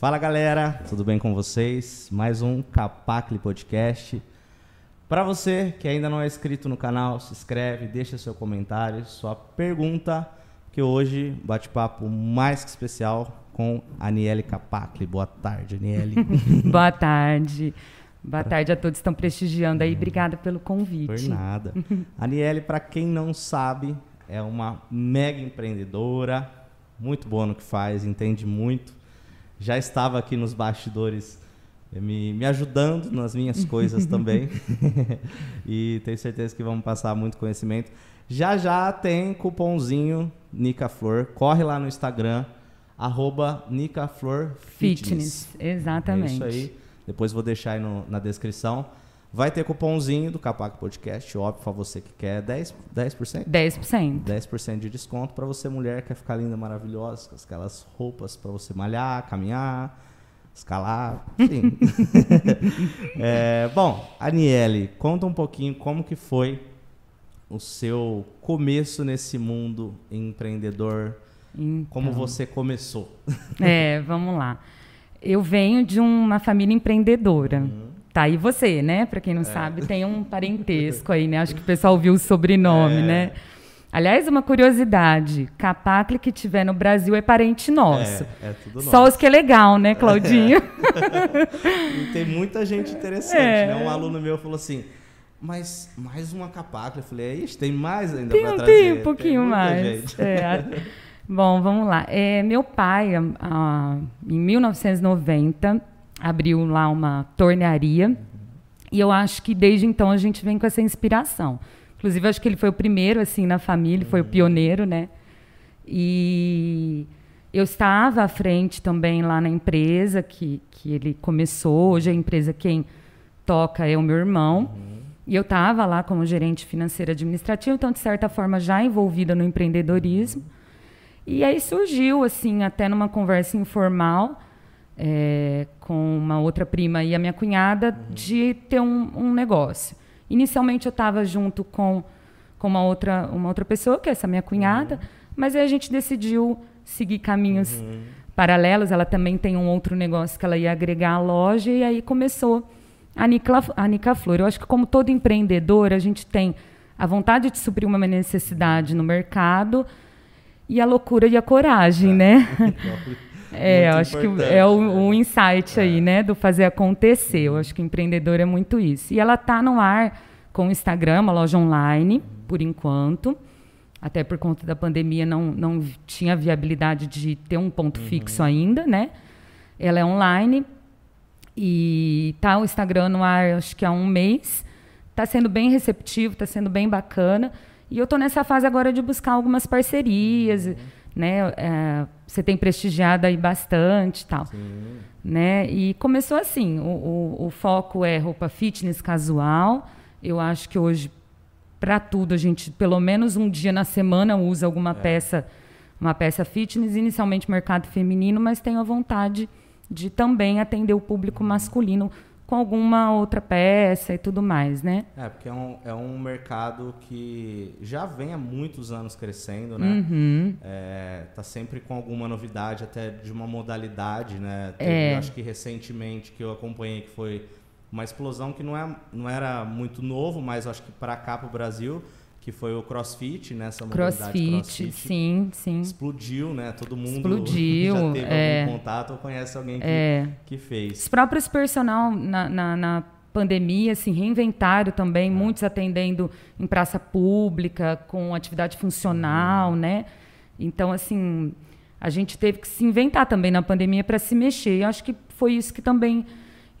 Fala galera, tudo bem com vocês? Mais um Capacle Podcast. Para você que ainda não é inscrito no canal, se inscreve, deixa seu comentário, sua pergunta, que hoje bate-papo mais que especial com Aniele Capacle. Boa tarde, Aniele. Boa tarde. Boa tarde a todos que estão prestigiando aí. Obrigada pelo convite. Por nada. Aniele, para quem não sabe, é uma mega empreendedora, muito boa no que faz, entende muito. Já estava aqui nos bastidores eh, me, me ajudando nas minhas coisas também. e tenho certeza que vamos passar muito conhecimento. Já já tem cupomzinho Nica Flor. Corre lá no Instagram, arroba Nica Flor Fitness. Fitness, exatamente. É isso aí. Depois vou deixar aí no- na descrição. Vai ter cupomzinho do Capac Podcast, óbvio, para você que quer 10%, 10%? 10%. 10% de desconto para você mulher que quer ficar linda, maravilhosa, com aquelas roupas para você malhar, caminhar, escalar, enfim. É, bom, Aniele, conta um pouquinho como que foi o seu começo nesse mundo empreendedor, como Então, você começou. É, vamos lá. Eu venho de uma família empreendedora. Uhum. Tá, e você, né? Para quem não É. sabe, tem um parentesco aí, né? Acho que o pessoal viu o sobrenome, É. né? Aliás, uma curiosidade: Capacle que tiver no Brasil é parente nosso. É, é tudo Só nosso. os que é legal, né, Claudinho? E tem muita gente interessante, É. né? Um aluno meu falou assim, mas mais uma capaca. Eu falei, ixi, tem mais ainda um, trazer. tem um pouquinho mais. gente. É, Bom, vamos lá. É, meu pai, ah, em 1990, abriu lá uma tornearia. E eu acho que desde então a gente vem com essa inspiração. Inclusive, acho que ele foi o primeiro, assim, na família, foi o pioneiro, né? E eu estava à frente também lá na empresa que, que ele começou. Hoje a empresa quem toca é o meu irmão. E eu estava lá como gerente financeira administrativa, então, de certa forma, já envolvida no empreendedorismo. E aí surgiu, assim, até numa conversa informal é, com uma outra prima e a minha cunhada, de ter um, um negócio. Inicialmente eu estava junto com, com uma, outra, uma outra pessoa, que é essa minha cunhada, mas aí a gente decidiu seguir caminhos paralelos. Ela também tem um outro negócio que ela ia agregar à loja, e aí começou a Nica, a Nica Flor. Eu acho que, como todo empreendedor, a gente tem a vontade de suprir uma necessidade no mercado e a loucura e a coragem, né? É, eu Muito acho que é o, né? o insight aí, né, do fazer acontecer. Eu acho que empreendedor é muito isso. E ela tá no ar com o Instagram, uma loja online, por enquanto. Até por conta da pandemia não, não tinha viabilidade de ter um ponto fixo ainda, né? Ela é online e tá o Instagram no ar, acho que há um mês. Tá sendo bem receptivo, tá sendo bem bacana. E eu tô nessa fase agora de buscar algumas parcerias, né? É, você tem prestigiado aí bastante, e tal, né? E começou assim. O, o, o foco é roupa fitness casual. Eu acho que hoje para tudo a gente pelo menos um dia na semana usa alguma peça, uma peça fitness. Inicialmente mercado feminino, mas tenho a vontade de também atender o público masculino com alguma outra peça e tudo mais, né? É, porque é um, é um mercado que já vem há muitos anos crescendo, né? Uhum. É, tá sempre com alguma novidade, até de uma modalidade, né? Teve, É. acho que recentemente que eu acompanhei, que foi uma explosão que não, é, não era muito novo, mas acho que para cá, para o Brasil, que foi o CrossFit, né? Essa modalidade Crossfit, sim, sim. Explodiu, né? Todo mundo Explodiu, já teve é. algum contato ou conhece alguém que, É. que Os fez. próprios personal na, na, na pandemia se reinventaram também, muitos atendendo em praça pública, com atividade funcional, né? Então, assim, a gente teve que se inventar também na pandemia para se mexer. E acho que foi isso que também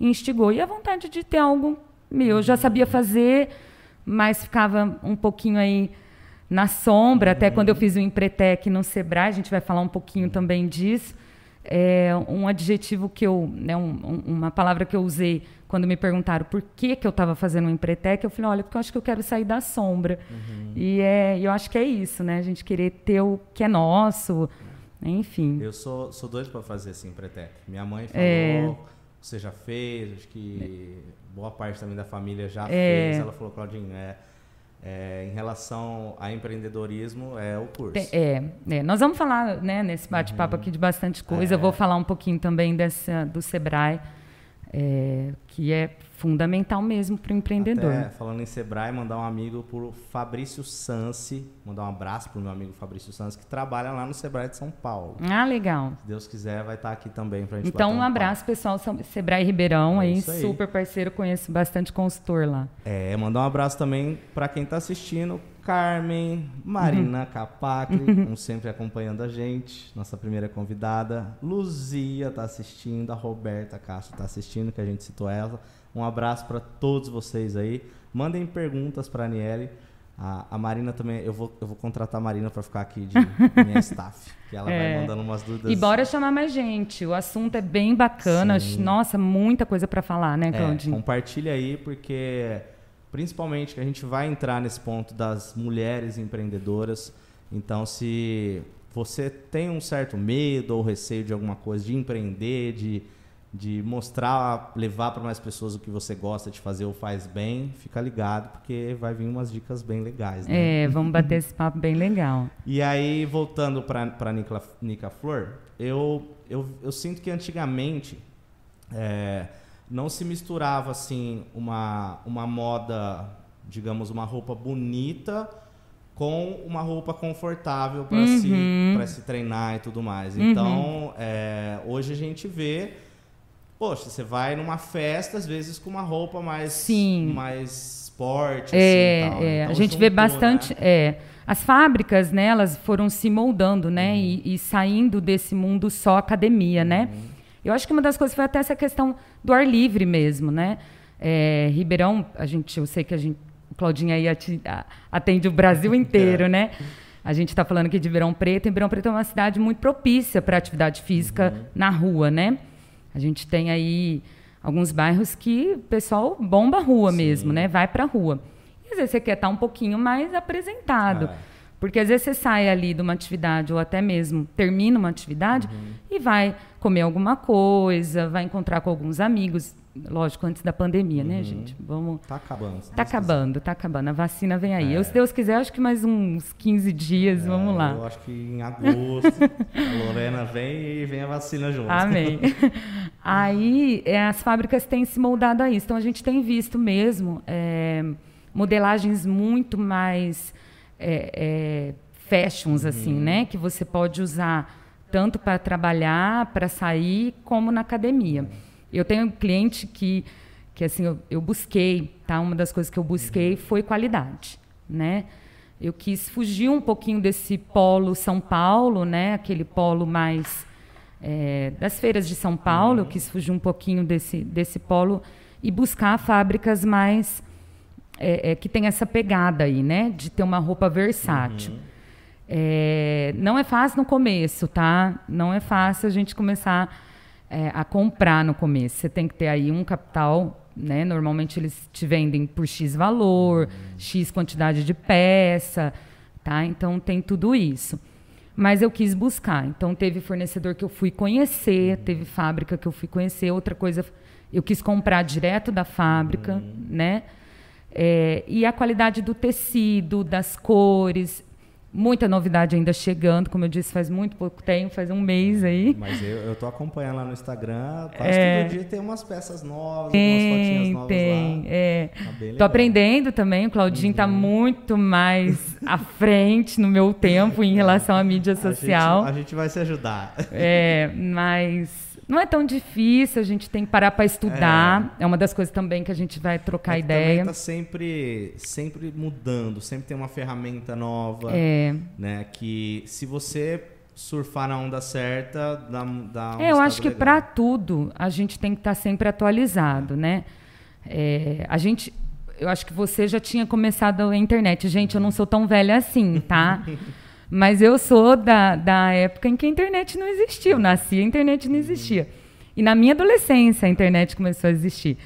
instigou. E a vontade de ter algo meu. Eu já sabia fazer, mas ficava um pouquinho aí na sombra, até quando eu fiz o Empretec no Sebrae, a gente vai falar um pouquinho também disso. É um adjetivo que eu, né, um- um- uma palavra que eu usei quando me perguntaram por que, que eu estava fazendo o Empretec, eu falei, olha, porque eu acho que eu quero sair da sombra. E é, eu acho que é isso, né? A gente querer ter o que é nosso, enfim. Eu sou, sou doido para fazer assim, Pretec. Minha mãe falou, É. você já fez, acho que boa parte também da família já É. fez. Ela falou, Claudinho, é, É, em relação a empreendedorismo, é o curso. É, é. nós vamos falar né, nesse bate-papo uhum. aqui de bastante coisa. É. Eu vou falar um pouquinho também dessa, do Sebrae, é, que é fundamental mesmo para o empreendedor. Até, falando em Sebrae, mandar um amigo para o Fabrício Sansi, mandar um abraço para o meu amigo Fabrício Sansi, que trabalha lá no Sebrae de São Paulo. Ah, legal. Se Deus quiser, vai estar aqui também para a gente Então, um, um abraço, pessoal, Sebrae Ribeirão, é aí, aí, super parceiro, conheço bastante consultor lá. É, mandar um abraço também para quem está assistindo, Carmen, Marina uhum. Capac, como sempre acompanhando a gente, nossa primeira convidada. Luzia está assistindo, a Roberta Castro está assistindo, que a gente citou ela. Um abraço para todos vocês aí. Mandem perguntas para a Aniele. A, Marina também, eu vou, eu vou contratar a Marina para ficar aqui de minha staff, que ela é. vai mandando umas dúvidas. E bora chamar mais gente, o assunto é bem bacana. Sim. Nossa, muita coisa para falar, né, Claudinho? É, compartilha aí, porque principalmente que a gente vai entrar nesse ponto das mulheres empreendedoras. Então, se você tem um certo medo ou receio de alguma coisa, de empreender, de de mostrar, levar para mais pessoas o que você gosta de fazer ou faz bem, fica ligado, porque vai vir umas dicas bem legais. Né? É, vamos bater esse papo bem legal. E aí, voltando para a Nica, Nica Flor, eu, eu, eu sinto que antigamente é, não se misturava assim uma, uma moda, digamos, uma roupa bonita com uma roupa confortável para uhum. se, se treinar e tudo mais. Uhum. Então, é, hoje a gente vê Poxa, você vai numa festa, às vezes, com uma roupa mais, Sim. mais esporte, é, assim, tal, é. Então, a gente juntou, vê bastante... Né? É, as fábricas, né, elas foram se moldando, né, uhum. e, e, saindo desse mundo só academia, né? uhum. né? Eu acho que uma das coisas foi até essa questão do ar livre mesmo, né? É, Ribeirão, a gente, eu sei que a gente, o Claudinho aí atende o Brasil inteiro, é. né? A gente está falando aqui de Ribeirão Preto. E Ribeirão Preto é uma cidade muito propícia para atividade física uhum. na rua, né? A gente tem aí alguns bairros que o pessoal bomba a rua Sim. mesmo, né? Vai para a rua. E às vezes você quer estar um pouquinho mais apresentado. É. Porque às vezes você sai ali de uma atividade, ou até mesmo termina uma atividade, uhum. e vai comer alguma coisa, vai encontrar com alguns amigos. Lógico, antes da pandemia, né, uhum. né, gente? Vamos. Tá acabando. Tá acabando, quiser. tá acabando. A vacina vem aí. É. Eu, se Deus quiser, acho que mais uns 15 dias, é, vamos lá. Eu acho que em agosto a Lorena vem e vem a vacina junto. Amém. aí é, as fábricas têm se moldado a isso. Então a gente tem visto mesmo é, modelagens muito mais é, é, fashions, assim, uhum. né? Que você pode usar tanto para trabalhar, para sair, como na academia. Eu tenho um cliente que, que assim, eu, eu busquei, tá? Uma das coisas que eu busquei foi qualidade, né? Eu quis fugir um pouquinho desse polo São Paulo, né? Aquele polo mais é, das feiras de São Paulo. Eu quis fugir um pouquinho desse desse polo e buscar fábricas mais é, é, que tem essa pegada aí, né? De ter uma roupa versátil. Uhum. É, não é fácil no começo, tá? Não é fácil a gente começar é, a comprar no começo. Você tem que ter aí um capital, né? Normalmente eles te vendem por X valor. X quantidade de peça, tá? Então tem tudo isso. Mas eu quis buscar. Então teve fornecedor que eu fui conhecer, uhum. teve fábrica que eu fui conhecer, outra coisa eu quis comprar direto da fábrica, uhum. né? É, e a qualidade do tecido, das cores, Muita novidade ainda chegando, como eu disse, faz muito pouco tempo, faz um mês aí. Mas eu, estou acompanhando lá no Instagram, quase é, todo dia tem umas peças novas, tem, umas fotinhas novas tem, lá. É. Tá tô aprendendo também, o Claudinho está uhum. muito mais à frente no meu tempo em relação à mídia social. A gente, a gente vai se ajudar. É, mas não é tão difícil, a gente tem que parar para estudar. É. é. uma das coisas também que a gente vai trocar é ideia. Também tá sempre, sempre mudando, sempre tem uma ferramenta nova. É. Né? Que se você surfar na onda certa, dá, dá um é, Eu acho que para tudo a gente tem que estar tá sempre atualizado, né? É, a gente, eu acho que você já tinha começado a internet. Gente, eu não sou tão velha assim, tá? Mas eu sou da, da época em que a internet não existia. Eu nasci, a internet não existia. E na minha adolescência a internet começou a existir.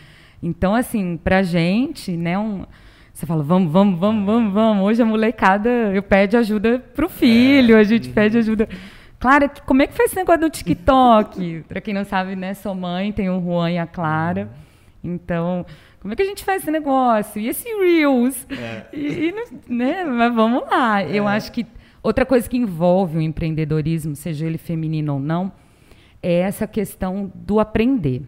Então, assim, pra gente, né, um, você fala, vamos, vamos, vamos, vamos, vamos. Hoje a molecada, eu pede ajuda pro filho, a gente pede ajuda. Clara, como é que faz esse negócio do TikTok? Para quem não sabe, né, sou mãe, tenho o Juan e a Clara. Então, Como é que a gente faz esse negócio? E esse Reels? É. E, e, né? Mas vamos lá. É. Eu acho que outra coisa que envolve o empreendedorismo, seja ele feminino ou não, é essa questão do aprender.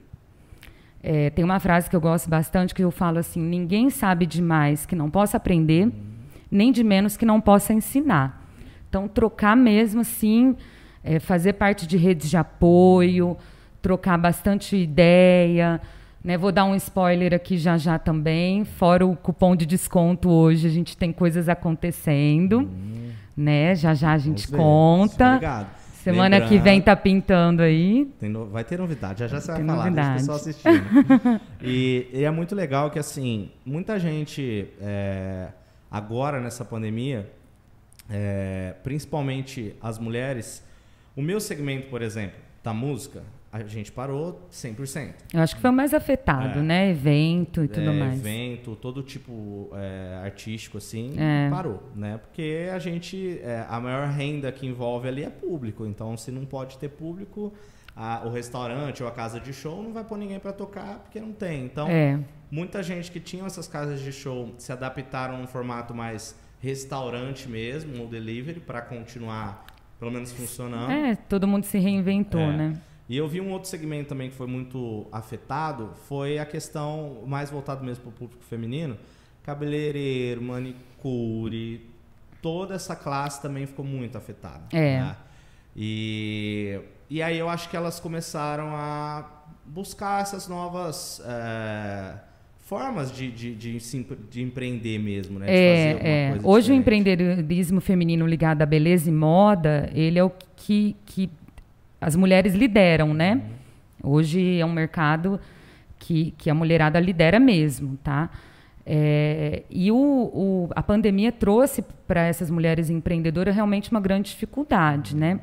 É, tem uma frase que eu gosto bastante que eu falo assim: ninguém sabe demais que não possa aprender, nem de menos que não possa ensinar. Então, trocar mesmo assim, é, fazer parte de redes de apoio, trocar bastante ideia. Né? Vou dar um spoiler aqui já já também. Fora o cupom de desconto hoje, a gente tem coisas acontecendo. Hum. Né? Já já a gente conta. Obrigado. Semana Lembra... que vem tá pintando aí. No... Vai ter novidade, já já você vai falar, novidade. deixa o pessoal assistindo. e, e, é muito legal que, assim, muita gente, é, agora nessa pandemia, é, principalmente as mulheres, o meu segmento, por exemplo, da música, a gente parou 100%. Eu acho que foi o mais afetado, é. né? Evento e tudo é, mais. Evento, todo tipo é, artístico, assim, é. parou, né? Porque a gente, é, a maior renda que envolve ali é público. Então, se não pode ter público, a, o restaurante ou a casa de show não vai pôr ninguém para tocar porque não tem. Então, é. muita gente que tinha essas casas de show se adaptaram a um formato mais restaurante mesmo, ou delivery, para continuar pelo menos funcionando. É, todo mundo se reinventou, né? E eu vi um outro segmento também que foi muito afetado, foi a questão mais voltada mesmo para o público feminino, cabeleireiro, manicure, toda essa classe também ficou muito afetada. É. Né? E, e aí eu acho que elas começaram a buscar essas novas é, formas de, de, de, de, empreender mesmo, né? É, é. Hoje diferente. o empreendedorismo feminino ligado à beleza e moda, ele é o que, que as mulheres lideram, né? Hoje é um mercado que, que a mulherada lidera mesmo, tá? É, e o, o, a pandemia trouxe para essas mulheres empreendedoras realmente uma grande dificuldade, né?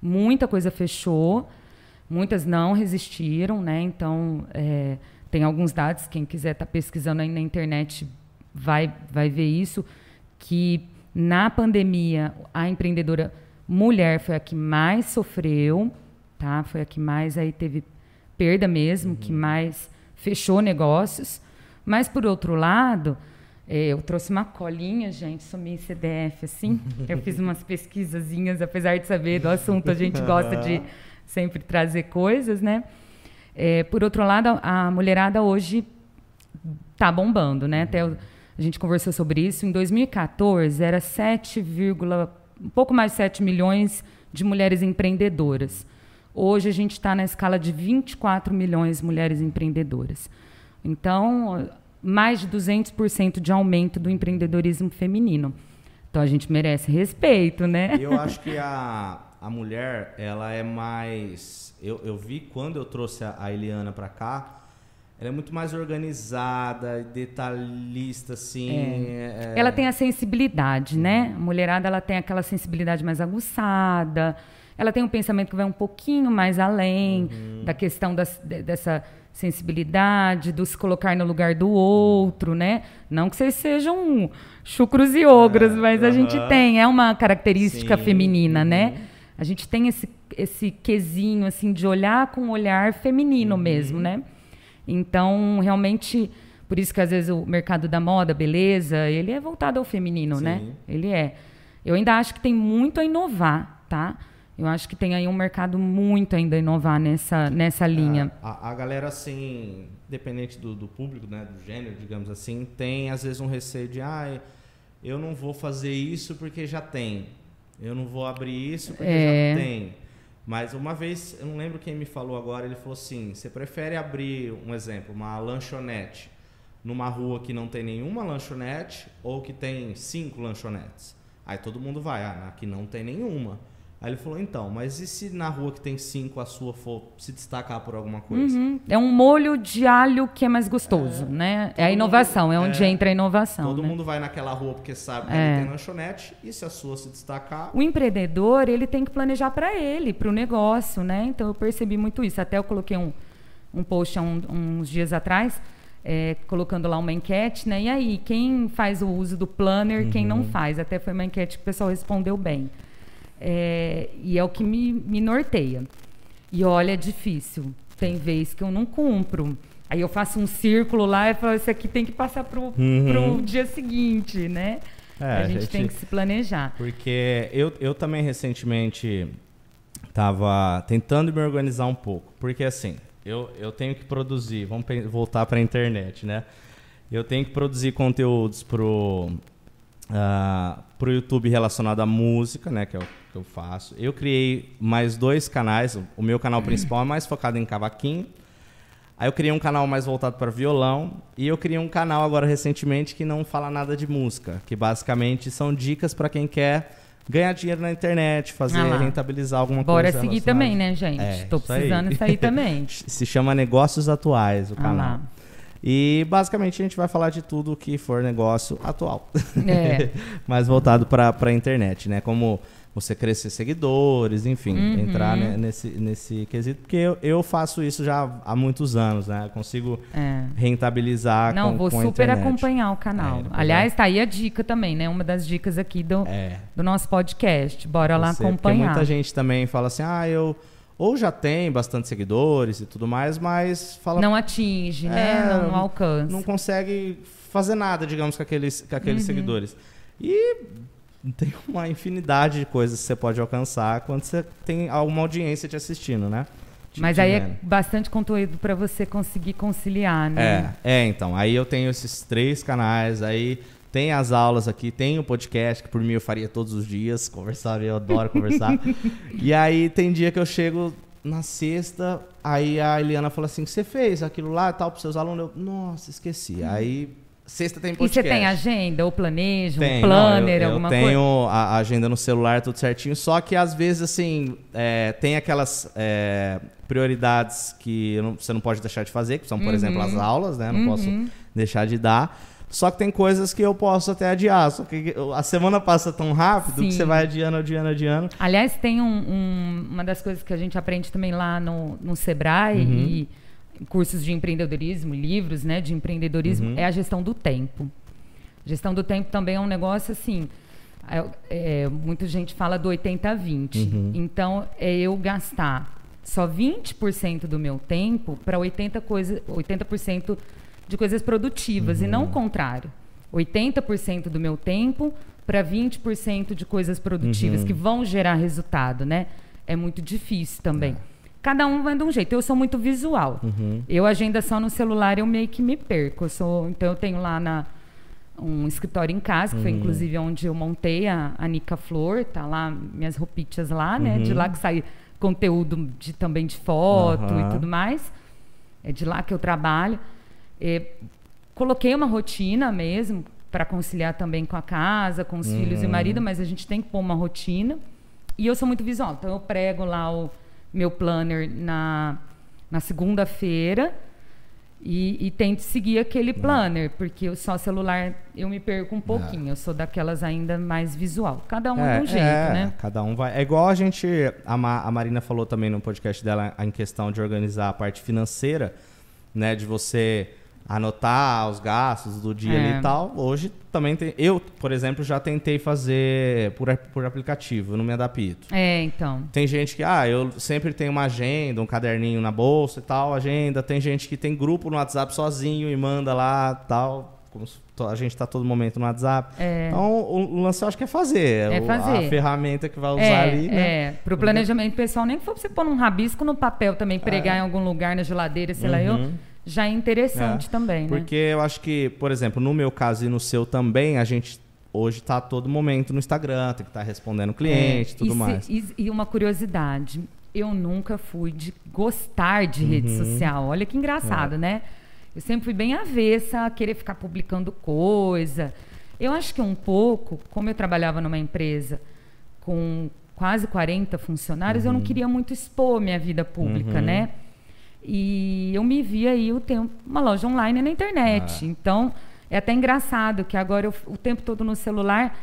Muita coisa fechou, muitas não resistiram, né? Então, é, tem alguns dados, quem quiser estar tá pesquisando aí na internet vai, vai ver isso, que na pandemia a empreendedora mulher foi a que mais sofreu, tá? Foi a que mais aí teve perda mesmo, uhum. que mais fechou negócios. Mas por outro lado, é, eu trouxe uma colinha, gente, sou meio CDF, assim. eu fiz umas pesquisazinhas, apesar de saber do assunto, a gente gosta de sempre trazer coisas, né? É, por outro lado, a mulherada hoje tá bombando, né? Até a gente conversou sobre isso. Em 2014, era 7, um pouco mais de 7 milhões de mulheres empreendedoras. Hoje a gente está na escala de 24 milhões de mulheres empreendedoras. Então, mais de 200% de aumento do empreendedorismo feminino. Então a gente merece respeito, né? Eu acho que a, a mulher, ela é mais. Eu, eu vi quando eu trouxe a, a Eliana para cá, ela é muito mais organizada, detalhista, assim. É. É... Ela tem a sensibilidade, né? A mulherada ela tem aquela sensibilidade mais aguçada. Ela tem um pensamento que vai um pouquinho mais além uhum. da questão das, dessa sensibilidade, do se colocar no lugar do outro, né? Não que vocês sejam chucros e ogros, é, mas a gente tem, é uma característica Sim. feminina, né? uhum. né? A gente tem esse, esse quesinho, assim, de olhar com um olhar feminino uhum. mesmo, né? Então, realmente, por isso que às vezes o mercado da moda, beleza, ele é voltado ao feminino, né? Sim. né? Ele é. Eu ainda acho que tem muito a inovar, tá? Eu acho que tem aí um mercado muito ainda a inovar nessa, nessa linha. É, a, a, galera, assim, dependente do, do, público, né, do gênero, digamos assim, tem às vezes um receio de, ah, eu não vou fazer isso porque já tem. Eu não vou abrir isso porque é... já tem. Mas uma vez, eu não lembro quem me falou agora, ele falou assim: você prefere abrir, um exemplo, uma lanchonete numa rua que não tem nenhuma lanchonete ou que tem cinco lanchonetes? Aí todo mundo vai, ah, aqui não tem nenhuma. Aí ele falou, então, mas e se na rua que tem cinco a sua for se destacar por alguma coisa? Uhum. É um molho de alho que é mais gostoso, é, né? É a inovação, mundo, é onde é, entra a inovação. Todo né? mundo vai naquela rua porque sabe que é. tem lanchonete e se a sua se destacar... O empreendedor, ele tem que planejar para ele, para o negócio, né? Então eu percebi muito isso. Até eu coloquei um, um post há um, uns dias atrás, é, colocando lá uma enquete, né? E aí, quem faz o uso do planner, uhum. quem não uhum. faz? Até foi uma enquete que o pessoal respondeu bem. É, e é o que me, me norteia. E olha, é difícil. Tem vez que eu não cumpro. Aí eu faço um círculo lá e falo, isso aqui tem que passar pro, Uhum. pro dia seguinte, né? É, a, a gente, gente- tem que se planejar. Porque eu, eu também recentemente tava tentando me organizar um pouco. Porque assim, eu, eu tenho que produzir, vamos voltar para a internet, né? Eu tenho que produzir conteúdos pro, ah, pro YouTube relacionado à música, né? Que é o eu faço. Eu criei mais dois canais. O- meu canal principal é mais focado em cavaquinho. Aí eu criei um canal mais voltado para violão e eu criei um canal agora recentemente que não fala nada de música, que basicamente são dicas para quem quer ganhar dinheiro na internet, fazer Ah rentabilizar alguma Bora coisa. seguir relacionada- também, né, gente? É, Tô isso aí. precisando sair também. Se chama Negócios Atuais o Ah canal. lá. E basicamente a gente vai falar de tudo que for negócio atual. É. mais voltado para a internet, né? Como você crescer seguidores, enfim, Uhum. entrar né, nesse, nesse quesito. Porque eu, eu faço isso já há muitos anos, né? Eu consigo É. rentabilizar Não, com, vou com super acompanhar o canal. É, Aliás, tá aí a dica também, né? Uma das dicas aqui do, É. do nosso podcast. Bora lá Você- porque acompanhar. muita gente também fala assim, ah, eu ou já tem bastante seguidores e tudo mais, mas fala Não atinge, né? É, Não, não alcança. não consegue fazer nada, digamos, com aqueles, com Uhum. aqueles seguidores. E tem uma infinidade de coisas que você pode alcançar quando você tem alguma audiência te assistindo, né? Te- Mas te aí é bastante conteúdo para você conseguir conciliar, né? É, é, então. Aí eu tenho esses três canais, aí tem as aulas aqui, tem o podcast, que por mim eu faria todos os dias, conversar, eu adoro conversar. e aí tem dia que eu chego na sexta, aí a Eliana fala assim, você fez aquilo lá e tal pros seus alunos? Eu, nossa, esqueci. Aí, sexta tem E podcast. você tem agenda ou planeja, um Tem, planner, não, eu, alguma eu tenho coisa? a a agenda no celular, tudo certinho. Só que às vezes, assim, é, tem aquelas é, prioridades que não- você não pode deixar de fazer, que são, por exemplo, as aulas, né? Não posso deixar de dar. Só que tem coisas que eu posso até adiar. Só que a semana passa tão rápido que Sim. você vai adiando, adiando, adiando. Aliás, tem um- um- uma das coisas que a gente aprende também lá no, no Sebrae Uhum. e cursos de empreendedorismo, livros né, de empreendedorismo, Uhum. é a gestão do tempo. Gestão do tempo também é um negócio assim. é- é, muita gente fala do 80-20. Uhum. Então, é eu gastar só 20% do meu tempo para 80%, coisa, 80 de coisas produtivas, e não o Uhum. contrário. 80% do meu tempo para 20% de coisas produtivas Uhum. que vão gerar resultado, né? É muito difícil também. Cada um vai de um jeito. Eu sou muito visual. Uhum. Eu agenda só no celular, eu meio que me perco. Eu sou, então eu tenho lá na um escritório em casa, que foi Uhum. inclusive onde eu montei a, a Nica Flor, tá lá minhas roupitas lá, né? Uhum. De lá que sai conteúdo de, também de foto e tudo mais. É de lá que eu trabalho. É, coloquei uma rotina mesmo para conciliar também com a casa, com os filhos e o Uhum. marido, mas a gente tem que pôr uma rotina. E eu sou muito visual, então eu prego lá o meu planner na, na segunda-feira e, e tento seguir aquele planner, porque só celular eu me perco um pouquinho. Eu sou daquelas ainda mais visual. Cada um é, de um jeito, é, né? Cada um vai. É igual a gente. A, Ma- a Marina falou também no podcast dela em questão de organizar a parte financeira, né? De você anotar os gastos do dia É. ali e tal. Hoje também tem. Eu, por exemplo, já tentei fazer por, por aplicativo, não me adapto. É, então. Tem gente que, ah, eu sempre tenho uma agenda, um caderninho na bolsa e tal, agenda. Tem gente que tem grupo no WhatsApp sozinho e manda lá tal. Como a gente tá todo momento no WhatsApp. É. Então, o, o lance eu acho que é fazer. É O- fazer. A ferramenta que vai usar É, ali, né? é, pro planejamento pessoal, nem que for você pôr num rabisco no papel também, pregar em algum lugar na geladeira, sei lá, eu, Uhum. Já é interessante É. também, né? Porque eu acho que, por exemplo, no meu caso e no seu também, a gente hoje tá a todo momento no Instagram, tem que estar respondendo cliente e tudo É, se- mais. E, e uma curiosidade, eu nunca fui de gostar de rede Uhum. social. Olha que engraçado, É. né? Eu sempre fui bem avessa a querer ficar publicando coisa. Eu acho que um pouco, como eu trabalhava numa empresa com quase 40 funcionários, eu não queria muito expor minha vida pública, Uhum. né? E eu me vi aí o tempo, uma loja online na internet. Ah. Então, é até engraçado que agora eu, o tempo todo no celular.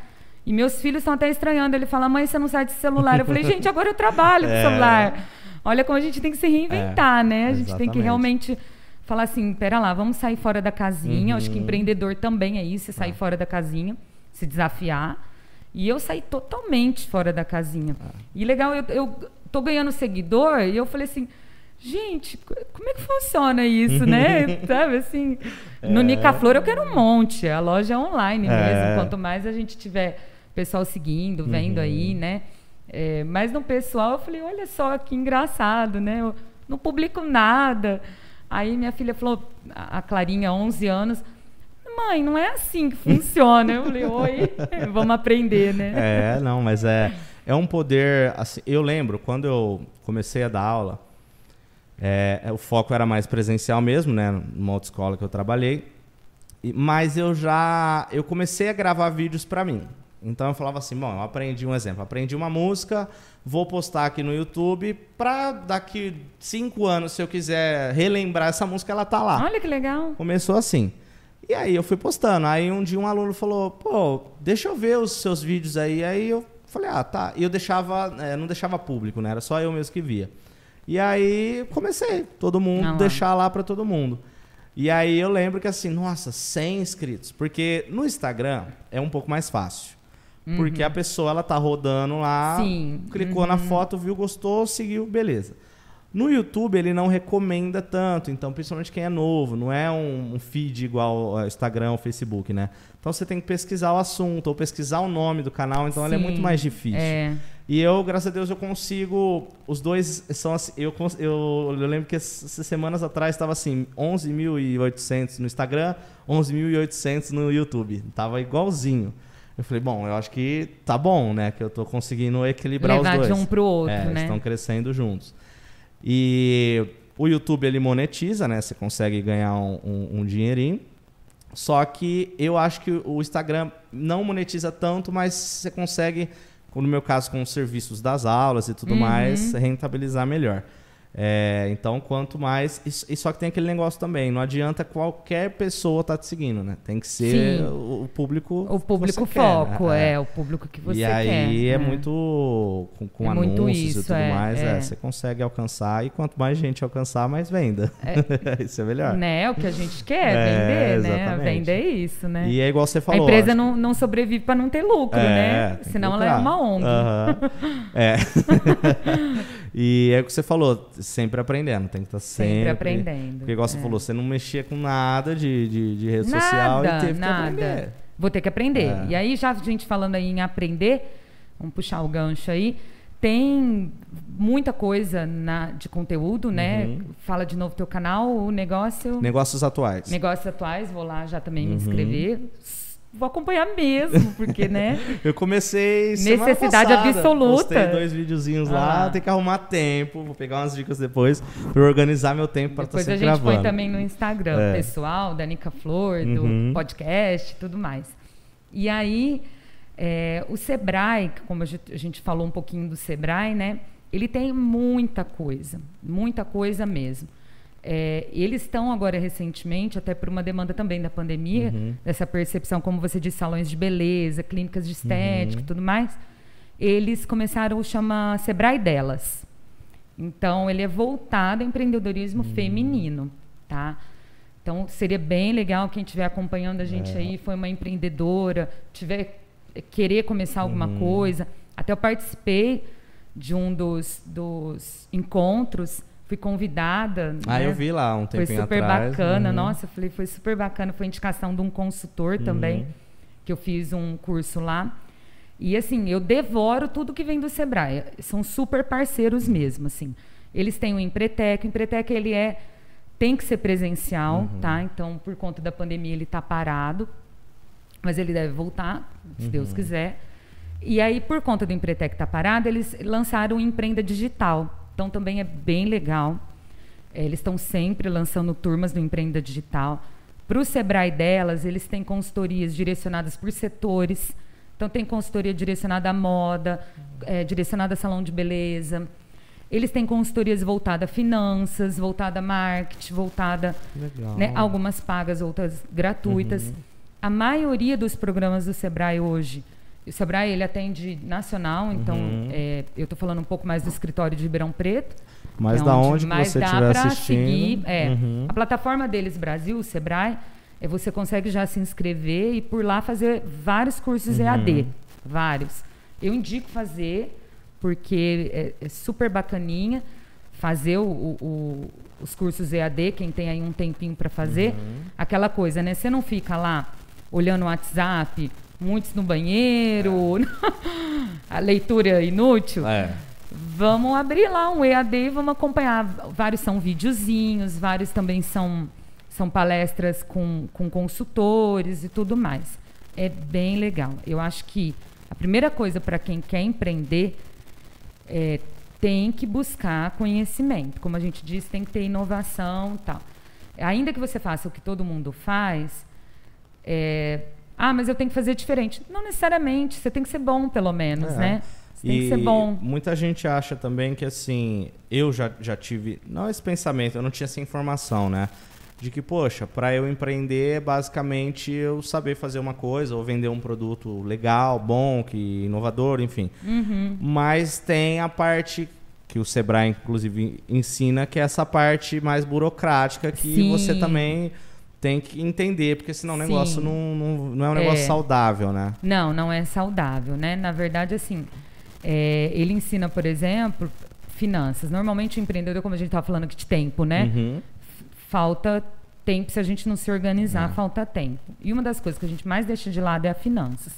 E meus filhos estão até estranhando. Ele fala, mãe, você não sai de celular. Eu falei, gente, agora eu trabalho com É. celular. Olha como a gente tem que se reinventar, É, né? A gente tem que exatamente. realmente falar assim, pera lá, vamos sair fora da casinha. Eu Acho que Uhum. empreendedor também é isso, é sair fora da casinha, se desafiar. E eu saí totalmente fora da casinha. E legal, eu, eu tô ganhando seguidor e eu falei assim, gente, como é que funciona isso, né? Sabe assim, no é. Nicaflor eu quero um monte, a loja é online é. mesmo. Quanto mais a gente tiver pessoal seguindo, vendo uhum. aí, né? É, mas no pessoal eu falei, olha só que engraçado, né? Eu não publico nada. Aí minha filha falou, a Clarinha, 11 anos, mãe, não é assim que funciona. Eu falei, oi, vamos aprender, né? É, não, mas é, é um poder. Assim, eu lembro quando eu comecei a dar aula, é, o foco era mais presencial mesmo, né? Numa outra escola que eu trabalhei. Mas eu já eu comecei a gravar vídeos para mim. Então eu falava assim, bom, eu aprendi um exemplo, aprendi uma música, vou postar aqui no YouTube para daqui cinco anos, se eu quiser relembrar essa música, ela tá lá. Olha que legal. Começou assim. E aí eu fui postando. Aí um dia um aluno falou, pô, deixa eu ver os seus vídeos aí. Aí eu falei, ah, tá. E eu deixava, é, não deixava público, né? Era só eu mesmo que via. E aí comecei, todo mundo, ah, deixar lá para todo mundo. E aí eu lembro que assim, nossa, 100 inscritos. Porque no Instagram é um pouco mais fácil. Uhum. Porque a pessoa, ela tá rodando lá, Sim. clicou uhum. na foto, viu, gostou, seguiu, beleza. No YouTube ele não recomenda tanto, então principalmente quem é novo, não é um, um feed igual ao Instagram ou Facebook, né? Então você tem que pesquisar o assunto ou pesquisar o nome do canal, então ele é muito mais difícil. É. E eu, graças a Deus, eu consigo. Os dois são assim. Eu, eu, eu lembro que essas semanas atrás estava assim: 11.800 no Instagram, 11.800 no YouTube. Tava igualzinho. Eu falei, bom, eu acho que tá bom, né? Que eu tô conseguindo equilibrar Levar os dois. de um pro outro, é, né? Estão crescendo juntos. E o YouTube ele monetiza, né? Você consegue ganhar um, um, um, dinheirinho. Só que eu acho que o Instagram não monetiza tanto, mas você consegue, no meu caso, com os serviços das aulas e tudo uhum. mais, rentabilizar melhor. É, então, quanto mais. E, e, só que tem aquele negócio também, não adianta qualquer pessoa estar tá te seguindo, né? Tem que ser o, o, público. O público foco, quer, né? é, é, o público que você quer. E aí quer, é, é, muito. Com, com é anúncios muito isso, e tudo é, mais, é. você consegue alcançar. E quanto mais gente alcançar, mais venda. isso é melhor. Né? O que a gente quer, vender, né? Vender isso, né? E é igual você falou. A empresa acho... não, não sobrevive para não ter lucro, né? Senão ela é uma ONG. É. e é o que você falou sempre aprendendo, tem que estar tá sempre, sempre aprendendo. Porque, igual você é. falou, você não mexia com nada de, de, de rede nada, social e teve nada. que aprender. Vou ter que aprender. É. E aí, já a gente falando aí em aprender, vamos puxar o gancho aí, tem muita coisa na, de conteúdo, né? Uhum. Fala de novo teu canal, o negócio. Negócios atuais. Negócios atuais, vou lá já também uhum. me inscrever vou acompanhar mesmo, porque, né? eu comecei Necessidade passada, absoluta. Postei dois videozinhos ah. lá, tem que arrumar tempo, vou pegar umas dicas depois para organizar meu tempo para estar sempre gravando. Depois a gente põe também no Instagram, é. pessoal, da Nica Flor, do uhum. podcast e tudo mais. E aí, é, o Sebrae, como a gente, a gente falou um pouquinho do Sebrae, né? Ele tem muita coisa, muita coisa mesmo. É, eles estão agora recentemente, até por uma demanda também da pandemia, uhum. dessa percepção, como você disse, salões de beleza, clínicas de estética e uhum. tudo mais, eles começaram o chama Sebrae Delas. Então, ele é voltado ao empreendedorismo uhum. feminino, tá? Então, seria bem legal quem estiver acompanhando a gente é. aí, foi uma empreendedora, tiver querer começar alguma uhum. coisa. Até eu participei de um dos, dos encontros fui convidada. Ah, né? eu vi lá um tempinho atrás. Foi super atrás. bacana, uhum. nossa, falei, foi super bacana. Foi indicação de um consultor uhum. também, que eu fiz um curso lá. E assim, eu devoro tudo que vem do Sebrae. São super parceiros mesmo, assim. Eles têm o Empretec, o Empretec ele é tem que ser presencial, uhum. tá? Então, por conta da pandemia ele está parado, mas ele deve voltar, se Deus uhum. quiser. E aí, por conta do Empretec estar tá parado, eles lançaram o Empreenda Digital, então também é bem legal. É, eles estão sempre lançando turmas do Empreenda Digital. Para o Sebrae delas, eles têm consultorias direcionadas por setores. Então tem consultoria direcionada à moda, é, direcionada a salão de beleza. Eles têm consultorias voltadas a finanças, voltada a marketing, voltada né, algumas pagas, outras gratuitas. Uhum. A maioria dos programas do Sebrae hoje o Sebrae ele atende nacional, então uhum. é, eu estou falando um pouco mais do escritório de Ribeirão Preto. Mas é da onde, onde você estiver assistindo. Seguir, é, uhum. A plataforma deles, Brasil, o Sebrae, é, você consegue já se inscrever e por lá fazer vários cursos uhum. EAD. Vários. Eu indico fazer, porque é, é super bacaninha. fazer o, o, os cursos EAD, quem tem aí um tempinho para fazer, uhum. aquela coisa, né? Você não fica lá olhando o WhatsApp, muitos no banheiro, é. a leitura inútil. É. Vamos abrir lá um EAD e vamos acompanhar. Vários são videozinhos, vários também são, são palestras com, com consultores e tudo mais. É bem legal. Eu acho que a primeira coisa para quem quer empreender é tem que buscar conhecimento. Como a gente disse, tem que ter inovação tal. Ainda que você faça o que todo mundo faz, é, ah, mas eu tenho que fazer diferente. Não necessariamente, você tem que ser bom, pelo menos, é. né? Você tem e que ser bom. Muita gente acha também que assim, eu já, já tive, não esse pensamento, eu não tinha essa informação, né? De que, poxa, para eu empreender, basicamente eu saber fazer uma coisa ou vender um produto legal, bom, que inovador, enfim. Uhum. Mas tem a parte que o Sebrae, inclusive, ensina, que é essa parte mais burocrática que Sim. você também tem que entender, porque senão o negócio não, não, não, é um negócio é. saudável, né? Não, não é saudável, né? Na verdade, assim, é, ele ensina, por exemplo, finanças. Normalmente o empreendedor, como a gente estava falando aqui de tempo, né? Uhum. Falta tempo, se a gente não se organizar, é. falta tempo. E uma das coisas que a gente mais deixa de lado é a finanças.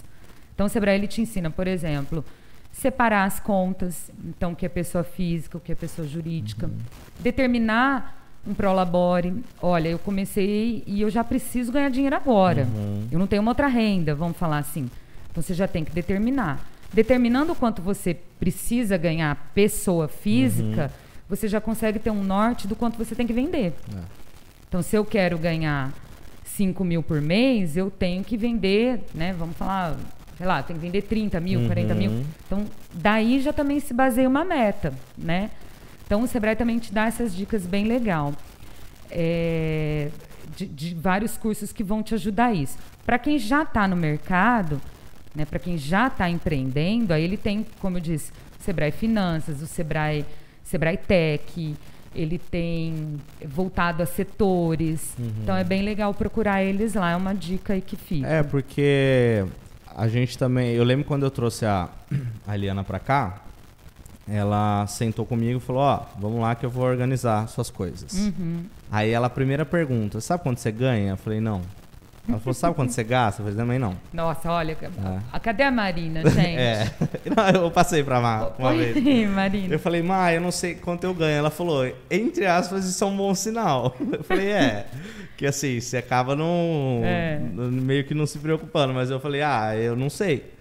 Então, o Sebrae ele te ensina, por exemplo, separar as contas, então o que é pessoa física, o que é pessoa jurídica, uhum. determinar um prolabore. Olha, eu comecei e eu já preciso ganhar dinheiro agora. Uhum. Eu não tenho uma outra renda, vamos falar assim. Então você já tem que determinar. Determinando o quanto você precisa ganhar pessoa física, uhum. você já consegue ter um norte do quanto você tem que vender. É. Então, se eu quero ganhar 5 mil por mês, eu tenho que vender, né? Vamos falar, sei lá, tem que vender 30 mil, uhum. 40 mil. Então, daí já também se baseia uma meta, né? Então, o Sebrae também te dá essas dicas bem legal. É, de, de, vários cursos que vão te ajudar a isso. Para quem já está no mercado, né, para quem já está empreendendo, aí ele tem, como eu disse, o Sebrae Finanças, o Sebrae, Sebrae Tech, ele tem voltado a setores. Uhum. Então é bem legal procurar eles lá, é uma dica aí que fica. É, porque a gente também. Eu lembro quando eu trouxe a, a Eliana para cá, ela sentou comigo e falou: Ó, oh, vamos lá que eu vou organizar suas coisas. Uhum. Aí ela, primeira pergunta: Sabe quanto você ganha? Eu falei: Não. Ela falou: Sabe quanto você gasta? Eu falei: Também não. Nossa, olha. É. Cadê a Marina, gente? é. Eu passei pra Mar uma Oi, vez. Marina. Eu falei: Mar, eu não sei quanto eu ganho. Ela falou: Entre aspas, isso é um bom sinal. Eu falei: É. que assim, você acaba não, é. meio que não se preocupando. Mas eu falei: Ah, eu não sei.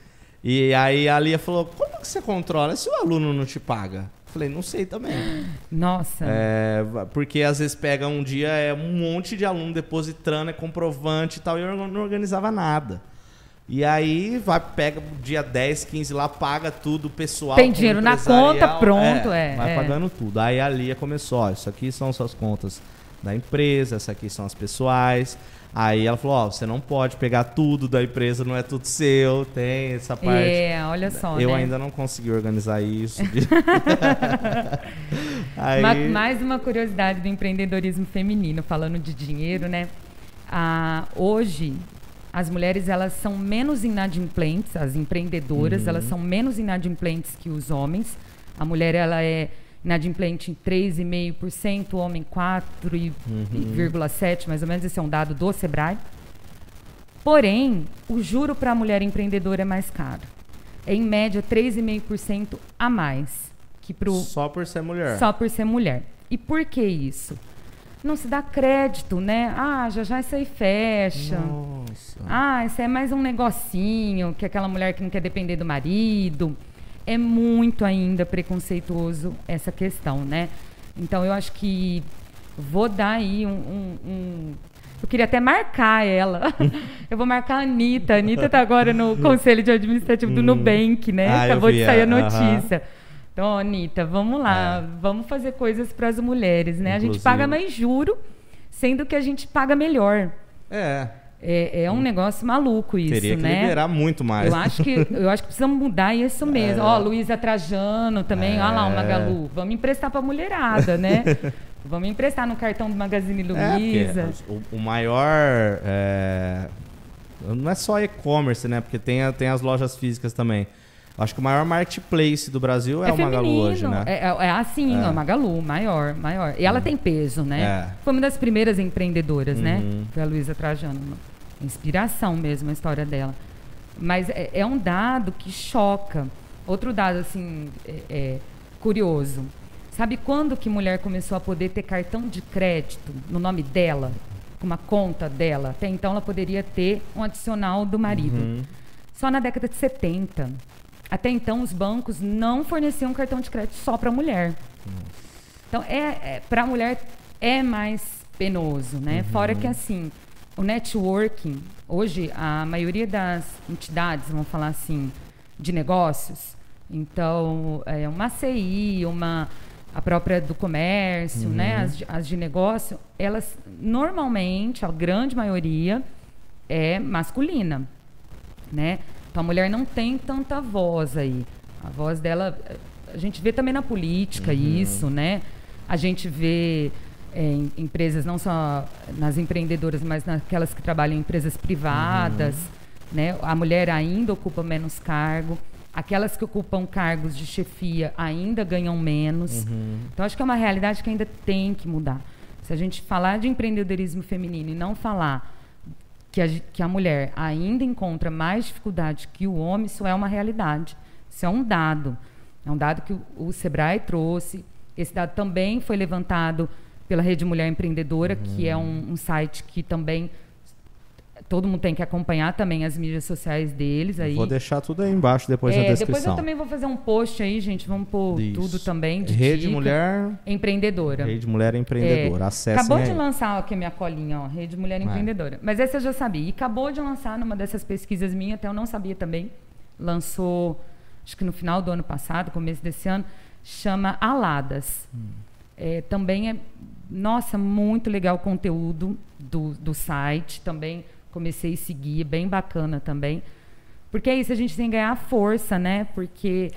E aí a Lia falou: como que você controla se o aluno não te paga? Falei, não sei também. Nossa. É, porque às vezes pega um dia, é um monte de aluno depositando, é comprovante e tal, e eu não organizava nada. E aí vai, pega dia 10, 15 lá, paga tudo, pessoal. Tem dinheiro na conta, pronto, é. é vai é. pagando tudo. Aí a Lia começou, ó, isso aqui são suas contas da empresa, essas aqui são as pessoais. Aí ela falou, ó, oh, você não pode pegar tudo da empresa, não é tudo seu, tem essa parte. É, olha só, Eu né? ainda não consegui organizar isso. Aí... Mais uma curiosidade do empreendedorismo feminino, falando de dinheiro, né? Ah, hoje, as mulheres, elas são menos inadimplentes, as empreendedoras, uhum. elas são menos inadimplentes que os homens. A mulher, ela é inadimplente em 3,5%, homem 4,7%, uhum. mais ou menos, esse é um dado do Sebrae. Porém, o juro para a mulher empreendedora é mais caro. É em média 3,5% a mais que pro Só por ser mulher. Só por ser mulher. E por que isso? Não se dá crédito, né? Ah, já já isso aí fecha. Nossa. Ah, isso é mais um negocinho, que aquela mulher que não quer depender do marido é muito ainda preconceituoso essa questão, né? Então eu acho que vou dar aí um, um, um eu queria até marcar ela. eu vou marcar a Anitta. A Anitta está agora no Conselho de Administrativo do hum. Nubank, né? Ah, Acabou de sair a notícia. Então, Anitta, vamos lá. É. Vamos fazer coisas para as mulheres, né? Inclusive. A gente paga mais juro, sendo que a gente paga melhor. É. É, é um negócio maluco isso, Teria que né? liberar muito mais. Eu acho que, eu acho que precisamos mudar isso mesmo. É. Ó, Luísa Trajano também, é. olha lá o Magalu. Vamos emprestar para a mulherada, né? Vamos emprestar no cartão do Magazine é, Luiza. É, o, o, maior... É, não é só e-commerce, né? Porque tem, tem as lojas físicas também. Acho que o maior marketplace do Brasil é, É o Magalu hoje, né? É, é, é assim, É. é. o Magalu, maior, maior. E ela tem peso, né? É. Foi uma das primeiras empreendedoras, né? Uhum. Foi a Luísa Trajano. Inspiração mesmo a história dela. Mas é, é um dado que choca. Outro dado, assim, é, é curioso. Sabe quando que mulher começou a poder ter cartão de crédito no nome dela? Com uma conta dela? Até então ela poderia ter um adicional do marido. Uhum. Só na década de 70. Até então, os bancos não forneciam cartão de crédito só para mulher. Então, é, para a mulher é mais penoso, né? Fora que, assim, o networking, hoje, a maioria das entidades, vamos falar assim, de negócios, então, é uma CI, uma, a própria do comércio, né? As, de- as de negócio, elas, normalmente, a grande maioria, é masculina né? Então a mulher não tem tanta voz aí. A voz dela, a gente vê também na política isso, né? A gente vê em empresas, não só nas empreendedoras, mas naquelas que trabalham em empresas privadas, né? A mulher ainda ocupa menos cargo. Aquelas que ocupam cargos de chefia ainda ganham menos. Então acho que é uma realidade que ainda tem que mudar. Se a gente falar de empreendedorismo feminino e não falar que a, que a mulher ainda encontra mais dificuldade que o homem, isso é uma realidade. Isso é um dado. É um dado que o, o Sebrae trouxe. Esse dado também foi levantado pela Rede Mulher Empreendedora, que é um, um site que também todo mundo tem que acompanhar também as mídias sociais deles aí. Vou deixar tudo aí embaixo depois É, na descrição. depois eu também vou fazer um post aí, gente. Vamos pôr Isso. tudo também. De Rede dica. Mulher, Empreendedora. Rede Mulher Empreendedora. É, Acessem acabou aí. de lançar aqui a minha colinha, ó, Rede Mulher Empreendedora. Mas essa eu já sabia. E acabou de lançar numa dessas pesquisas minhas, até eu não sabia também. Lançou, acho que no final do ano passado, começo desse ano, chama Aladas. É, também é, nossa, muito legal o conteúdo do, do site. Também comecei a seguir, bem bacana também. Porque é isso, a gente tem que ganhar força, né? Porque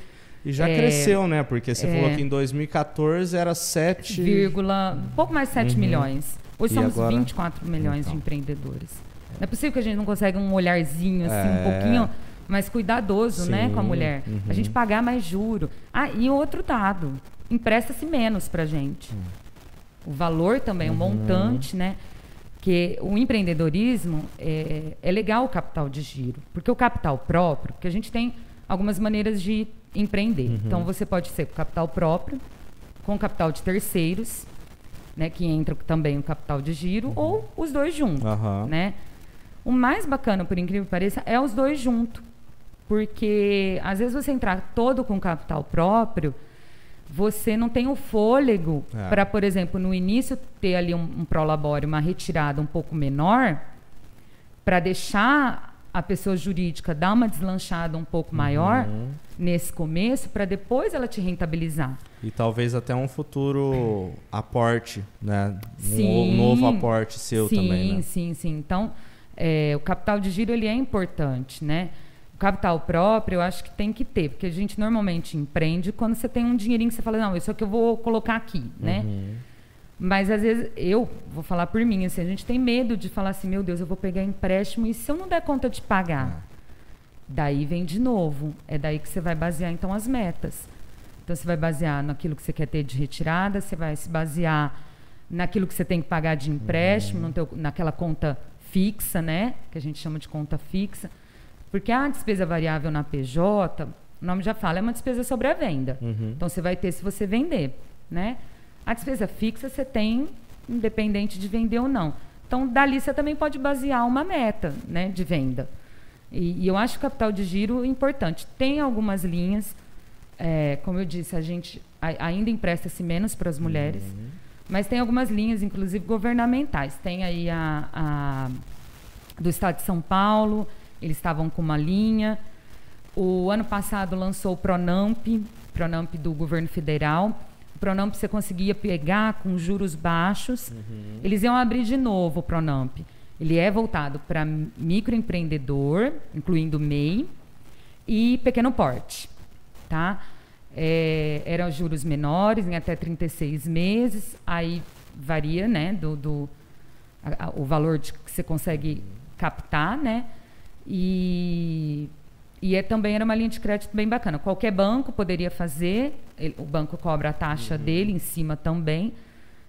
E já É, cresceu, né? Porque você é. falou que em 2014 era 7... vírgula, um pouco mais de 7 milhões. Hoje Uhum. E somos agora? 24 milhões Então. de empreendedores. Não é possível que a gente não consiga um olharzinho assim, É. um pouquinho mais cuidadoso, né, com a Sim, mulher. uhum. A gente pagar mais juro. Ah, e outro dado, empresta-se menos pra gente. Hum. O valor também, o Uhum. montante, né? Que o empreendedorismo é, é legal o capital de giro, porque o capital próprio, porque a gente tem algumas maneiras de empreender. Uhum. Então você pode ser com capital próprio, com capital de terceiros, né, que entra também o capital de giro, ou os dois juntos, Uhum. Né? O mais bacana, por incrível que pareça, é os dois juntos. Porque às vezes você entrar todo com capital próprio, você não tem o fôlego É. para, por exemplo, no início ter ali um, um prolabore, uma retirada um pouco menor, para deixar a pessoa jurídica dar uma deslanchada um pouco maior Uhum. nesse começo, para depois ela te rentabilizar. E talvez até um futuro aporte, né? Um Sim. novo aporte seu sim, também, né? Sim, sim. Então, é, o capital de giro ele é importante, né? O capital próprio eu acho que tem que ter, porque a gente normalmente empreende quando você tem um dinheirinho que você fala, não, isso aqui eu vou colocar aqui, né? Uhum. Mas às vezes eu vou falar por mim, assim, a gente tem medo de falar assim, meu Deus, eu vou pegar empréstimo e se eu não der conta de pagar? Daí vem de novo. É daí que você vai basear então as metas. Então você vai basear naquilo que você quer ter de retirada, você vai se basear naquilo que você tem que pagar de empréstimo, no teu- naquela conta fixa, né? Que a gente chama de conta fixa. Porque a despesa variável na PJ, o nome já fala, é uma despesa sobre a venda. Uhum. Então você vai ter se você vender, né? A despesa fixa você tem independente de vender ou não. Então dali você também pode basear uma meta, né, de venda. E, e eu acho o capital de giro importante. Tem algumas linhas, é, como eu disse, a gente a- ainda empresta-se menos para as mulheres, mas tem algumas linhas, inclusive governamentais. Tem aí a, a do Estado de São Paulo, eles estavam com uma linha. O ano passado lançou o Pronamp, Pronamp do governo federal. O Pronamp você conseguia pegar com juros baixos. Eles iam abrir de novo o Pronamp. Ele é voltado para microempreendedor, incluindo MEI, e pequeno porte, tá? É, eram juros menores, em até 36 meses, aí varia, né, do, do a- a- o valor de, que você consegue captar, né? E E é, também era uma linha de crédito bem bacana. Qualquer banco poderia fazer, ele, o banco cobra a taxa uhum. dele em cima também,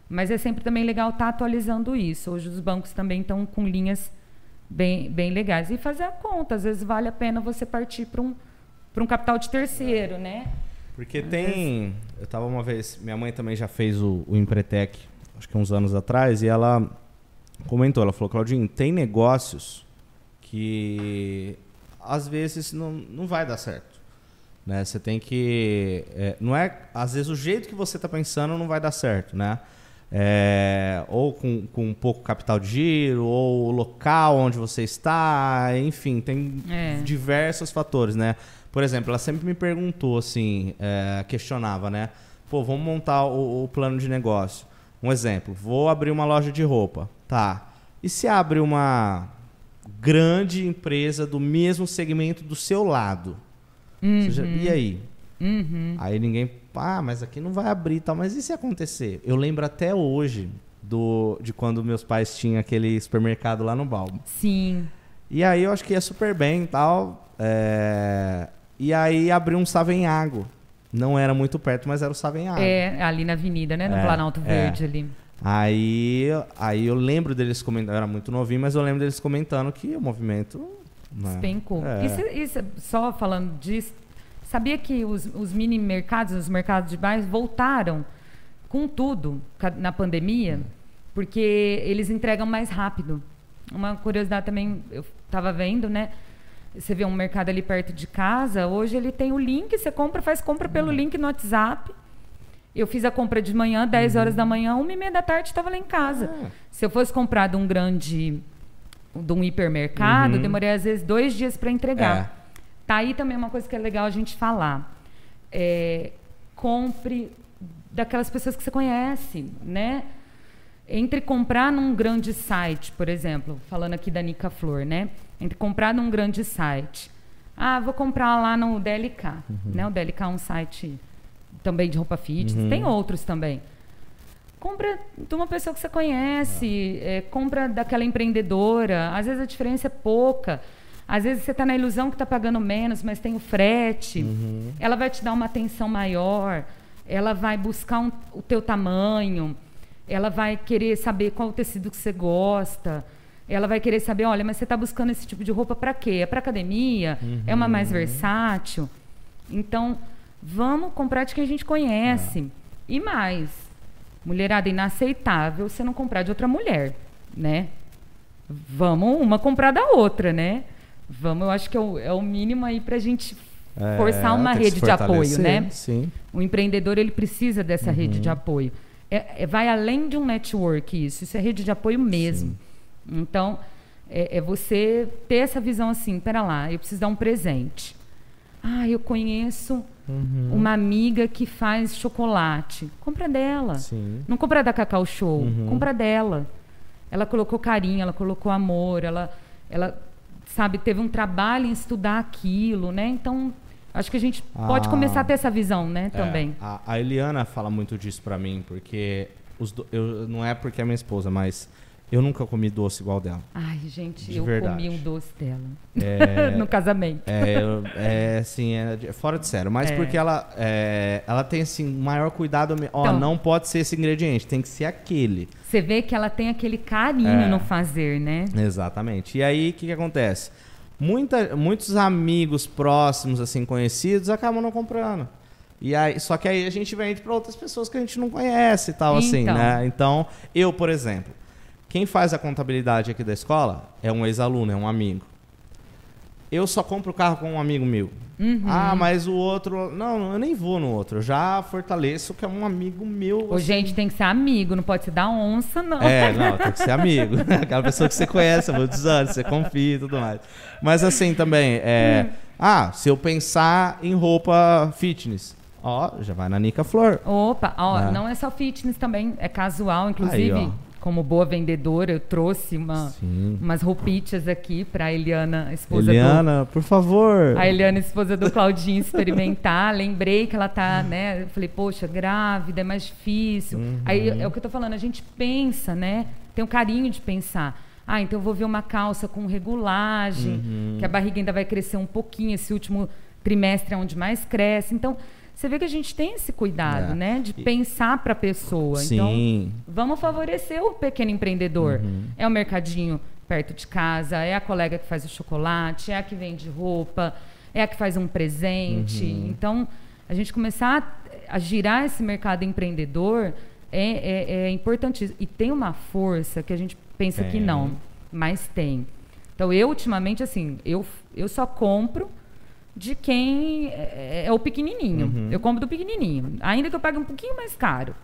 mas é sempre também legal estar tá atualizando isso. Hoje os bancos também estão com linhas bem, bem legais. E fazer a conta, às vezes vale a pena você partir para um, um capital de terceiro, né? Porque às tem. Vezes... Eu estava uma vez, minha mãe também já fez o, o Empretec, acho que uns anos atrás, e ela comentou, ela falou, Claudinho, tem negócios que às vezes não, não vai dar certo. Né? Você tem que. É, não é. Às vezes o jeito que você está pensando não vai dar certo, né? É, ou com, com pouco capital de giro, ou o local onde você está, enfim, tem é. diversos fatores, né? Por exemplo, ela sempre me perguntou assim, é, questionava, né? Pô, vamos montar o, o, plano de negócio. Um exemplo, vou abrir uma loja de roupa, tá? E se abre uma grande empresa do mesmo segmento do seu lado. Uhum. Já, e aí? Uhum. Aí ninguém, ah, mas aqui não vai abrir e tal. Mas e se acontecer? Eu lembro até hoje do, de quando meus pais tinham aquele supermercado lá no Balbo. Sim. E aí eu acho que ia super bem e tal. É... E aí abriu um Savenhago. Não era muito perto, mas era o Savenhago. É, ali na avenida, né? No é, Planalto Verde é. ali. Aí, aí eu lembro deles comentando, eu era muito novinho, mas eu lembro deles comentando que o movimento. Né, Despencou. É. Isso, isso, só falando disso, sabia que os, os mini mercados, os mercados de bairros voltaram com tudo na pandemia, porque eles entregam mais rápido. Uma curiosidade também, eu estava vendo, né? Você vê um mercado ali perto de casa, hoje ele tem o link, você compra, faz compra pelo uhum. link no WhatsApp eu fiz a compra de manhã, 10 horas da manhã, 1 e meia da tarde estava lá em casa. Ah. Se eu fosse comprar de um grande, de um hipermercado, uhum. demorei às vezes dois dias para entregar. É. Tá aí também uma coisa que é legal a gente falar. É, compre daquelas pessoas que você conhece, né? Entre comprar num grande site, por exemplo, falando aqui da Nica Flor, né? Entre comprar num grande site. Ah, vou comprar lá no DLK, uhum. né? O DLK é um site também de roupa fitness, uhum. tem outros também. Compra de uma pessoa que você conhece, é. É, compra daquela empreendedora. Às vezes a diferença é pouca. Às vezes você está na ilusão que está pagando menos, mas tem o frete. Uhum. Ela vai te dar uma atenção maior. Ela vai buscar um, o teu tamanho. Ela vai querer saber qual o tecido que você gosta. Ela vai querer saber, olha, mas você está buscando esse tipo de roupa para quê? É para academia? Uhum. É uma mais uhum. versátil? Então, Vamos comprar de quem a gente conhece. É. E mais, mulherada inaceitável você não comprar de outra mulher, né? Vamos uma comprar da outra, né? Vamos, eu acho que é o, é o mínimo aí para a gente é, forçar uma rede de apoio, né? Sim. O empreendedor ele precisa dessa uhum. rede de apoio. É, é, vai além de um network isso, isso é rede de apoio mesmo. Sim. Então é, é, você ter essa visão assim, pera lá, eu preciso dar um presente. Ah, eu conheço uhum. uma amiga que faz chocolate. Compra dela. Sim. Não compra da Cacau Show, uhum. compra dela. Ela colocou carinho, ela colocou amor, ela, ela sabe, teve um trabalho em estudar aquilo, né? Então, acho que a gente ah, pode começar a ter essa visão, né, é, também. A, a Eliana fala muito disso para mim, porque os do, eu, não é porque é minha esposa, mas eu nunca comi doce igual dela. Ai, gente, de eu verdade. comi um doce dela. É, no casamento. É, é assim, é, fora de sério. Mas é. porque ela, é, ela tem, assim, maior cuidado. Ó, então, não pode ser esse ingrediente, tem que ser aquele. Você vê que ela tem aquele carinho é. no fazer, né? Exatamente. E aí, o que, que acontece? Muita, muitos amigos próximos, assim, conhecidos, acabam não comprando. E aí, só que aí a gente vende para outras pessoas que a gente não conhece e tal, assim, então. assim, né? Então, eu, por exemplo, quem faz a contabilidade aqui da escola é um ex-aluno, é um amigo. Eu só compro o carro com um amigo meu. Uhum. Ah, mas o outro. Não, eu nem vou no outro. Eu já fortaleço que é um amigo meu. Ô, assim. gente, tem que ser amigo, não pode ser da onça, não. É, não, tem que ser amigo. Aquela pessoa que você conhece há muitos anos, você confia e tudo mais. Mas assim também, é. Hum. Ah, se eu pensar em roupa fitness. Ó, já vai na Nica Flor. Opa, ó, é. não é só fitness também, é casual, inclusive. Aí, como boa vendedora, eu trouxe uma, umas roupitas aqui para a Eliana, esposa Eliana, do, por favor. A Eliana, esposa do Claudinho, experimentar. Lembrei que ela tá, né? Eu falei, poxa, grávida, é mais difícil. Uhum. Aí é o que eu tô falando, a gente pensa, né? Tem um carinho de pensar. Ah, então eu vou ver uma calça com regulagem, Uhum. que a barriga ainda vai crescer um pouquinho, esse último trimestre é onde mais cresce. Então, você vê que a gente tem esse cuidado, É. né? De pensar para a pessoa. Então, Sim. vamos favorecer o pequeno empreendedor. Uhum. É o mercadinho perto de casa, é a colega que faz o chocolate, é a que vende roupa, é a que faz um presente. Uhum. Então, a gente começar a, a girar esse mercado empreendedor é, é, é importantíssimo. E tem uma força que a gente pensa que Tem. não, mas tem. Então, eu, ultimamente, assim, eu, eu só compro de quem é, é o pequenininho. Uhum. Eu compro do pequenininho. Ainda que eu pague um pouquinho mais caro.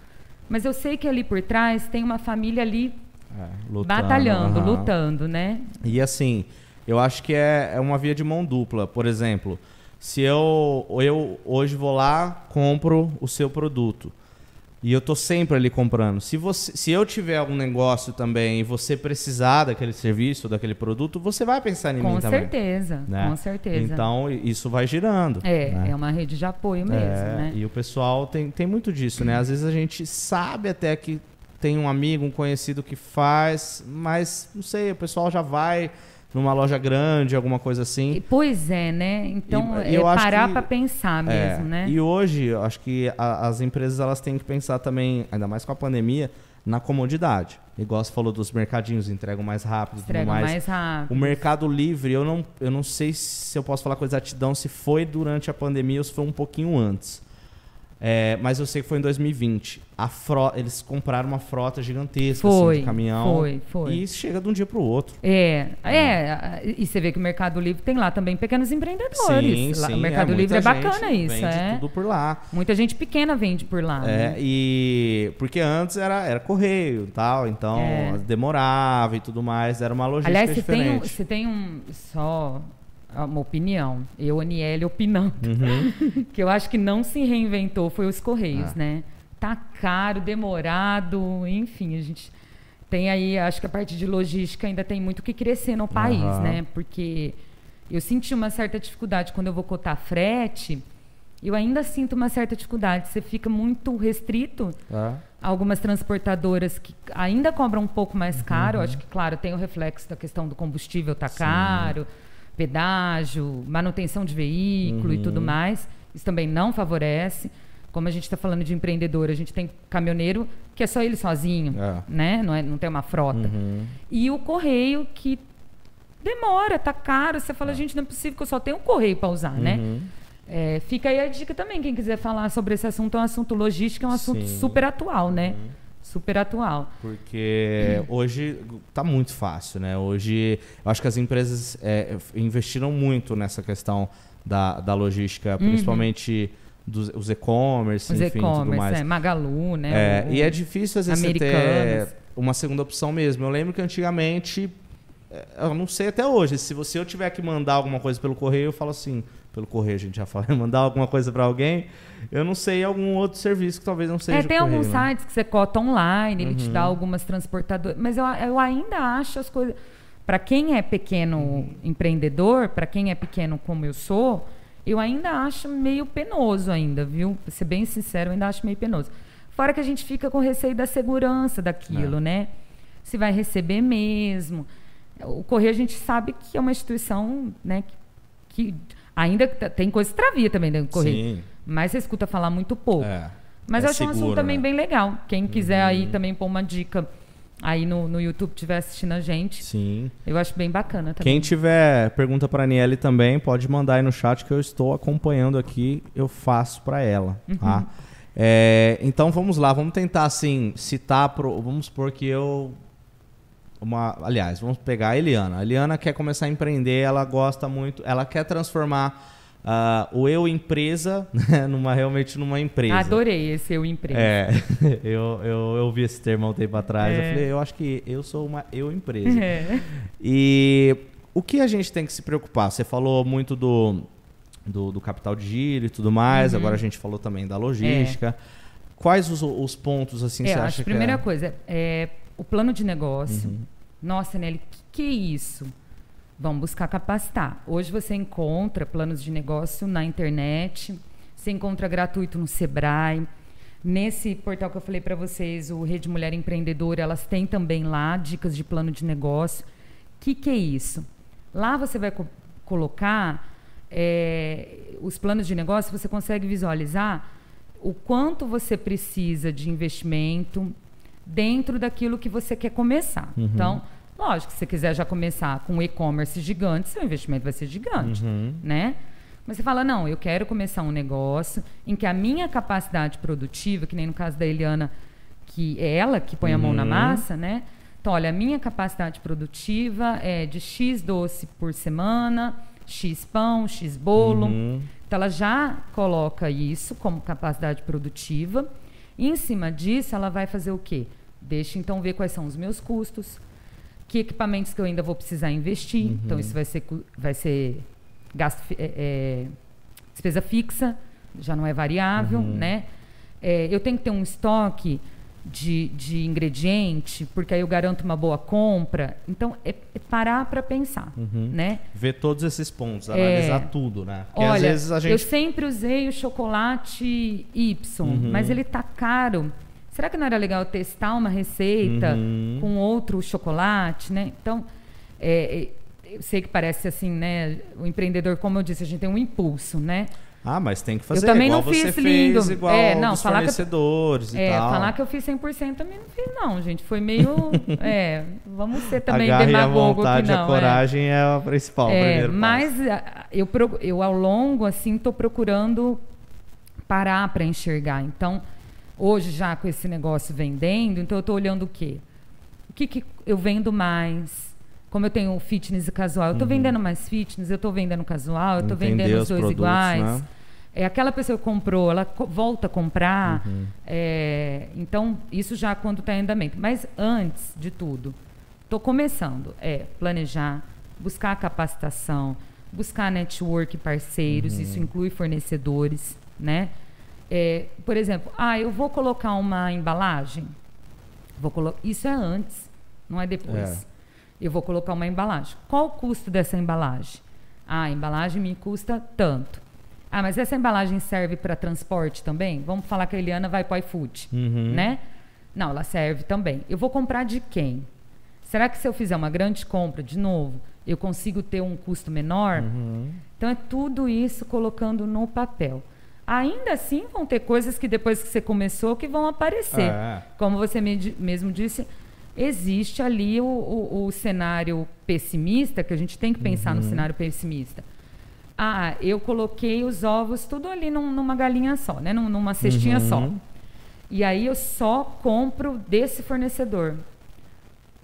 Mas eu sei que ali por trás tem uma família ali É, lutando, batalhando, aham. lutando, né? E assim, eu acho que é, é uma via de mão dupla. Por exemplo, se eu, eu hoje vou lá, compro o seu produto. E eu tô sempre ali comprando. Se, você, se eu tiver algum negócio também e você precisar daquele serviço, daquele produto, você vai pensar em mim Com também. certeza, né? com certeza. Então, isso vai girando. é, né? é uma rede de apoio mesmo, É, né? E o pessoal tem, tem muito disso, né? Às vezes a gente sabe até que tem um amigo, um conhecido que faz, mas não sei, o pessoal já vai numa loja grande, alguma coisa assim. E, Pois é, né? Então, E- é parar para pensar mesmo, É, né? E hoje, eu acho que a- as empresas elas têm que pensar também, ainda mais com a pandemia, na comodidade. Igual você falou dos mercadinhos, entregam mais rápido Entrega mais. mais rápido. O Mercado Livre, eu não, eu não sei se eu posso falar com exatidão se foi durante a pandemia ou se foi um pouquinho antes. É, mas eu sei que foi em 2020. A fro eles compraram uma frota gigantesca assim, Foi, de caminhão. foi, foi. E chega de um dia para o outro. É, é, e você vê que o Mercado Livre tem lá também pequenos empreendedores. Sim, Lá- sim. o Mercado é, Livre é bacana isso, vende é. tudo por lá. Muita gente pequena vende por lá. É, né? e porque antes era, era correio e tal, então É. demorava e tudo mais, era uma logística Aliás, você tem, um, diferente. você tem um só uma opinião, eu, Aniele, opinando, Uhum. que eu acho que não se reinventou foi os Correios, Ah. né? Tá caro, demorado, enfim, a gente tem aí, acho que a parte de logística ainda tem muito que crescer no país, Aham. né? Porque eu senti uma certa dificuldade quando eu vou cotar frete, eu ainda sinto uma certa dificuldade, você fica muito restrito É. algumas transportadoras que ainda cobram um pouco mais Uhum. caro. Acho que, claro, tem o reflexo da questão do combustível tá caro, pedágio, manutenção de veículo e Uhum. tudo mais. Isso também não favorece. Como a gente está falando de empreendedor, a gente tem caminhoneiro que é só ele sozinho, É. né? Não, é, não tem uma frota. Uhum. E o correio que demora, tá caro. Você fala, gente, não é possível que eu só tenho um correio para usar, né? Uhum. É, fica aí a dica também, quem quiser falar sobre esse assunto, é um assunto logístico, é um assunto Sim. Uhum. super atual, né? Super atual. Porque hoje tá muito fácil, né? Hoje eu acho que as empresas é, investiram muito nessa questão da, da logística, principalmente dos os e-commerce, enfim, tudo e-commerce, mais. é, Magalu, né? É, o- e é difícil às vezes ter uma segunda opção mesmo. Eu lembro que antigamente, é, eu não sei até hoje, se você eu tiver que mandar alguma coisa pelo correio, eu falo assim, pelo correio a gente já fala, mandar alguma coisa para alguém, eu não sei algum outro serviço que talvez não seja É, tem correio, alguns né? sites que você cota online, ele te dá Uhum. algumas transportadoras. Mas eu, eu ainda acho as coisas. Para quem é pequeno Uhum. empreendedor, para quem é pequeno como eu sou, eu ainda acho meio penoso ainda, viu? Pra ser bem sincero, eu ainda acho meio penoso. Fora que a gente fica com receio da segurança daquilo, É. né? Se vai receber mesmo. O Correio a gente sabe que é uma instituição, né, que, que ainda tem coisa extravia também dentro do Correio. Sim. Mas você escuta falar muito pouco. É. Mas É eu acho um assunto seguro, também né? bem legal. Quem quiser aí também pôr uma dica aí no, no YouTube, estiver assistindo a gente, Sim. eu acho bem bacana também. Quem tiver pergunta para Aniele também, pode mandar aí no chat que eu estou acompanhando aqui, eu faço para ela, Uhum. tá? É, então vamos lá, vamos tentar assim citar pro, vamos supor que eu uma, aliás, vamos pegar a Eliana. A Eliana quer começar a empreender, ela gosta muito, ela quer transformar ah, o eu empresa né, numa realmente numa empresa. Adorei esse eu emprego. É, eu, eu, eu vi esse termo há um tempo atrás. É. Eu falei, eu acho que eu sou uma eu empresa. É. E o que a gente tem que se preocupar? Você falou muito do, do, do capital de giro e tudo mais, Uhum. agora a gente falou também da logística. Quais os, os pontos assim É, você acha que a que primeira é? coisa é o plano de negócio. Uhum. Nossa, Nelly, que, que é isso? Vamos buscar capacitar. Hoje você encontra planos de negócio na internet, você encontra gratuito no Sebrae. Nesse portal que eu falei para vocês, o Rede Mulher Empreendedora, elas têm também lá dicas de plano de negócio. O que, que é isso? Lá você vai co colocar é, os planos de negócio, você consegue visualizar o quanto você precisa de investimento dentro daquilo que você quer começar. Uhum. Então, lógico, se você quiser já começar com um e-commerce gigante, seu investimento vai ser gigante, uhum. né? Mas você fala, não, eu quero começar um negócio em que a minha capacidade produtiva, que nem no caso da Eliana, que é ela que põe a mão na uhum. massa, né? Então, olha, a minha capacidade produtiva é de X doce por semana, X pão, X bolo. Uhum. Então, ela já coloca isso como capacidade produtiva. E, em cima disso, ela vai fazer o quê? Deixa, então, ver quais são os meus custos, que equipamentos que eu ainda vou precisar investir. Uhum. Então, isso vai ser, vai ser gasto, é, é, despesa fixa, já não é variável, uhum. né? É, eu tenho que ter um estoque de, de ingrediente, porque aí eu garanto uma boa compra. Então, é, é parar para pensar, uhum. né? Ver todos esses pontos, analisar é. tudo, né? Porque olha, às vezes a gente... eu sempre usei o chocolate Y, uhum. mas ele tá caro. Será que não era legal testar uma receita uhum. com outro chocolate, né? Então, é, é eu sei que parece assim, né? O empreendedor, como eu disse, a gente tem um impulso, né? Ah, mas tem que fazer eu também igual não fiz você lindo. fez, igual é, não, falar fornecedores que eu, e é, tal. falar que eu fiz 100% também não fiz não, gente. Foi meio... é, vamos ser também Agarre demagogo a vontade, que não. A coragem é, é a principal, é, Mas eu, eu, ao longo, assim, estou procurando parar para enxergar. Então, hoje já com esse negócio vendendo, então eu estou olhando o quê? O que, que eu vendo mais? como eu tenho fitness e casual, eu estou uhum. vendendo mais fitness, eu estou vendendo casual, eu estou vendendo os dois produtos, iguais. Né? É, aquela pessoa que comprou, ela co volta a comprar. Uhum. É, então, isso já quando está em andamento. Mas antes de tudo, estou começando. É planejar, buscar capacitação, buscar network parceiros, uhum. isso inclui fornecedores, né? É, por exemplo, ah, eu vou colocar uma embalagem. Vou colo isso é antes, não é depois. É. Eu vou colocar uma embalagem. Qual o custo dessa embalagem? Ah, a embalagem me custa tanto. Ah, mas essa embalagem serve para transporte também? Vamos falar que a Eliana vai para o iFood, uhum. né? Não, ela serve também. Eu vou comprar de quem? Será que se eu fizer uma grande compra, de novo, eu consigo ter um custo menor? Uhum. Então, é tudo isso colocando no papel. Ainda assim, vão ter coisas que depois que você começou que vão aparecer. É. Como você mesmo disse, existe ali o, o, o, cenário pessimista, que a gente tem que pensar uhum. no cenário pessimista. Ah, eu coloquei os ovos tudo ali num, numa galinha só, né? numa cestinha uhum. só. E aí eu só compro desse fornecedor.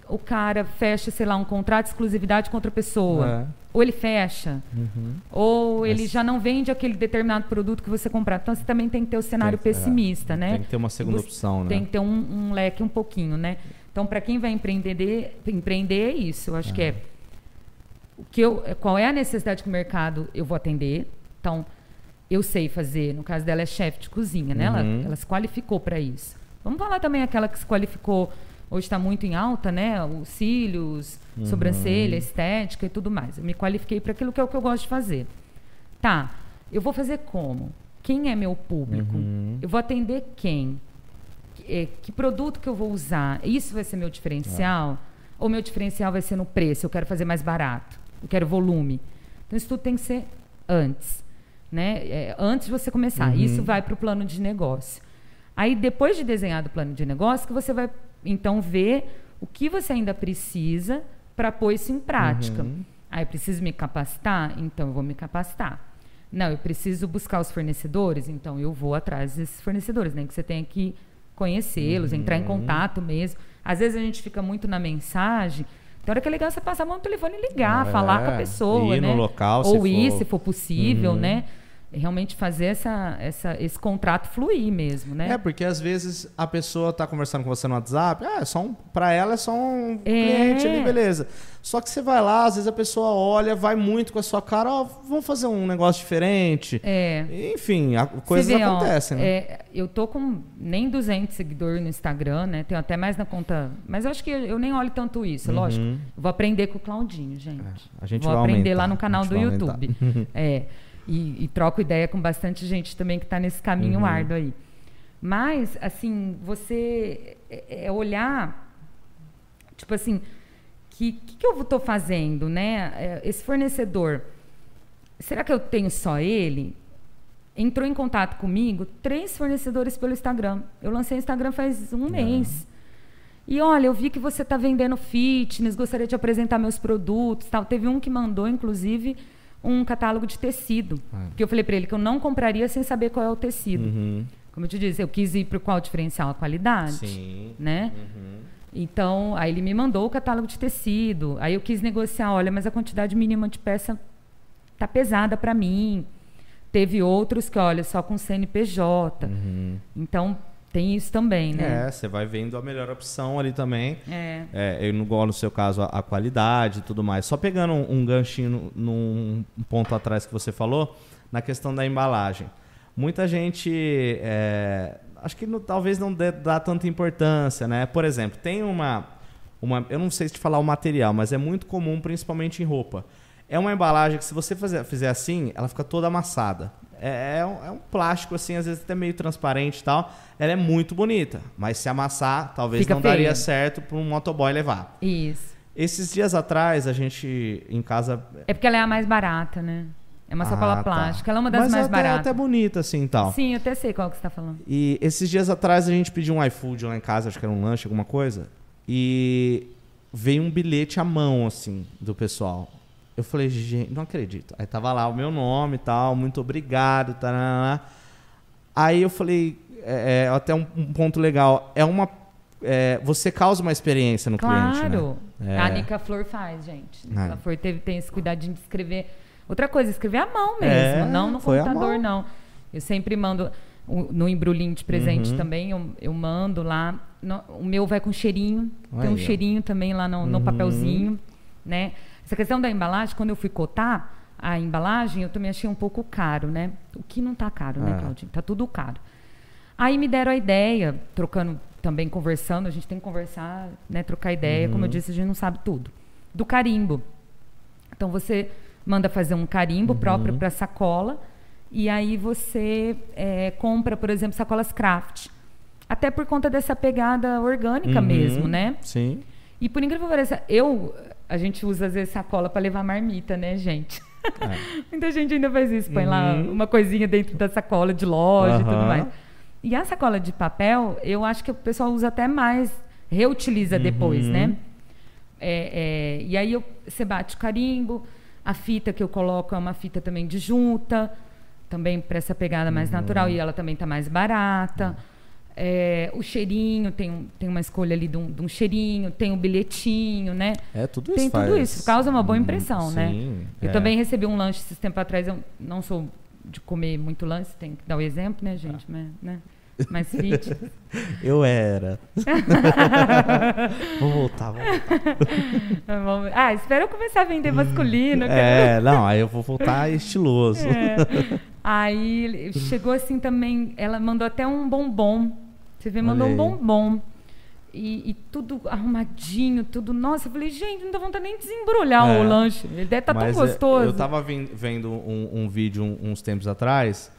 O cara fecha, sei lá, um contrato de exclusividade com outra pessoa. É. Ou ele fecha. Uhum. Ou ele Mas... já não vende aquele determinado produto que você comprar. Então você também tem que ter o cenário tem, pessimista, é. né? Tem que ter uma segunda opção, né? Tem que ter um, um leque um pouquinho, né? Então, para quem vai empreender, empreender é isso. Eu acho ah. que é o que eu, qual é a necessidade que o mercado eu vou atender. Então, eu sei fazer. No caso dela é chefe de cozinha, né? Uhum. Ela, ela se qualificou para isso. Vamos falar também aquela que se qualificou hoje está muito em alta, né? Os cílios, uhum. sobrancelha, estética e tudo mais. Eu me qualifiquei para aquilo que é o que eu gosto de fazer. Tá, eu vou fazer como? Quem é meu público? Uhum. Eu vou atender quem? é, que produto que eu vou usar? Isso vai ser meu diferencial? É. Ou meu diferencial vai ser no preço? Eu quero fazer mais barato. Eu quero volume. Então, isso tudo tem que ser antes. Né? É, antes de você começar. Uhum. Isso vai para o plano de negócio. Aí, depois de desenhar o plano de negócio, que você vai, então, ver o que você ainda precisa para pôr isso em prática. Uhum. Ah, eu preciso me capacitar? Então, eu vou me capacitar. Não, eu preciso buscar os fornecedores? Então, eu vou atrás desses fornecedores. Nem que você tenha que conhecê-los, uhum. entrar em contato mesmo. Às vezes a gente fica muito na mensagem. Então, hora que é legal você passar a mão no telefone e ligar, é, falar com a pessoa, ir né? no local, Ou se ir, for... se for possível, uhum. né? Realmente fazer essa, essa, esse contrato fluir mesmo, né? É, porque às vezes a pessoa está conversando com você no WhatsApp, ah, é só um, para ela é só um é. cliente ali, beleza. Só que você vai lá, às vezes a pessoa olha, vai muito com a sua cara, ó, oh, vamos fazer um negócio diferente. É. Enfim, a, coisas vê, acontecem, ó, né? É, eu tô com nem 200 seguidores no Instagram, né? Tenho até mais na conta, mas eu acho que eu nem olho tanto isso, uhum. lógico. Eu vou aprender com o Claudinho, gente. É, a gente vou vai aprender aumentar, lá no canal do YouTube. é. E, e troco ideia com bastante gente também que está nesse caminho uhum. árduo aí. Mas, assim, você é, é olhar, tipo assim, que que, que eu estou fazendo, né? É, Esse fornecedor, será que eu tenho só ele? Entrou em contato comigo três fornecedores pelo Instagram. Eu lancei o Instagram faz um mês. E olha, eu vi que você está vendendo fitness, gostaria de apresentar meus produtos, tal. Teve um que mandou, inclusive, um catálogo de tecido, Ah. que eu falei para ele que eu não compraria sem saber qual é o tecido. Uhum. Como eu te disse, eu quis ir para qual diferencial a qualidade, Sim. né? Uhum. Então, aí ele me mandou o catálogo de tecido. Aí eu quis negociar, olha, mas a quantidade mínima de peça tá pesada para mim. Teve outros que, olha, só com CNPJ. Uhum. Então, tem isso também, né? É, você vai vendo a melhor opção ali também. É. É, eu não gosto no seu caso a, a qualidade e tudo mais. Só pegando um, um ganchinho no- num ponto atrás que você falou, na questão da embalagem. Muita gente, é, acho que não- talvez não dê, dá tanta importância, né? Por exemplo, tem uma, uma, eu não sei se te falar o material, mas é muito comum, principalmente em roupa. É uma embalagem que se você fazer, fizer assim, ela fica toda amassada. É, é um, é um plástico assim, às vezes até meio transparente e tal. Ela é muito bonita, mas se amassar, talvez Fica não daria feia. certo para um motoboy levar. Isso. Esses dias atrás, a gente em casa. É porque ela é a mais barata, né? É uma sacola Ah, tá. plástica. Ela é uma das Mas mais é até, baratas. até bonita assim e tal. Sim, eu até sei qual que você está falando. E esses dias atrás a gente pediu um iFood lá em casa, acho que era um lanche, alguma coisa. E veio um bilhete à mão, assim, do pessoal. Eu falei, gente, não acredito. Aí tava lá o meu nome e tal, muito obrigado, tarará. Aí eu falei, é, é, até um, um ponto legal, é uma. é, você causa uma experiência no cliente, Claro. né? É. A Nica Flor faz, gente. É. A Flor teve, tem esse cuidadinho de escrever. Outra coisa, escrever à mão mesmo, É, não no computador, não. Eu sempre mando no embrulhinho de presente Uhum. também, eu, eu mando lá. No- o meu vai com cheirinho. tem Aí, um cheirinho também lá no, no Uhum. papelzinho, né? Essa questão da embalagem, quando eu fui cotar a embalagem, eu também achei um pouco caro, né? O que não tá caro, né, É. Claudinho? Tá tudo caro. Aí me deram a ideia, trocando, também conversando, a gente tem que conversar, né, trocar ideia, como eu disse, a gente não sabe tudo. Do carimbo. Então você manda fazer um carimbo próprio para sacola e aí você é, compra, por exemplo, sacolas craft. Até por conta dessa pegada orgânica Uhum. mesmo, né? Sim. E por incrível que pareça, eu a gente usa às vezes sacola para levar marmita, né, gente? É. Muita gente ainda faz isso, põe lá Uhum. uma coisinha dentro da sacola de loja e tudo mais. E a sacola de papel, eu acho que o pessoal usa até mais, reutiliza depois, Uhum. né? É, é, e aí eu- você bate o carimbo, a fita que eu coloco é uma fita também de junta, também para essa pegada mais Uhum. natural e ela também tá mais barata. É, o cheirinho, tem, um- tem uma escolha ali de um, de um cheirinho, tem um bilhetinho, né? É tudo isso. Tem tudo faz- isso, causa uma boa Hum, impressão, né? sim, Eu é. também recebi um lanche esses tempos atrás, eu não sou de comer muito lanche, tem que dar o exemplo, né, gente? Mas, né? Mais fit. Eu era. vou voltar, vou voltar. Vamos- ah, espero eu começar a vender masculino. É, não, aí eu vou voltar estiloso. É. Aí chegou assim também, ela mandou até um bombom. Você vê, mandou um Olha aí. bombom. E, e tudo arrumadinho, tudo. Nossa, eu falei, gente, não dá vontade nem de desembrulhar É. o lanche. Ele deve estar tão Mas, é, gostoso. Eu tava vin- vendo um, um vídeo um- uns tempos atrás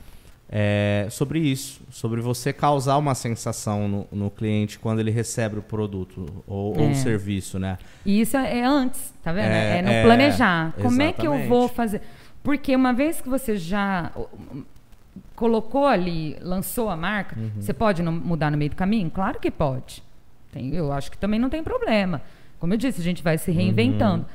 é, sobre isso, sobre você causar uma sensação no, no cliente quando ele recebe o produto ou, ou É. o serviço, né? E isso é é antes, tá vendo? É, É, no é, planejar. Como é que eu exatamente. vou fazer? Porque uma vez que você já colocou ali, lançou a marca, Uhum. você pode mudar no meio do caminho? Claro que pode. Tem- eu acho que também não tem problema. Como eu disse, a gente vai se reinventando.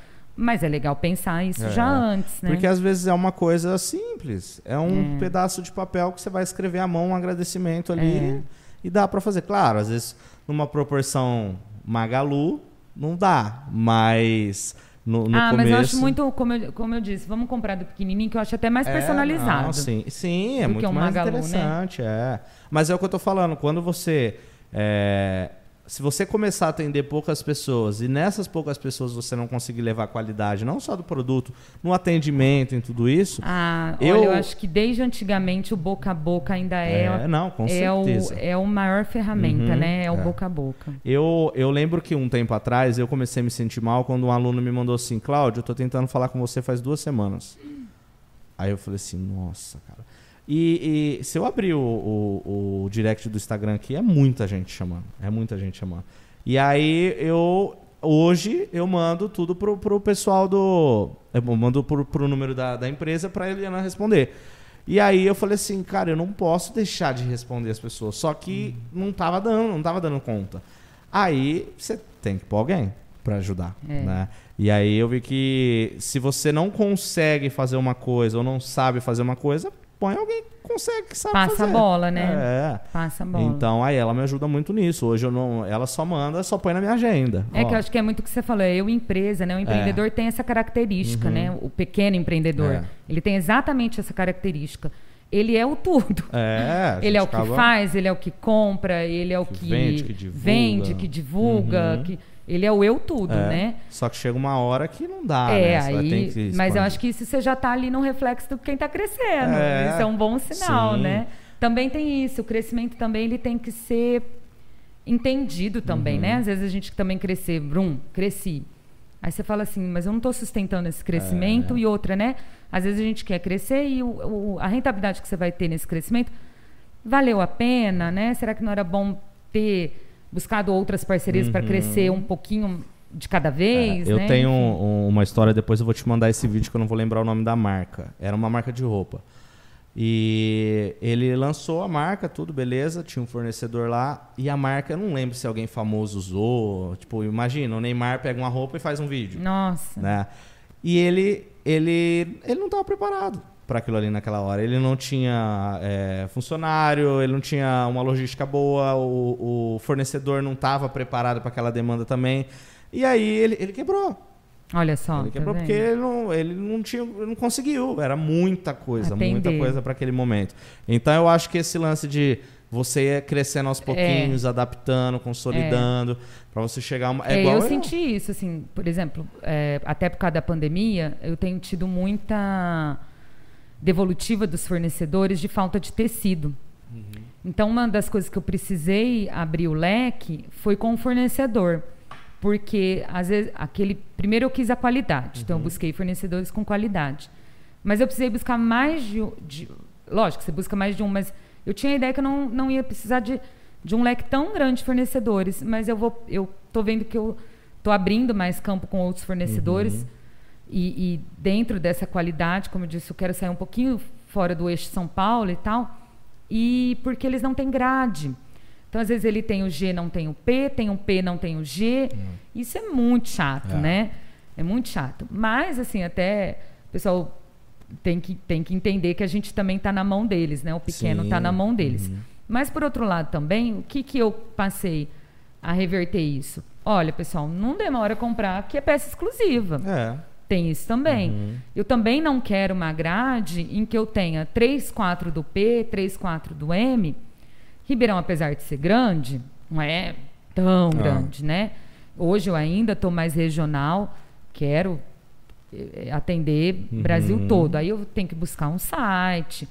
Mas é legal pensar isso. É. já antes, né? Porque às vezes é uma coisa simples. É um É. pedaço de papel que você vai escrever à mão um agradecimento ali É. e dá pra fazer. Claro, às vezes numa proporção Magalu não dá, mas no, no ah, começo... mas eu acho muito, como eu, como eu disse, vamos comprar do pequenininho, que eu acho até mais É, personalizado. não, sim, sim, é muito um mais Magalu, né? interessante, é. Mas é o que eu tô falando, quando você é, se você começar a atender poucas pessoas e nessas poucas pessoas você não conseguir levar qualidade, não só do produto, no atendimento, em tudo isso, Ah, Eu- olha, eu acho que desde antigamente o boca a boca ainda é, é, não, com é, o, certeza. é o maior ferramenta, Uhum, né? É o é. boca a boca. Eu, eu lembro que um tempo atrás eu comecei a me sentir mal quando um aluno me mandou assim, Cláudio, eu tô tentando falar com você faz duas semanas. Aí eu falei assim, nossa, cara. E, e se eu abrir o, o, o direct do Instagram aqui, é muita gente chamando. É muita gente chamando. E aí eu. Hoje eu mando tudo pro, pro pessoal do. Eu mando pro, pro número da, da empresa pra Eliana responder. E aí eu falei assim, cara, eu não posso deixar de responder as pessoas. Só que não tava dando, não tava dando conta. Aí você tem que pôr alguém para ajudar, É. né? E aí eu vi que se você não consegue fazer uma coisa ou não sabe fazer uma coisa, põe alguém que consegue, que sabe Passa fazer. a bola, né? É. Passa a bola. Então aí ela me ajuda muito nisso. Hoje eu não, ela só manda, só põe na minha agenda. É Ó, que eu acho que é muito o que você falou, é eu empresa, né? O empreendedor tem essa característica, né? O pequeno empreendedor. É. Ele tem exatamente essa característica. Ele é o tudo. É, Ele é o que acaba- faz, ele é o que compra, ele é o Que que, vende, que divulga. vende, que divulga, Uhum. que ele é o eu tudo, É. né? Só que chega uma hora que não dá, é, né? Você vai ter aí, que mas eu acho que isso você já está ali no reflexo do quem está crescendo. É, isso é um bom sinal, sim. né? Também tem isso, o crescimento também ele tem que ser entendido também, Uhum. né? Às vezes a gente também crescer, brum, cresci. Aí você fala assim, mas eu não estou sustentando esse crescimento É. e outra, né? Às vezes a gente quer crescer e o, o- a rentabilidade que você vai ter nesse crescimento valeu a pena, né? Será que não era bom ter buscado outras parcerias para crescer um pouquinho de cada vez? Uhum. É, eu né? tenho um- uma história, depois eu vou te mandar esse vídeo que eu não vou lembrar o nome da marca. Era uma marca de roupa. E ele lançou a marca, tudo beleza, tinha um fornecedor lá, e a marca, eu não lembro se alguém famoso usou. Tipo, imagina, o Neymar pega uma roupa e faz um vídeo. Nossa. né? E ele, ele, ele não estava preparado para aquilo ali naquela hora. Ele não tinha é, funcionário, ele não tinha uma logística boa, o, o fornecedor não estava preparado para aquela demanda também. E aí ele, ele quebrou. Olha só. ele tá quebrou vendo? porque ele não, ele não tinha, ele não conseguiu. Era muita coisa, muita Atender. coisa para aquele momento. Então eu acho que esse lance de você crescendo aos pouquinhos, adaptando, consolidando, para você chegar a uma. É, É, igual eu senti isso, assim, por exemplo, é, até por causa da pandemia, eu tenho tido muita devolutiva dos fornecedores de falta de tecido. Uhum. Então, uma das coisas que eu precisei abrir o leque foi com o fornecedor. Porque, às vezes, aquele. Primeiro eu quis a qualidade, Uhum. então eu busquei fornecedores com qualidade. Mas eu precisei buscar mais de, de. Lógico, você busca mais de um, mas eu tinha a ideia que eu não, não ia precisar de, de um leque tão grande de fornecedores. Mas eu vou. Eu tô vendo que eu tô abrindo mais campo com outros fornecedores. E, e dentro dessa qualidade, como eu disse, eu quero sair um pouquinho fora do eixo São Paulo e tal. E porque eles não têm grade. Então, às vezes, ele tem o G, não tem o P, tem um P, não tem o G. Isso é muito chato, É. né? É muito chato. Mas, assim, até o pessoal tem que, tem que entender que a gente também está na mão deles, né? O pequeno está na mão deles. Mas, por outro lado, também, o que, que eu passei a reverter isso? Olha, pessoal, não demora a comprar, que é peça exclusiva. É. Tem isso também. Uhum. Eu também não quero uma grade em que eu tenha 3, 4 do P, 3, 4 do M. Ribeirão, apesar de ser grande, não é tão Ah. grande, né? Hoje eu ainda estou mais regional, quero eh, atender Brasil Uhum. todo. Aí eu tenho que buscar um site,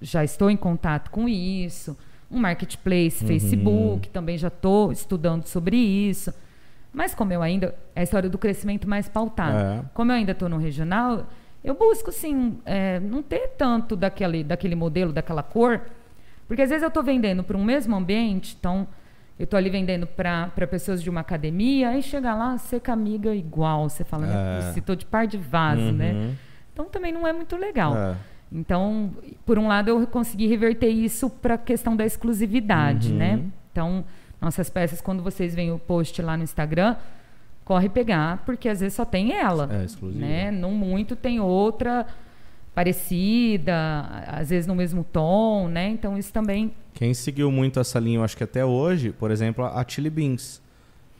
já estou em contato com isso, um marketplace, Uhum. Facebook, também já estou estudando sobre isso. Mas como eu ainda. É a história do crescimento mais pautado. É. Como eu ainda estou no regional, eu busco, sim, é, não ter tanto daquele, daquele modelo, daquela cor. Porque às vezes eu estou vendendo para um mesmo ambiente, então eu estou ali vendendo para pessoas de uma academia, aí chega lá, seca amiga igual. Você fala, É. né? Estou de par de vaso, né? Uhum. Então também não é muito legal. É. Então, por um lado, eu consegui reverter isso para a questão da exclusividade, Uhum. né? Então, nossas peças, quando vocês veem o post lá no Instagram, corre pegar, porque às vezes só tem ela. É, exclusiva. Né? Não muito tem outra parecida, às vezes no mesmo tom, né? Então, isso também Quem seguiu muito essa linha, eu acho que até hoje, por exemplo, a Chili Beans.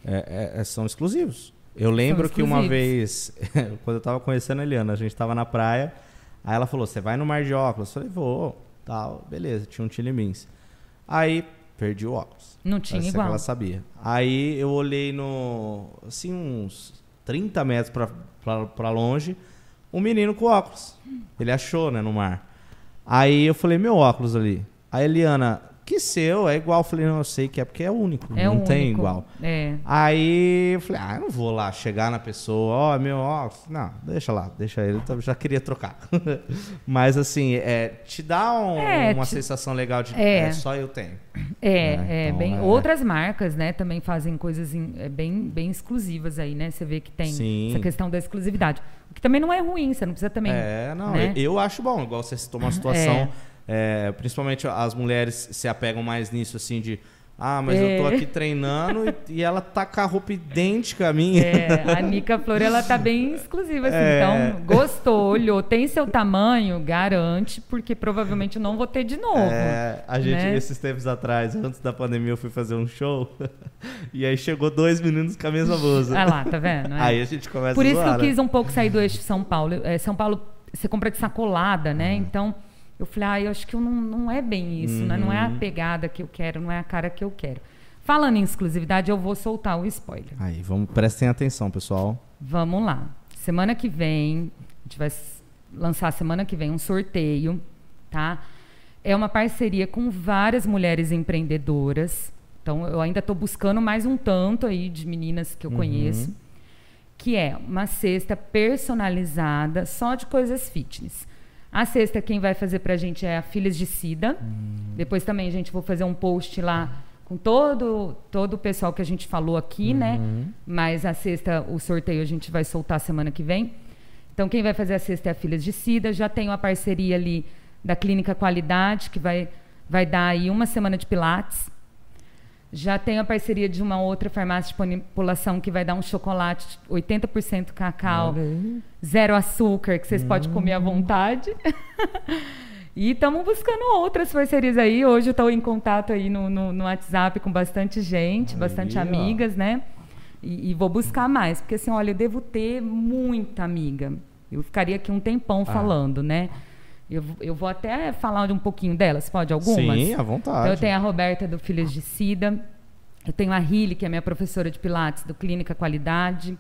É, é- é- são exclusivos. Eu lembro que uma vez, quando eu tava conhecendo a Eliana, a gente tava na praia, aí ela falou, você vai no Mar de Óculos? Eu falei, vou, tal, beleza, tinha um Chili Beans. Aí, perdi o óculos. não tinha Essa que igual. ela sabia. Aí eu olhei no, assim, uns 30 metros pra, pra, pra longe, um menino com óculos. Ele achou, né, no mar. Aí eu falei, meu óculos ali. Aí a Eliana, que seu, é igual. Eu falei, não, eu sei que é porque é único, É não único. tem igual. É. Aí eu falei, ah, eu não vou lá chegar na pessoa, ó, meu, ó, não, deixa lá, deixa ele, eu já queria trocar. Mas assim, é, te dá um- É, uma te- sensação legal de É. é, só eu tenho. É, né? é Então, bem. é. Outras marcas, né, também fazem coisas em- é, bem, bem exclusivas aí, né? Você vê que tem Sim. essa questão da exclusividade. O que também não é ruim, você não precisa também. É, não, né? eu, eu acho bom, igual você citou uma situação, é, principalmente as mulheres se apegam mais nisso, assim, de, ah, mas eu tô É. aqui treinando e, e ela tá com a roupa idêntica a minha. É, a Nica Flor, ela tá bem exclusiva, assim. É. Então, gostou, olhou, tem seu tamanho, garante, porque provavelmente eu não vou ter de novo. É, a gente, né? esses tempos atrás, antes da pandemia, eu fui fazer um show e aí chegou dois meninos com a mesma blusa. Ah lá, tá vendo? É. Aí a gente começa Por a isso que zoar, eu né? quis um pouco sair do eixo São Paulo. É, São Paulo, você compra de sacolada, né? Uhum. Então, eu falei, ah, eu acho que eu não, não é bem isso, né? Não é a Uhum. pegada que eu quero, não é a cara que eu quero. Falando em exclusividade, eu vou soltar o spoiler. Aí, vamos, prestem atenção, pessoal. Vamos lá. Semana que vem, a gente vai lançar semana que vem um sorteio, tá? É uma parceria com várias mulheres empreendedoras. Então, eu ainda estou buscando mais um tanto aí de meninas que eu conheço, que é uma cesta personalizada só de coisas fitness. A cesta quem vai fazer pra gente é a Filhas de Cida. Depois também, gente, vou fazer um post lá com todo todo o pessoal que a gente falou aqui, né? Mas a cesta, o sorteio a gente vai soltar semana que vem. Então quem vai fazer a cesta é a Filhas de Cida. Já tem uma parceria ali da Clínica Qualidade que vai vai dar aí uma semana de pilates. Já tem a parceria de uma outra farmácia de manipulação que vai dar um chocolate 80% cacau, zero açúcar, que vocês podem comer à vontade. e estamos buscando outras parcerias aí. Hoje eu estou em contato aí no, no, no WhatsApp com bastante gente, Aí, bastante ó. amigas, né? E, e vou buscar mais, porque assim, olha, eu devo ter muita amiga. Eu ficaria aqui um tempão Ah. falando, né? Eu, vou- eu vou até falar de um pouquinho delas, pode? Algumas? Sim, à vontade. Então, eu tenho a Roberta do Filhas de Cida. Eu tenho a Rili, que é minha professora de Pilates do Clínica Qualidade.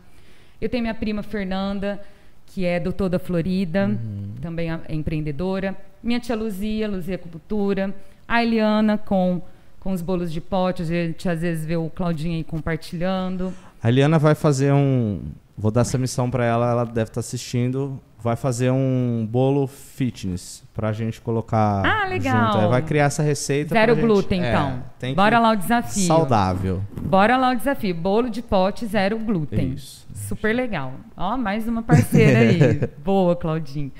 Eu tenho minha prima Fernanda, que é do Toda Florida, Uhum. também é empreendedora. Minha tia Luzia, Luzia Acupuntura. A Eliana com, com os bolos de pote. A gente às vezes vê o Claudinho aí compartilhando. A Eliana vai fazer um. Vou dar essa missão pra ela, ela deve estar assistindo. Vai fazer um bolo fitness pra gente colocar. Ah, legal. Junto. Vai criar essa receita. Zero pra gente- glúten, é, então. tem Bora lá o desafio. Saudável. Bora lá o desafio. Bolo de pote, zero glúten. Isso. Super legal. Ó, mais uma parceira aí. Boa, Claudinho.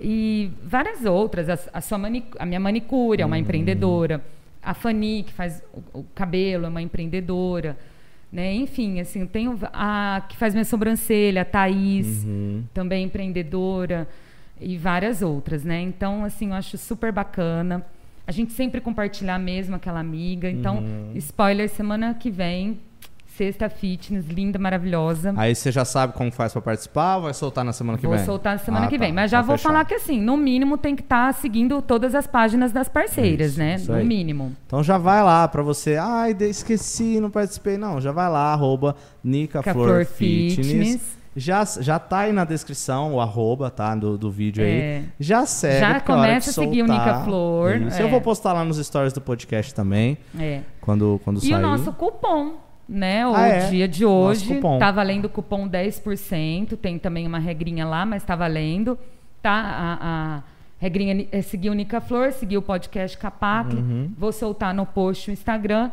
E várias outras. A, a sua mani- a minha manicure é uma empreendedora. A Fanny, que faz o, o cabelo, é uma empreendedora. Né? Enfim, assim, tenho a que faz minha sobrancelha, a Thaís, Uhum. também empreendedora, e várias outras, né? Então, assim, eu acho super bacana. A gente sempre compartilhar mesmo aquela amiga. Então, Uhum. spoiler, semana que vem, sexta fitness, linda, maravilhosa. Aí você já sabe como faz pra participar ou vai soltar na semana que Vou vem? soltar semana Ah, que tá. vem. Mas já Então vou fechado. falar que, assim, no mínimo tem que estar seguindo todas as páginas das parceiras, Isso, né? isso no mínimo. Então já vai lá pra você. Ai, esqueci, não participei. Não, já vai lá, arroba Nica Ca Flor Fitness. Fitness. Já, já tá aí na descrição o arroba, tá? Do, do vídeo É. aí. Já segue. Já começa a seguir o Nica Flor, Isso. é. Eu vou postar lá nos stories do podcast também, É. quando, quando E sair. o nosso cupom, né? O Ah, é? dia de hoje tá valendo o cupom 10%. Tem também uma regrinha lá, mas tá valendo. Tá? A, a regrinha é seguir o Nica Flor, seguir o podcast Capac. Uhum. Vou soltar no post o Instagram.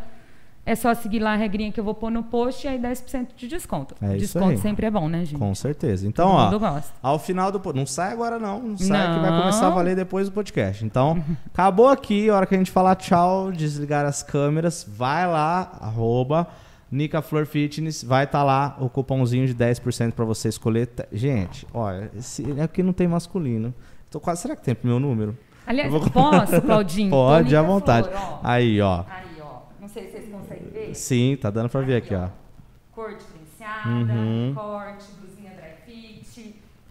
É só seguir lá a regrinha que eu vou pôr no post e aí 10% de desconto. É desconto aí. sempre é bom, né, gente? Com certeza. Então, Todo ó, ao final do... Não sai agora não, não sai que vai Não. começar a valer depois do podcast. Então, acabou aqui, a hora que a gente falar tchau, desligar as câmeras, vai lá, arroba Nica Flor Fitness, vai estar lá o cupomzinho de 10% pra você escolher. Te- Gente, olha, esse aqui não tem masculino. Tô quase, será que tem pro meu número? Aliás, Eu vou- posso, Claudinho? Pode, Nica à vontade. Flor, ó. Aí, ó. Aí, ó. Não sei se vocês conseguem ver. Sim, tá dando pra ver aqui, ó. Cor diferenciada, Uhum. corte,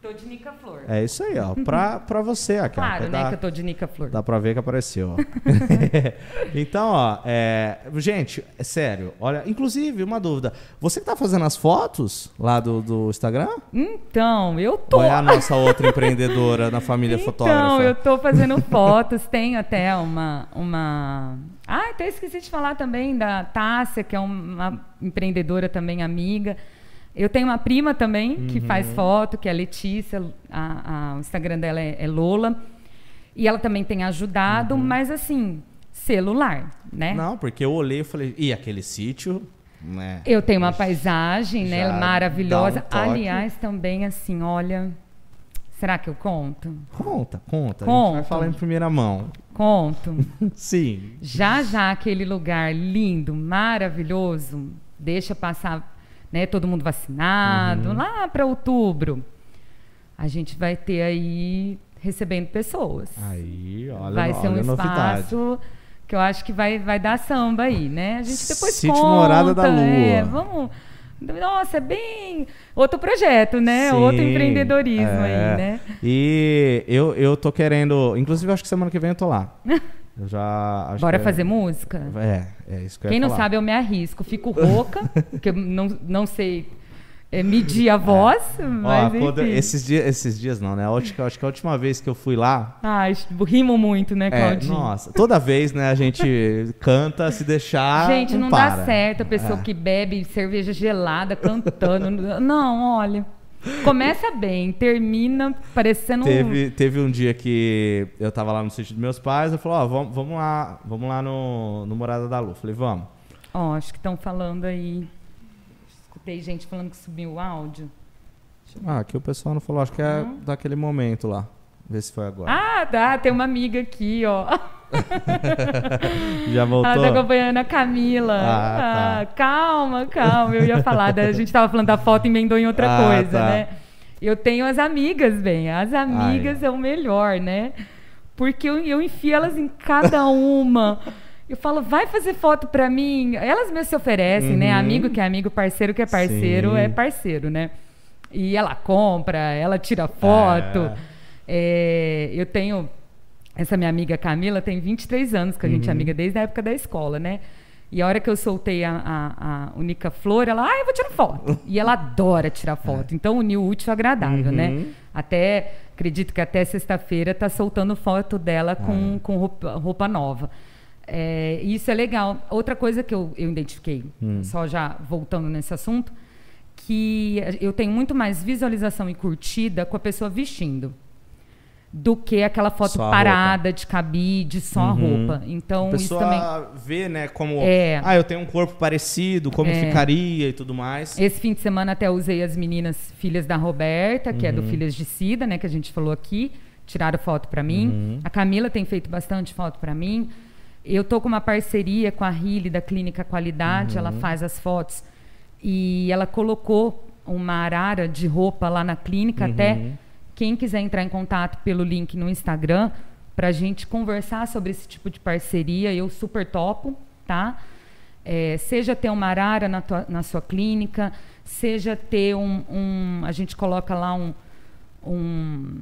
Tô de Nica Flor. É isso aí, ó. Pra, pra você aqui. Claro, ó, né, dá, que eu tô de Nica Flor. dá pra ver que apareceu, ó. então, ó, é, gente, é sério. Olha, inclusive, uma dúvida. Você que tá fazendo as fotos lá do, do Instagram? Então, eu tô. Ou é a nossa outra empreendedora na família fotógrafa? Então, eu tô fazendo fotos, tenho até uma, uma. Ah, até esqueci de falar também da Tássia, que é uma empreendedora também, amiga. Eu tenho uma prima também que Uhum. faz foto, que é a Letícia, a, a- o Instagram dela é, é Lola. E ela também tem ajudado, mas assim, celular, né? Uhum. Não, porque eu olhei e falei, e aquele sítio, né? Eu tenho uma paisagem, né, maravilhosa. um. Aliás, também assim, olha, será que eu conto? Conta, conta. A gente vai falar em primeira mão. Conto. Sim. Já já aquele lugar lindo, maravilhoso, deixa passar, né, todo mundo vacinado, Uhum. lá para outubro. A gente vai ter aí recebendo pessoas. Aí, olha, vai ser um olha novidade. espaço que eu acho que vai, vai dar samba aí, né? A gente depois Sítio conta. Morada da Lua. É, vamos. Nossa, é bem outro projeto, né? Sim, outro empreendedorismo é. aí, né? E eu, eu tô querendo. Inclusive, acho que semana que vem eu tô lá. Eu já. Bora é- fazer música? É, é isso que eu Quem não falar. sabe, eu me arrisco. Fico rouca, porque eu não, não sei é, medir a voz, Ó, mas enfim. esses, dias, esses dias não, né? Acho que, acho que a última vez que eu fui lá. Ai, rimo muito, né, É, Claudinho? nossa, toda vez, né, a gente canta, se deixar. Gente, não, para. dá certo a pessoa É. que bebe cerveja gelada cantando. não, olha. Começa bem, termina parecendo um- Teve, teve um dia que eu tava lá no sítio dos meus pais, eu falei, ó, vamos, vamos lá, vamos lá no, no Morada da Lu. Falei, vamos. Ó, acho que estão falando aí. Escutei gente falando que subiu o áudio. Ah, aqui o pessoal não falou, acho que é Não? daquele momento lá. Vê se foi agora. Ah, tá. Tem uma amiga aqui, ó. Já voltou? Ela tá acompanhando a Camila. Ah, tá. Ah, calma, calma. Eu ia falar, da- a gente tava falando da foto e emendou em outra Ah, coisa, tá. né? Eu tenho as amigas, bem. As amigas é o melhor, né? Porque eu, eu enfio elas em cada uma. Eu falo, vai fazer foto pra mim. Elas mesmo se oferecem, né? Uhum. Amigo que é amigo, parceiro que é parceiro, Sim. é parceiro, né? E ela compra, ela tira foto. É, eu tenho. Essa minha amiga Camila tem 23 anos, que a Uhum. gente é amiga desde a época da escola, né? E a hora que eu soltei a, a, a Única Flor, ela, ah, eu vou tirar foto. E ela adora tirar foto. Então, uniu o útil ao agradável, né? Uhum. Até, acredito que até sexta-feira tá soltando foto dela com, com roupa, roupa nova. É, isso é legal. Outra coisa que eu, eu identifiquei, Hum. só já voltando nesse assunto, que eu tenho muito mais visualização e curtida com a pessoa vestindo do que aquela foto a parada de cabide, só a Uhum. roupa. Então, a isso pessoa também. vê, né, como. É. Ah, eu tenho um corpo parecido, como É. ficaria e tudo mais. Esse fim de semana até usei as meninas filhas da Roberta, que é Uhum. do Filhas de Cida, né, que a gente falou aqui, tiraram foto pra mim. Uhum. A Camila tem feito bastante foto pra mim. Eu tô com uma parceria com a Rile da Clínica Qualidade, ela Uhum. faz as fotos e ela colocou uma arara de roupa lá na clínica Uhum. até quem quiser entrar em contato pelo link no Instagram pra gente conversar sobre esse tipo de parceria, eu super topo, tá? É, seja ter uma arara na, tua- na sua clínica, seja ter um, um- A gente coloca lá um. um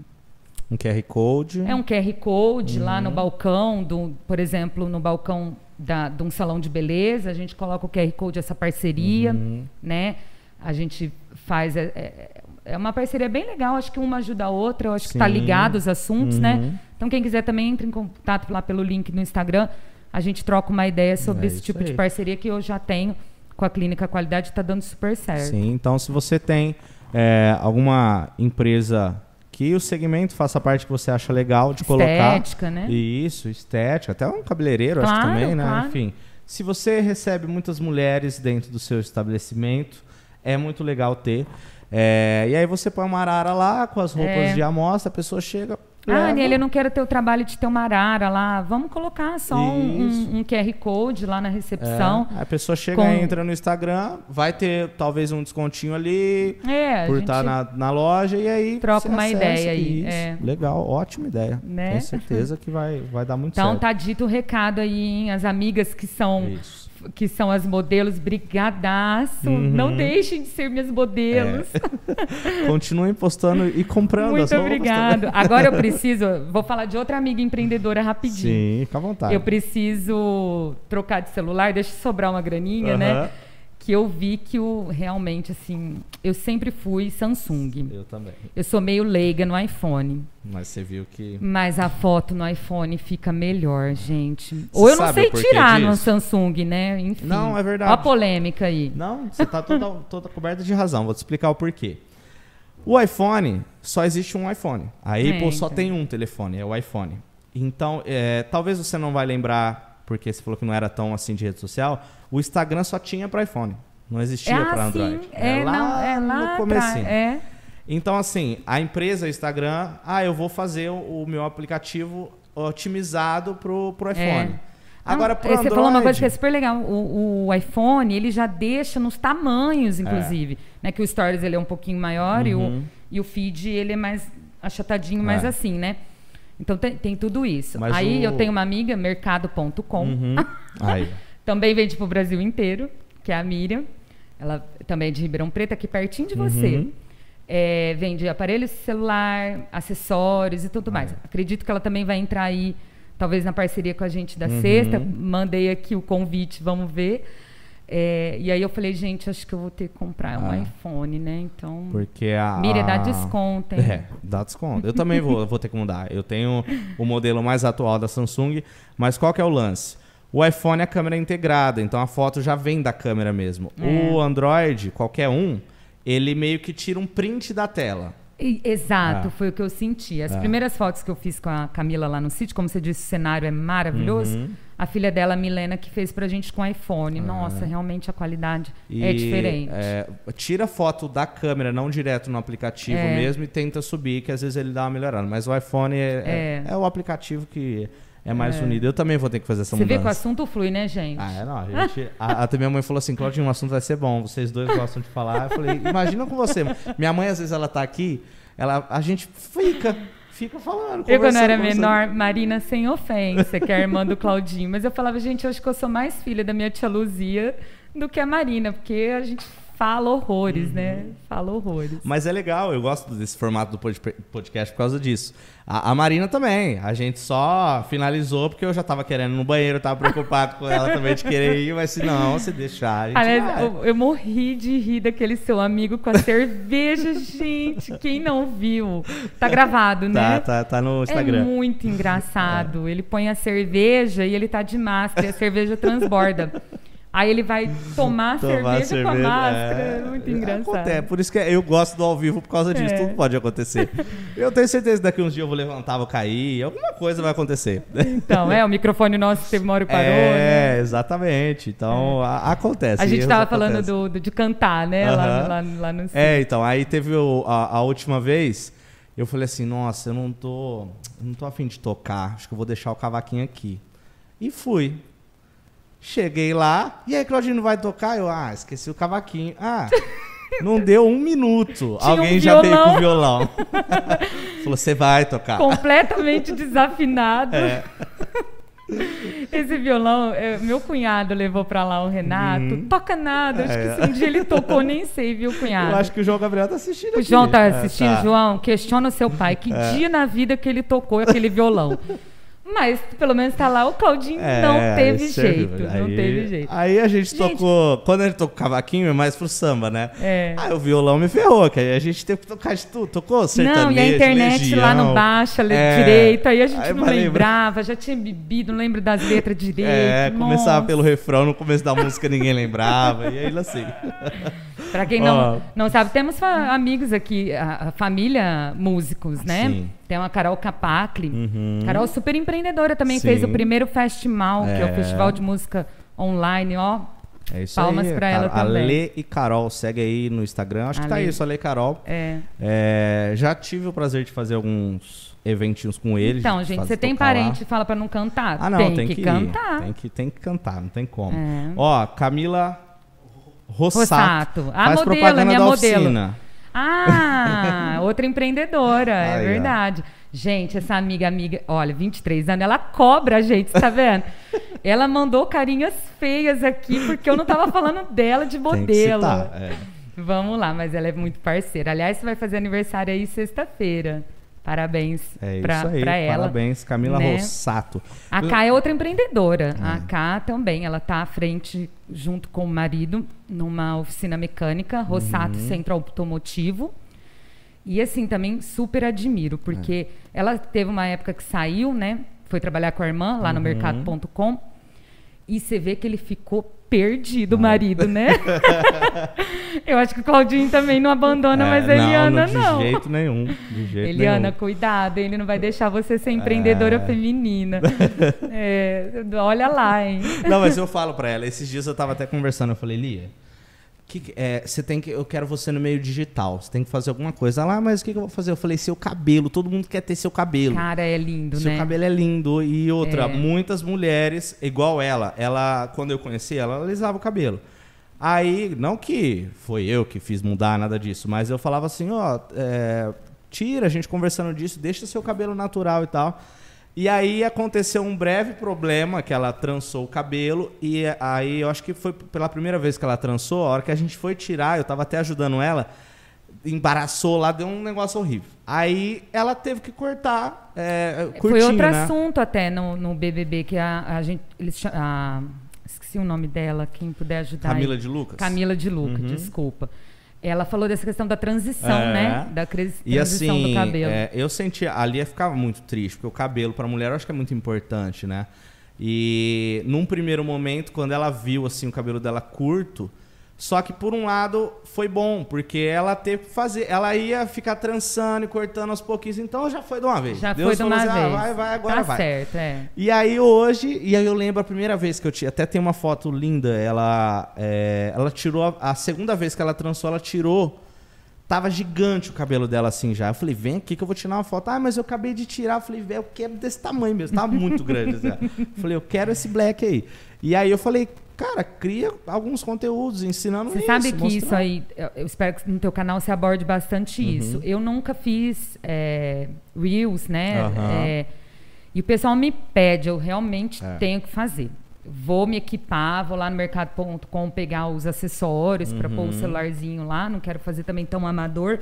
Um QR Code. é um QR Code lá Uhum. no balcão, do, por exemplo, no balcão da, de um salão de beleza, a gente coloca o QR Code, essa parceria, Uhum. né? A gente faz. É, é- é uma parceria bem legal, acho que uma ajuda a outra, acho que está Sim. ligado os assuntos, né? Uhum. Então, quem quiser também entre em contato lá pelo link no Instagram. A gente troca uma ideia sobre É esse tipo de aí. parceria que eu já tenho com a Clínica Qualidade, está dando super certo. Sim, então se você tem é, alguma empresa que o segmento faça parte que você acha legal de colocar. Estética, né? Isso, estética, até um cabeleireiro, acho que Claro, também, né? claro. Enfim, se você recebe muitas mulheres dentro do seu estabelecimento, é muito legal ter. É, e aí você põe uma arara lá com as roupas É. de amostra, a pessoa chega. Ah. Nele, eu não quero ter o trabalho de ter uma arara lá. Vamos colocar só um, um- um QR Code lá na recepção. É, a pessoa chega, com- entra no Instagram, vai ter talvez um descontinho ali É, por estar na, na loja e aí troca uma ideia aí, Isso. é. Legal, ótima ideia. Né? Tenho certeza que vai, vai dar muito Então certo. tá dito o recado aí, hein? As amigas que são Isso. Que são as modelos, brigadaço. Uhum. Não deixem de ser minhas modelos. É. Continuem postando e comprando Muito obrigado. Agora eu preciso, vou falar de outra amiga empreendedora rapidinho. Sim, fica à vontade. Eu preciso trocar de celular, deixa sobrar uma graninha, né? Que eu vi que o realmente assim, eu sempre fui Samsung. Eu também. Eu sou meio leiga no iPhone, Mas você viu que. mas a foto no iPhone fica melhor, gente. Ou eu não sei tirar no disso? Samsung, né? Enfim. Não, é verdade. Ó a polêmica aí. Não, você tá toda, toda coberta de razão. Vou te explicar o porquê. O iPhone, só existe um iPhone. A É, Apple só então. tem um telefone, é o iPhone. Então, é, talvez você não vai lembrar, porque você falou que não era tão assim de rede social, o Instagram só tinha para iPhone. Não existia ah, para Android. sim. É, não, é lá no comecinho. É. Então, assim, a empresa, Instagram, ah, eu vou fazer o, meu aplicativo otimizado pro, pro iPhone. Agora, Não, pro Você Android... falou uma coisa que é super legal. O, o iPhone, ele já deixa nos tamanhos, inclusive. Né? Que o Stories ele é um pouquinho maior e, o, Uhum. e o Feed ele é mais achatadinho, mais É. assim, né? Então tem, tem tudo isso. Mas Aí o- eu tenho uma amiga, mercado.com, Uhum. Aí. Também vende pro Brasil inteiro, que é a Miriam. Ela também é de Ribeirão Preto, aqui pertinho de você. Uhum. É, vende aparelho celular, acessórios e tudo mais. É. Acredito que ela também vai entrar aí, talvez na parceria com a gente da Uhum. sexta. Mandei aqui o convite, vamos ver. É, e aí eu falei, gente, acho que eu vou ter que comprar um Ah. iPhone, né? Então, Porque a. Miriam, dá desconto, hein? É, dá desconto. Eu também vou, vou ter que mudar. Eu tenho o modelo mais atual da Samsung, mas qual que é o lance? O iPhone é a câmera integrada, então a foto já vem da câmera mesmo. É. O Android, qualquer um, ele meio que tira um print da tela. Exato, Ah. foi o que eu senti. As Ah. primeiras fotos que eu fiz com a Camila lá no sítio, como você disse, o cenário é maravilhoso. Uhum. A filha dela, a Milena, que fez pra gente com iPhone. Nossa, realmente a qualidade Ah. E, é diferente. é, tira foto da câmera, não direto no aplicativo É. mesmo, e tenta subir, que às vezes ele dá uma melhorada. Mas o iPhone é, é- É. é o aplicativo que é mais unido. Eu também vou ter que fazer essa Você mudança. vê que o assunto flui, né, gente? Ah, é, não. A gente, a, até minha mãe falou assim, Claudinho, o assunto vai ser bom. Vocês dois gostam de falar. Eu falei, imagina com você. Minha mãe, às vezes, ela tá aqui, ela, a gente fica, fica falando. Eu, quando era menor, Marina sem ofensa, que é a irmã do Claudinho. Mas eu falava, gente, eu acho que eu sou mais filha da minha tia Luzia do que a Marina, porque a gente fala horrores, né? Fala horrores. Mas é legal, eu gosto desse formato do pod- podcast por causa disso. A, a Marina também. A gente só finalizou porque eu já tava querendo ir no banheiro, tava preocupado com ela também de querer ir, mas se não, se deixar, Aliás, eu, eu morri de rir daquele seu amigo com a cerveja, gente. Quem não viu? Tá gravado, né? Tá, tá, tá no É Instagram. muito engraçado. Ele põe a cerveja e ele tá de máscara e a cerveja transborda. Aí ele vai tomar, Tomar cerveja, com a máscara. É, muito engraçado. Acontece, por isso que eu gosto do ao vivo por causa disso. É. Tudo pode acontecer. eu tenho certeza que daqui uns dias eu vou levantar, vou cair, alguma coisa vai acontecer. Então, é, o microfone nosso teve uma hora parou, é, né? exatamente. Então, a- acontece. A gente erros tava falando do, do- de cantar, né? Lá, lá, lá no É, então, aí teve o- a, a última vez, eu falei assim, nossa, eu não tô. não tô afim de tocar. Acho que eu vou deixar o cavaquinho aqui. E fui. Cheguei lá, e aí, Claudinho, não vai tocar? Eu, ah, esqueci o cavaquinho. Ah, não deu um minuto. Tinha um Alguém já veio com o violão. Falou, você vai tocar. completamente desafinado. É. Esse violão, é, meu cunhado levou pra lá o Renato. Toca nada. Acho. É. que se um dia ele tocou, nem sei, viu, cunhado? Eu acho que o João Gabriel tá assistindo O aqui. João tá É, assistindo, tá. João, questiona o seu pai. Que dia na vida que ele tocou aquele violão? Mas pelo menos tá lá, o Claudinho É, não teve jeito. não Aí- teve jeito. Aí a gente, Gente. tocou. Quando ele tocou cavaquinho, é mais pro samba, né? É. Aí o violão me ferrou, que aí a gente teve que tocar de tudo. Tocou sertanejo, Não, e a internet lá Legião. não baixa É. direito, aí a gente Aí não lembrava, já tinha bebido, não lembro das letras direito. É, começava Nossa. pelo refrão, no começo da música ninguém lembrava, e aí assim. Pra quem não, Ó. não sabe, temos amigos aqui, a, a família músicos, né? Sim. Tem uma Carol Capacli. Uhum. Carol super empreendedora também, Sim. fez o primeiro festival, que é o É. Festival de Música Online, ó. É isso Palmas aí. pra ela também. A Lê e Carol, segue aí no Instagram. Acho que tá Ale. isso, a Lê e Carol. É. É, já tive o prazer de fazer alguns eventinhos com eles. Então, gente, você tem lá. parente que fala pra não cantar? Ah, não, tem, tem, que, que, cantar. Tem que, tem que cantar, não tem como. É. Ó, Camila Rossato. Rossato. A faz modelo, propaganda é minha da modelo. oficina. Ah, outra empreendedora, é Aí, ó. verdade. Gente, essa amiga, amiga, olha, 23 anos, ela cobra a gente, tá vendo? Ela mandou carinhas feias aqui, porque eu não tava falando dela de modelo. Citar, é. Vamos lá, mas ela é muito parceira. Aliás, você vai fazer aniversário aí sexta-feira. Parabéns é para ela. Parabéns, Camila né? Rossato. A Cá é outra empreendedora. É. A Cá também, ela está à frente, junto com o marido, numa oficina mecânica, Rossato uhum. Centro Automotivo. E assim, também super admiro, porque é. ela teve uma época que saiu, né? Foi trabalhar com a irmã lá no uhum. mercado.com. E você vê que ele ficou perdido, o marido, né? eu acho que o Claudinho também não abandona, é, mais a Eliana, não. não. De jeito nenhum. De jeito Eliana, nenhum. cuidado, ele não vai deixar você ser empreendedora é... feminina. É, olha lá, hein? Não, mas eu falo para ela, esses dias eu tava até conversando, eu falei, Lia, que, é, você tem que, eu quero você no meio digital. Você tem que fazer alguma coisa. lá, mas o que, que, eu vou fazer? Eu falei, seu cabelo. Todo mundo quer ter seu cabelo. Cara, é lindo, seu né? Seu cabelo é lindo. E outra, é. muitas mulheres, igual ela, ela, quando eu conheci ela, ela alisava o cabelo. Aí, não que foi eu que fiz mudar nada disso, mas eu falava assim, ó, é, tira a gente conversando disso, deixa seu cabelo natural e tal. E aí aconteceu um breve problema que ela trançou o cabelo e aí eu acho que foi pela primeira vez que ela trançou, a hora que a gente foi tirar, eu tava até ajudando ela, embaraçou lá, deu um negócio horrível. Aí ela teve que cortar, é, curtinho, Foi outro né? assunto até no, no BBB que a, a gente, eles a, esqueci o nome dela, quem puder ajudar. Camila aí. de Lucas. Camila de Lucas, uhum. desculpa. Ela falou dessa questão da transição, é. né? Da transição e assim, do cabelo. É, eu senti, a Lia ficava muito triste, porque o cabelo para mulher eu acho que é muito importante, né? E num primeiro momento, quando ela viu assim o cabelo dela curto, só que por um lado foi bom, porque ela teve que fazer, ela ia ficar trançando e cortando aos pouquinhos, então já foi de uma vez. Já Deus foi de uma assim, vez. Ah, vai, vai, agora tá vai. certo, é. E aí hoje, e aí eu lembro a primeira vez que eu tinha, até tem uma foto linda, ela, é, ela tirou, a, a segunda vez que ela trançou, ela tirou Tava gigante o cabelo dela assim já. Eu falei, vem aqui que eu vou tirar uma foto. Ah, mas eu acabei de tirar. Eu falei, velho, eu quero desse tamanho mesmo. Tava muito grande. Assim. Eu falei, eu quero esse black aí. E aí eu falei, cara, cria alguns conteúdos ensinando você isso. Você sabe que mostrando. isso aí, eu espero que no teu canal você aborde bastante uhum. isso. Eu nunca fiz é, Reels, né? Uhum. É, e o pessoal me pede, eu realmente é. tenho que fazer vou me equipar, vou lá no mercado.com pegar os acessórios uhum. para pôr o celularzinho lá, não quero fazer também tão amador,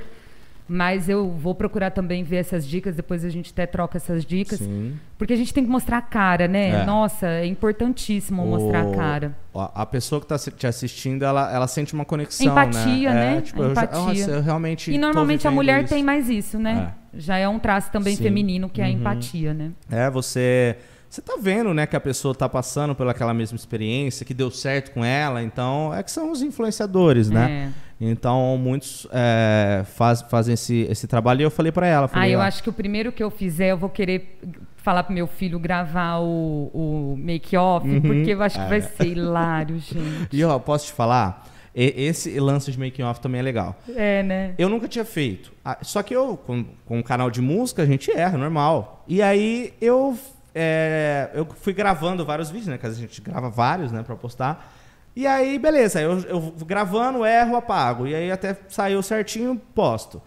mas eu vou procurar também ver essas dicas, depois a gente até troca essas dicas, Sim. porque a gente tem que mostrar a cara, né? É. Nossa, é importantíssimo o... mostrar a cara. A pessoa que está te assistindo, ela, ela sente uma conexão, Empatia, né? né? É, tipo, Empatia. Eu, já, eu realmente e normalmente a mulher isso. tem mais isso, né? É. Já é um traço também Sim. feminino, que é a uhum. empatia, né? É, você você tá vendo, né, que a pessoa tá passando pelaquela mesma experiência, que deu certo com ela, então é que são os influenciadores, né? É. Então muitos é, faz, fazem esse, esse trabalho e eu falei para ela. Falei, ah, eu ó, acho que o primeiro que eu fizer, eu vou querer falar pro meu filho gravar o, o make-off, uhum, porque eu acho que vai é. ser hilário, gente. E ó, posso te falar? Esse lance de making off também é legal. É, né? Eu nunca tinha feito. Ah, só que eu, com, com um canal de música, a gente erra, normal. E aí eu é, eu fui gravando vários vídeos, né? Que a gente grava vários, né, pra postar. E aí, beleza, eu, eu gravando, erro, apago. E aí até saiu certinho, posto.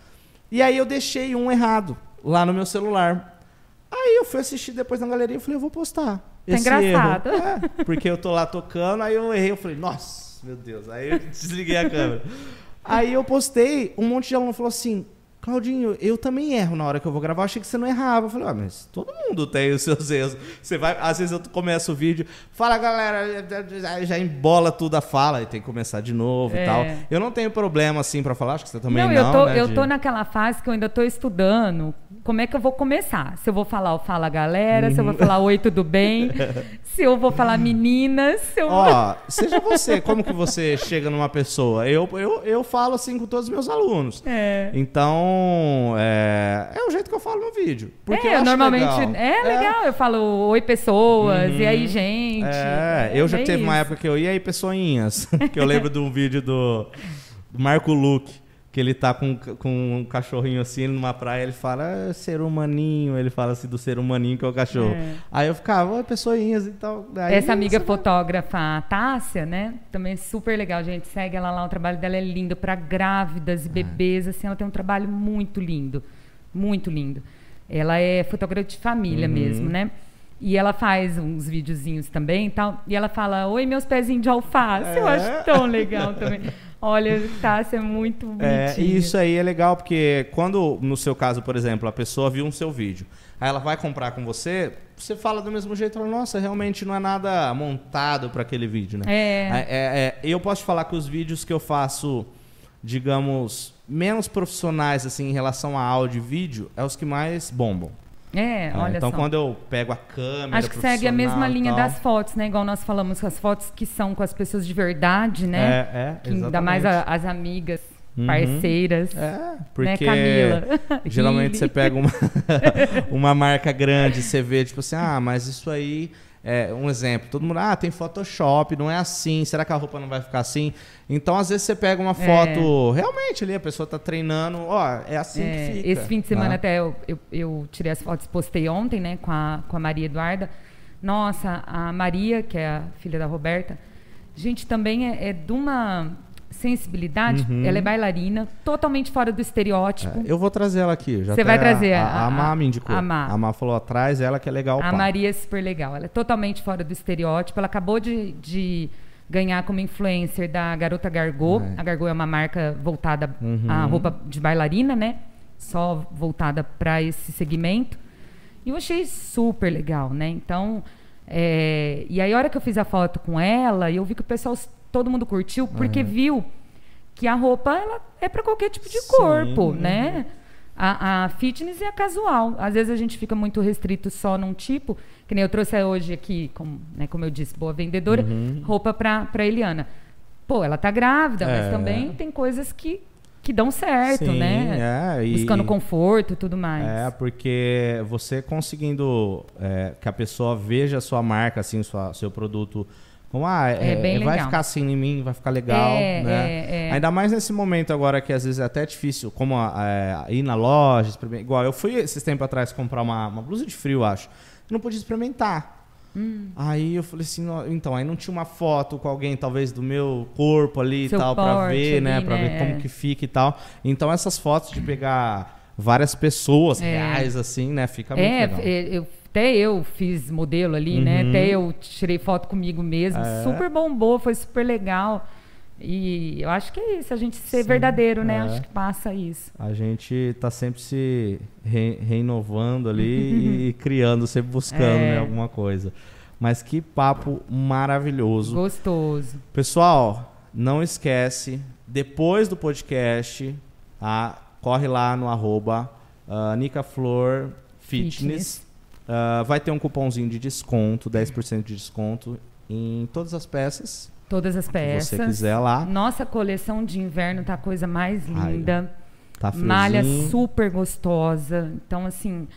E aí eu deixei um errado lá no meu celular. Aí eu fui assistir depois na galeria e falei, eu vou postar. Tá esse engraçado. É, porque eu tô lá tocando, aí eu errei, eu falei, nossa, meu Deus. Aí eu desliguei a câmera. Aí eu postei, um monte de aluno falou assim, Claudinho, eu também erro na hora que eu vou gravar. Eu achei que você não errava. Eu falei, ah, mas todo mundo tem os seus erros. Você vai, às vezes eu começo o vídeo, fala galera, já, já embola tudo a fala e tem que começar de novo é. e tal. Eu não tenho problema assim para falar, acho que você também não. Não, eu tô, né, eu de... tô naquela fase que eu ainda tô estudando como é que eu vou começar? Se eu vou falar o Fala Galera, uhum. se eu vou uhum. falar Oi, tudo bem? se eu vou falar meninas, se eu Ó, seja você, como que você chega numa pessoa? Eu, eu, eu falo assim com todos os meus alunos. É. Então, é, é o jeito que eu falo no vídeo. Porque é, eu normalmente. Legal. É legal, é. eu falo Oi, pessoas, uhum. e aí, gente. É, eu já teve isso. uma época que eu ia aí, pessoinhas. que eu lembro de um vídeo do, do Marco Luque que ele tá com, com um cachorrinho assim numa praia, ele fala, ah, ser humaninho, ele fala assim do ser humaninho que é o cachorro. É. Aí eu ficava, oi, pessoinhas e tal. Aí Essa amiga fotógrafa, a Tássia, né? Também é super legal, gente. Segue ela lá, o trabalho dela é lindo para grávidas e é. bebês, assim, ela tem um trabalho muito lindo. Muito lindo. Ela é fotógrafa de família uhum. mesmo, né? E ela faz uns videozinhos também e tal. E ela fala, oi, meus pezinhos de alface. É. Eu acho tão legal também. Olha, Tássia é muito bonitinha. É, e isso aí é legal porque quando, no seu caso, por exemplo, a pessoa viu um seu vídeo, aí ela vai comprar com você, você fala do mesmo jeito, fala, nossa, realmente não é nada montado para aquele vídeo, né? É. É, é, é, eu posso te falar que os vídeos que eu faço, digamos, menos profissionais assim em relação a áudio e vídeo, é os que mais bombam. É, É, olha então só. quando eu pego a câmera Acho que segue a mesma linha tal, das fotos, né? Igual nós falamos, as fotos que são com as pessoas de verdade, né? É, é, que ainda mais a- as amigas, Uhum. parceiras. É, porque né, Camila? geralmente você pega uma, uma marca grande, você vê, tipo assim, ah, mas isso aí é um exemplo. Todo mundo, ah, tem Photoshop, não é assim, será que a roupa não vai ficar assim? Então, às vezes, você pega uma foto, realmente ali, a pessoa tá treinando, ó, é assim É, que fica. esse fim de semana tá? até eu, eu, eu tirei as fotos, postei ontem, né, com a, com a Maria Eduarda. Nossa, a Maria, que é a filha da Roberta, gente, também é, é de uma sensibilidade. Uhum. Ela é bailarina, totalmente fora do estereótipo. É, eu vou trazer ela aqui. já Você vai trazer a, a- a, a Má me indicou. a Má. A Má falou atrás, ela que é legal. A pá. Maria é super legal. Ela é totalmente fora do estereótipo. Ela acabou de, de ganhar como influencer da Garota Gargô. É. A Gargô é uma marca voltada Uhum. à roupa de bailarina, né? Só voltada para esse segmento. E eu achei super legal, né? Então, é, e aí a hora que eu fiz a foto com ela, eu vi que o pessoal, todo mundo curtiu, porque viu que a roupa ela é para qualquer tipo de Sim, corpo, uhum. né? A, a fitness é a casual. Às vezes a gente fica muito restrito só num tipo. Que nem eu trouxe hoje aqui, como, né, como eu disse, boa vendedora, Uhum. roupa pra, pra Eliana. Pô, ela tá grávida, É. mas também tem coisas que, que dão certo, Sim, né? é, e- Buscando conforto e tudo mais. É, porque você conseguindo é, que a pessoa veja a sua marca, assim, sua, seu produto, como, ah, É é, vai ficar assim em mim, vai ficar legal, É, né? é, é. Ainda mais nesse momento agora que às vezes é até difícil, como é, ir na loja, experimentar. igual eu fui esses tempos atrás comprar uma, uma blusa de frio, acho, não podia experimentar. Hum. Aí eu falei assim, "Nó- então, aí não tinha uma foto com alguém, talvez, do meu corpo ali e tal, pra porte ver, né? ali, Pra né? ver como É. que fica e tal. Então essas fotos de pegar várias pessoas reais, assim, né? Fica muito legal. é, eu, até eu fiz modelo ali, né? Uhum. Até eu tirei foto comigo mesmo. É. Super bombou, foi super legal. E eu acho que é isso, a gente ser Sim, verdadeiro, né? é. Acho que passa isso. A gente tá sempre se re- reinovando ali e criando, sempre buscando É. né, alguma coisa. Mas que papo maravilhoso. Gostoso. Pessoal, não esquece, depois do podcast, tá? corre lá no arroba ah, Nicaflor Fitness. Fitness. Ah, vai ter um cupomzinho de desconto, 10% de desconto em todas as peças Todas as peças. você quiser lá. Nossa coleção de inverno tá a coisa mais Ai, linda. Tá Malha friozinho. super gostosa. Então, assim,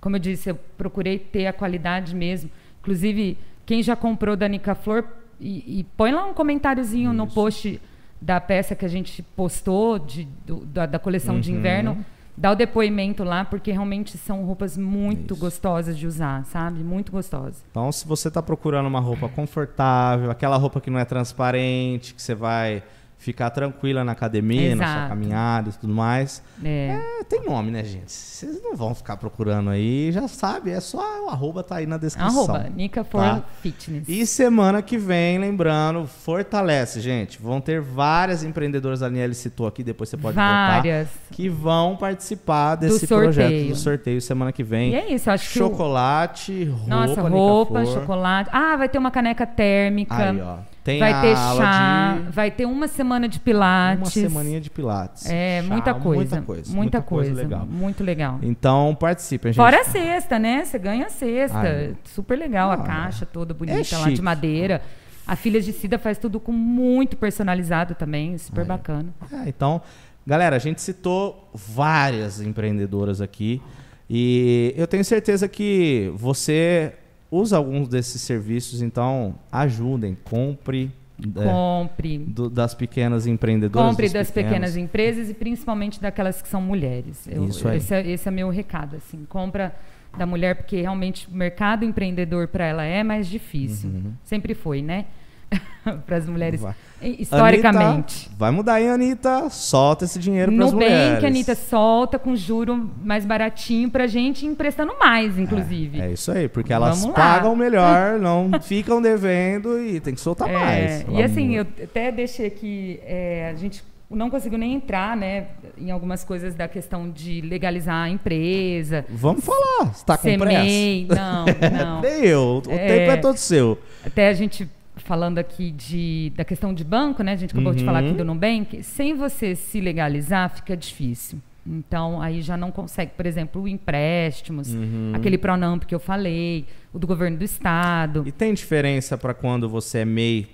como eu disse, eu procurei ter a qualidade mesmo. Inclusive, quem já comprou da Nica Flor, e, e põe lá um comentáriozinho no Isso. post da peça que a gente postou de, do- da, da coleção de Uhum. inverno. Dá o depoimento lá, porque realmente são roupas muito Isso. gostosas de usar, sabe? Muito gostosas. Então, se você está procurando uma roupa confortável, aquela roupa que não é transparente, que você vai ficar tranquila na academia, na sua Exato. caminhada e tudo mais. É. É, tem nome, né, gente? Vocês não vão ficar procurando aí, já sabe, é só o arroba tá aí na descrição. Arroba Nica Flor tá? Fitness. E semana que vem, lembrando, fortalece, gente. Vão ter várias empreendedoras, a Aniele citou aqui, depois você pode Várias. que vão participar desse sorteio. projeto do sorteio semana que vem. E é isso, acho que. o- Chocolate, roupa, Nossa, roupa, chocolate. Ah, vai ter uma caneca térmica. Aí, ó. Tem vai ter aula chá, de vai ter uma semana de pilates. uma semaninha de pilates. É, Chá, muita coisa. Muita coisa. Muita coisa. legal. Muito legal. Então, participem, gente. Fora a cesta, né? Você ganha a cesta. Ai. Super legal. Ah, a caixa toda bonita é lá de madeira. A filha de Cida faz tudo com muito personalizado também. Super Aí. bacana. É, então, galera, a gente citou várias empreendedoras aqui e eu tenho certeza que você usa alguns desses serviços, então ajudem, compre é, Compre. do- das pequenas empreendedoras. Compre das pequenos. pequenas empresas e principalmente daquelas que são mulheres. Eu- Isso aí. Esse, é, esse é meu recado. Assim, compra da mulher, porque realmente o mercado empreendedor para ela é mais difícil. Uhum. Sempre foi, né? para as mulheres. Vai. Historicamente. Anitta, vai mudar, hein, Anitta? Solta esse dinheiro para as mulheres. Nubank, Anitta, solta com juro mais baratinho pra gente, emprestando mais, inclusive. É isso aí, porque elas pagam melhor, não ficam devendo e tem que soltar É, mais. e assim, eu até deixei aqui, é, a gente não conseguiu nem entrar, né, em algumas coisas da questão de legalizar a empresa. Vamos falar, você tá com pressa? Não, não. Nem eu, o É. tempo é todo seu. Até a gente falando aqui de, da questão de banco, né? A gente acabou de Uhum. falar aqui do Nubank. Sem você se legalizar, fica difícil. Então, aí já não consegue, por exemplo, empréstimos, Uhum. aquele Pronamp que eu falei, o do governo do estado. E tem diferença para quando você é MEI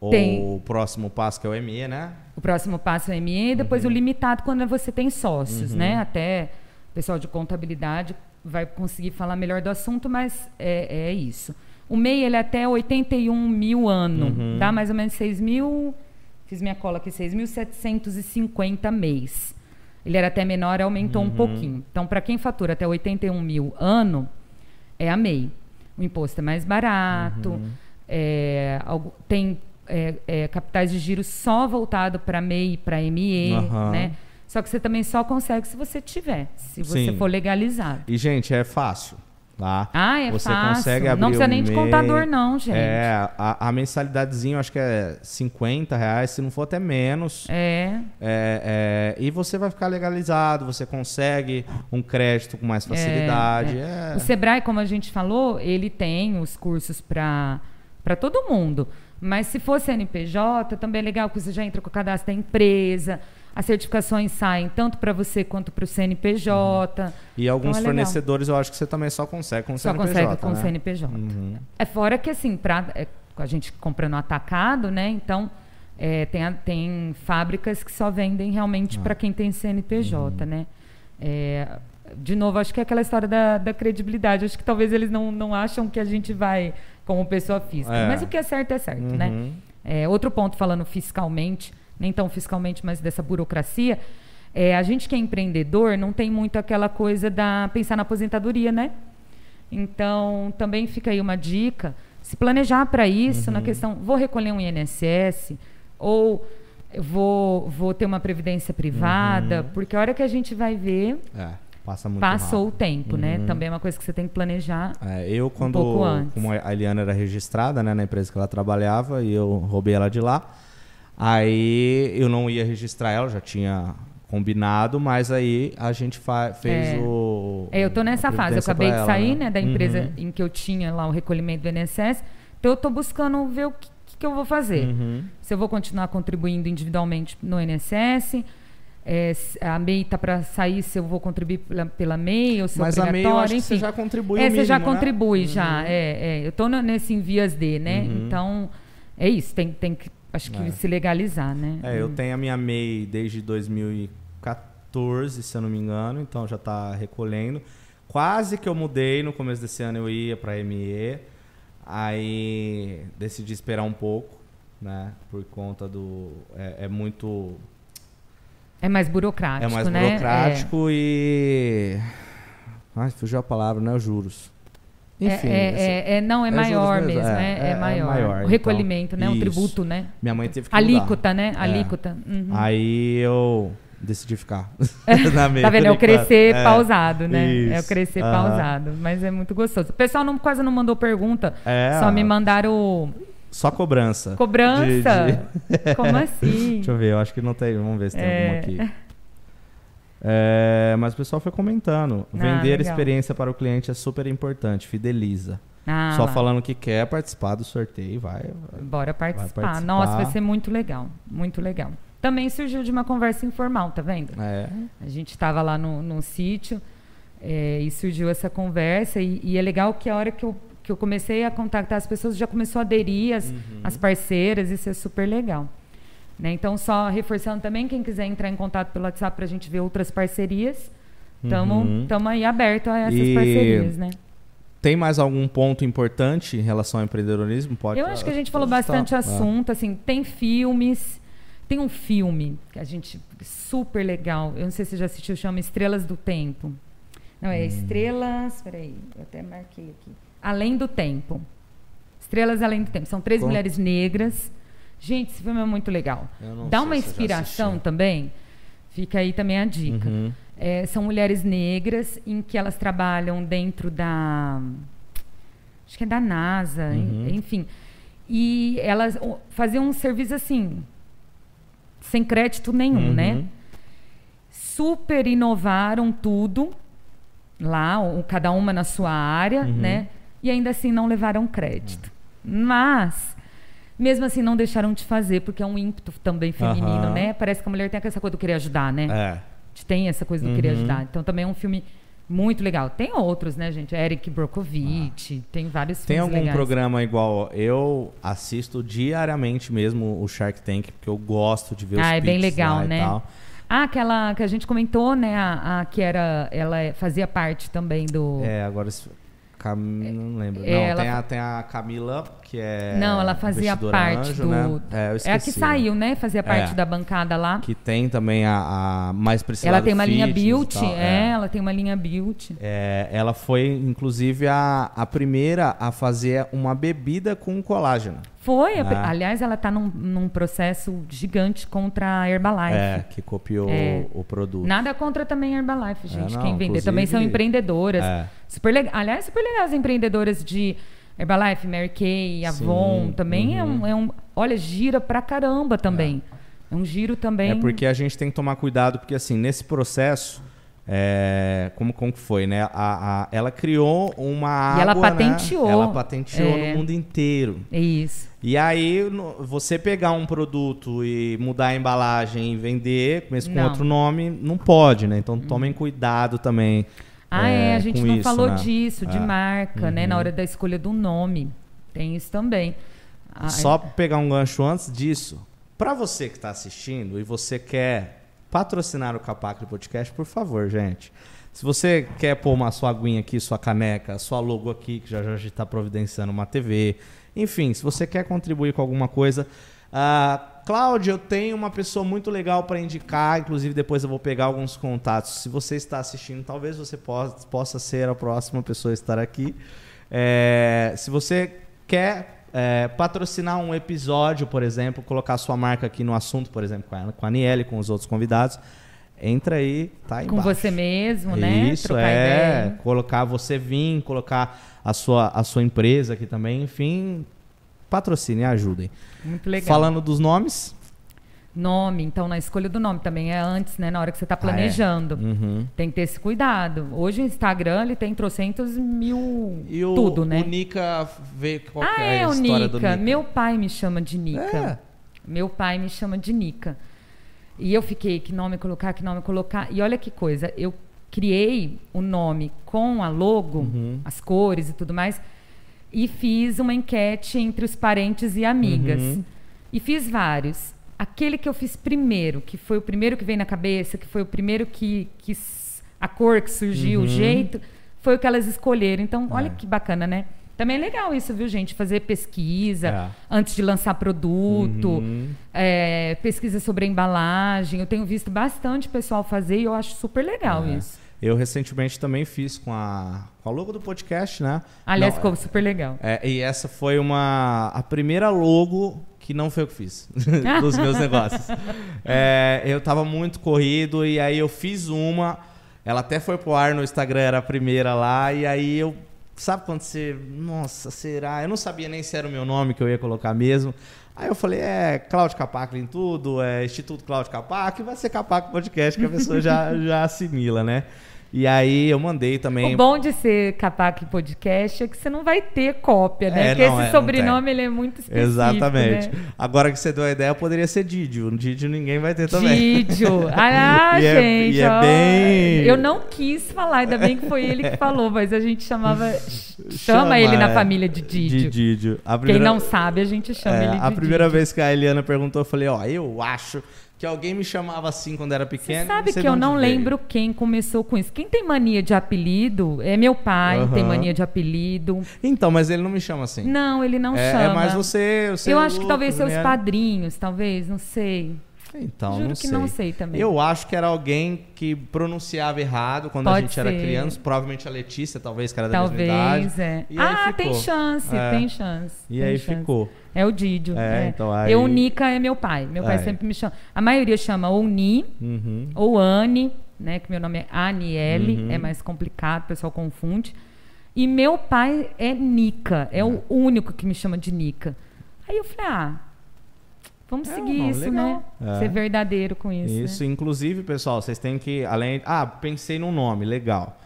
ou Tem. o próximo passo que é o ME, né? O próximo passo é o ME, depois Uhum. o limitado quando você tem sócios, né? Até o pessoal de contabilidade vai conseguir falar melhor do assunto, mas é, é isso. O MEI ele é até 81 mil ano, Uhum. dá mais ou menos 6 mil, fiz minha cola aqui, 6.750 mês. Ele era até menor, aumentou Uhum. um pouquinho. Então, para quem fatura até 81 mil ano, é a MEI. O imposto é mais barato, Uhum. é, tem é, é, capitais de giro só voltado para MEI e para ME, né? Só que você também só consegue se você tiver, se você Sim. for legalizado. E, gente, é fácil. Tá? Ah, é Você fácil. consegue abrir não precisa nem de contador, não, gente. É, a, a mensalidadezinha eu acho que é 50 reais, se não for até menos. É. É, é, e você vai ficar legalizado, você consegue um crédito com mais facilidade. é. O Sebrae, como a gente falou, ele tem os cursos para todo mundo. Mas se for CNPJ, também é legal que você já entra com o cadastro da empresa. As certificações saem tanto para você quanto para o CNPJ. E alguns Então é fornecedores eu acho que você também só consegue com Só CNPJ. consegue com né? CNPJ. Uhum. É fora que assim, pra, é, a gente compra no atacado, né? Então é, tem, a- tem fábricas que só vendem realmente Ah. para quem tem Uhum. CNPJ, né? É, de novo, acho que é aquela história da, da credibilidade. Acho que talvez eles não, não acham que a gente vai como pessoa física. É. Mas o que é certo é certo, né? Uhum. É, outro ponto falando fiscalmente, nem tão fiscalmente, mas dessa burocracia, é, a gente que é empreendedor não tem muito aquela coisa da pensar na aposentadoria, né? Então, também fica aí uma dica, se planejar para isso, Uhum. na questão, vou recolher um INSS ou vou, vou ter uma previdência privada, porque a hora que a gente vai ver, É, passa Uhum. muito passou o rápido. tempo, né? Uhum. Também é uma coisa que você tem que planejar. É, eu, quando pouco antes. como a Eliana era registrada né, na empresa que ela trabalhava e eu roubei ela de lá, aí eu não ia registrar ela, já tinha combinado, mas aí a gente fez É. o. É, eu tô nessa fase. Eu acabei de ela, sair, né, da empresa Uhum. em que eu tinha lá o recolhimento do INSS. Então eu tô buscando ver o que, que eu vou fazer. Uhum. Se eu vou continuar contribuindo individualmente no INSS, é, a MEI tá para sair, se eu vou contribuir pela, pela MEI ou se é Mas a MEI eu acho enfim. você já contribui é, o você já mínimo, né? contribui, já. É, é. Eu no- nesse em vias de, né? Uhum. Então, é isso. Tem, tem que, acho que É. se legalizar, né? É, eu tenho a minha MEI desde 2014, se eu não me engano, então já está recolhendo. Quase que eu mudei, no começo desse ano eu ia para ME, aí decidi esperar um pouco, né, por conta do... É, é muito... É mais burocrático, É mais né? burocrático e... Ai, fugiu a palavra, né, os juros. É, Enfim, é, esse- é, é- não, é, é maior mesmo, é, é, é é- é maior. maior, O então, recolhimento, né? O tributo, né? minha mãe teve que mudar. Alíquota, né? É. Alíquota. uhum. Aí eu decidi ficar na MEI. Tá vendo? É o enquanto. crescer É. pausado, né? É o Isso. crescer Aham. pausado. Mas é muito gostoso. O pessoal não, quase não mandou pergunta, É, só me mandaram Só cobrança. cobrança. De- Como assim? Deixa eu ver, eu acho que não tem. Vamos ver se tem É. alguma aqui. É, mas o pessoal foi comentando. Ah, Vender legal. experiência para o cliente é super importante, fideliza. Ah, Só lá. falando que quer participar do sorteio, vai. Bora participar. participar. Nossa, vai ser muito legal. Muito legal. Também surgiu de uma conversa informal, tá vendo? É. A gente estava lá no, no sítio é, e surgiu essa conversa. E, e é legal que a hora que eu, que eu comecei a contactar as pessoas, já começou a aderir as, Uhum. as parceiras. Isso é super legal. Né? Então, só reforçando também, quem quiser entrar em contato pelo WhatsApp para a gente ver outras parcerias, estamos Uhum. aí aberto a essas E- parcerias, né? Tem mais algum ponto importante em relação ao empreendedorismo? Pode Eu acho que a gente falou bastante falar. assunto, assim, tem filmes, tem um filme que a gente super legal. Eu não sei se você já assistiu, chama Estrelas do Tempo. Não, Hum. é Estrelas, peraí, eu até marquei aqui. Além do Tempo. Estrelas Além do Tempo. São três Conta. mulheres negras. Gente, esse filme é muito legal. Dá uma inspiração também. Fica aí também a dica. Uhum. É, são mulheres negras em que elas trabalham dentro da. Acho que é da NASA, Uhum. enfim. E elas faziam um serviço assim, sem crédito nenhum, Uhum. né? Super inovaram tudo lá, cada uma na sua área, Uhum. né? E ainda assim não levaram crédito. Mas, mesmo assim, não deixaram de fazer, porque é um ímpeto também feminino, Aham. né? Parece que a mulher tem essa coisa do querer ajudar, né? É. tem essa coisa do querer Uhum. ajudar. Então também é um filme muito legal. Tem outros, né, gente? Eric Brokovich, tem vários Tem algum legais. programa igual? Eu assisto diariamente mesmo o Shark Tank, porque eu gosto de ver os Ah, é bem legal, né? Ah, aquela que a gente comentou, né? A, a que era. Ela é- fazia parte também do. É, agora Cam... não lembro. É, não, ela tem, a, tem a Camila, que é. não, ela fazia parte anjo, do. Né? É, é a que saiu, né? Fazia parte É. da bancada lá. Que tem também a, a mais precisa. ela tem uma linha beauty, é, ela tem uma linha beauty. É, ela foi, inclusive, a, a primeira a fazer uma bebida com colágeno. Foi, Ah. aliás, ela tá num, num processo gigante contra a Herbalife. É, que copiou É. o, produto. Nada contra também a Herbalife, gente. É, não, Quem vender também são empreendedoras. É. Super legal. Aliás, super legal as empreendedoras de Herbalife, Mary Kay, Avon. Sim, também é, uhum. um, é um. Olha, gira pra caramba também. É, um giro também. É porque a gente tem que tomar cuidado, porque assim, nesse processo, é, como, como que foi, né? A, a- ela criou uma E ela água, né? patenteou. Ela patenteou É. no mundo inteiro. É isso. E aí, no- você pegar um produto e mudar a embalagem e vender, mesmo com Não. outro nome, não pode, né? Então tomem cuidado também. Ah, é, é, a gente não isso, falou né? disso, de É. marca, né? Na hora da escolha do nome. Tem isso também. Ah, Só pegar um gancho antes disso, para você que está assistindo e você quer patrocinar o Capacre Podcast, por favor, gente. Se você quer pôr uma sua aguinha aqui, sua caneca, sua logo aqui, que já já a gente está providenciando uma TV, enfim, se você quer contribuir com alguma coisa, ah, Cláudia, eu tenho uma pessoa muito legal para indicar, inclusive depois eu vou pegar alguns contatos. Se você está assistindo, talvez você possa, possa ser a próxima pessoa a estar aqui. É, se você quer é, patrocinar um episódio, por exemplo, colocar sua marca aqui no assunto, por exemplo, com a, com a Aniele, com os outros convidados, entra aí, tá aí com embaixo. você mesmo, né? Isso, Trocar é. ideia. Colocar você vir, colocar a sua, a sua empresa aqui também, enfim, patrocinem, ajudem. Muito legal. Falando dos nomes. Nome, então, na escolha do nome também é antes, né? Na hora que você está Ah, é. planejando. Uhum. Tem que ter esse cuidado. Hoje o Instagram ele tem trocentos mil E o, tudo, né? o Nica veio qual ah, é, é, a o Nica. Nica? Meu pai me chama de Nica. É. Meu pai me chama de Nica. E eu fiquei, que nome colocar, que nome colocar. E olha que coisa, eu criei o nome com a logo, Uhum. as cores e tudo mais, e fiz uma enquete entre os parentes e amigas. Uhum. E fiz vários. Aquele que eu fiz primeiro, que foi o primeiro que veio na cabeça, que foi o primeiro que, que a cor que surgiu, Uhum. o jeito, foi o que elas escolheram. Então, olha É. que bacana, né? Também é legal isso, viu, gente? Fazer pesquisa É. antes de lançar produto, Uhum. é, pesquisa sobre a embalagem. Eu tenho visto bastante pessoal fazer e eu acho super legal É. isso. Eu recentemente também fiz com a, com a logo do podcast, né? Aliás, Não, ficou super legal. É, e essa foi uma a primeira logo que não foi eu que fiz dos meus negócios. É, eu tava muito corrido e aí eu fiz uma. Ela até foi pro ar no Instagram, era a primeira lá. E aí eu. Sabe quando você. Nossa, será? Eu não sabia nem se era o meu nome que eu ia colocar mesmo. Aí eu falei, é Cláudio Capaco em tudo, é Instituto Cláudio Capaco, e vai ser Capaco Podcast, que a pessoa já, já assimila, né? E aí eu mandei também. O bom de ser Capac Podcast é que você não vai ter cópia, né? É, Porque não, esse é, sobrenome ele é muito específico. Exatamente. Né? Agora que você deu a ideia, poderia ser Didio. Didio ninguém vai ter também. Vídeo. Ah, E é- gente. e é ó. bem- Eu não quis falar, ainda bem que foi ele que falou, mas a gente chamava. Chama, Chama, ele na é, família de De Didio. Didio. A Quem primeira, não sabe, a gente chama é, ele de a primeira Didio. vez que a Eliana perguntou, eu falei, ó, eu acho que alguém me chamava assim quando era Você pequeno. sabe sei que eu não veio. lembro quem começou com isso. Quem tem mania de apelido é meu pai, Aham. tem mania de apelido. Então, mas ele não me chama assim. Não, ele não é, chama. é mais você, você eu acho que talvez Lucas, seus né? padrinhos, talvez, não sei. Então, Juro não que sei. não sei também. Eu acho que era alguém que pronunciava errado quando a Pode gente era ser. criança. Provavelmente a Letícia, talvez, que era da Talvez, mesma idade. é. E Ah, tem chance, É. tem chance. E tem aí chance. ficou. É o Didio. É, É, então aí- Eu, Nica, é meu pai. Meu pai É. sempre me chama. A maioria chama ou Ni, Uhum. ou Anne, né? Que meu nome é Aniele, Uhum. é mais complicado, o pessoal confunde. E meu pai é Nica, é o único que me chama de Nica. Aí eu falei, ah, vamos É seguir nome isso, legal. né? É. Ser verdadeiro com isso. né? Isso, inclusive, pessoal, vocês têm que, além. Ah, pensei num nome, legal.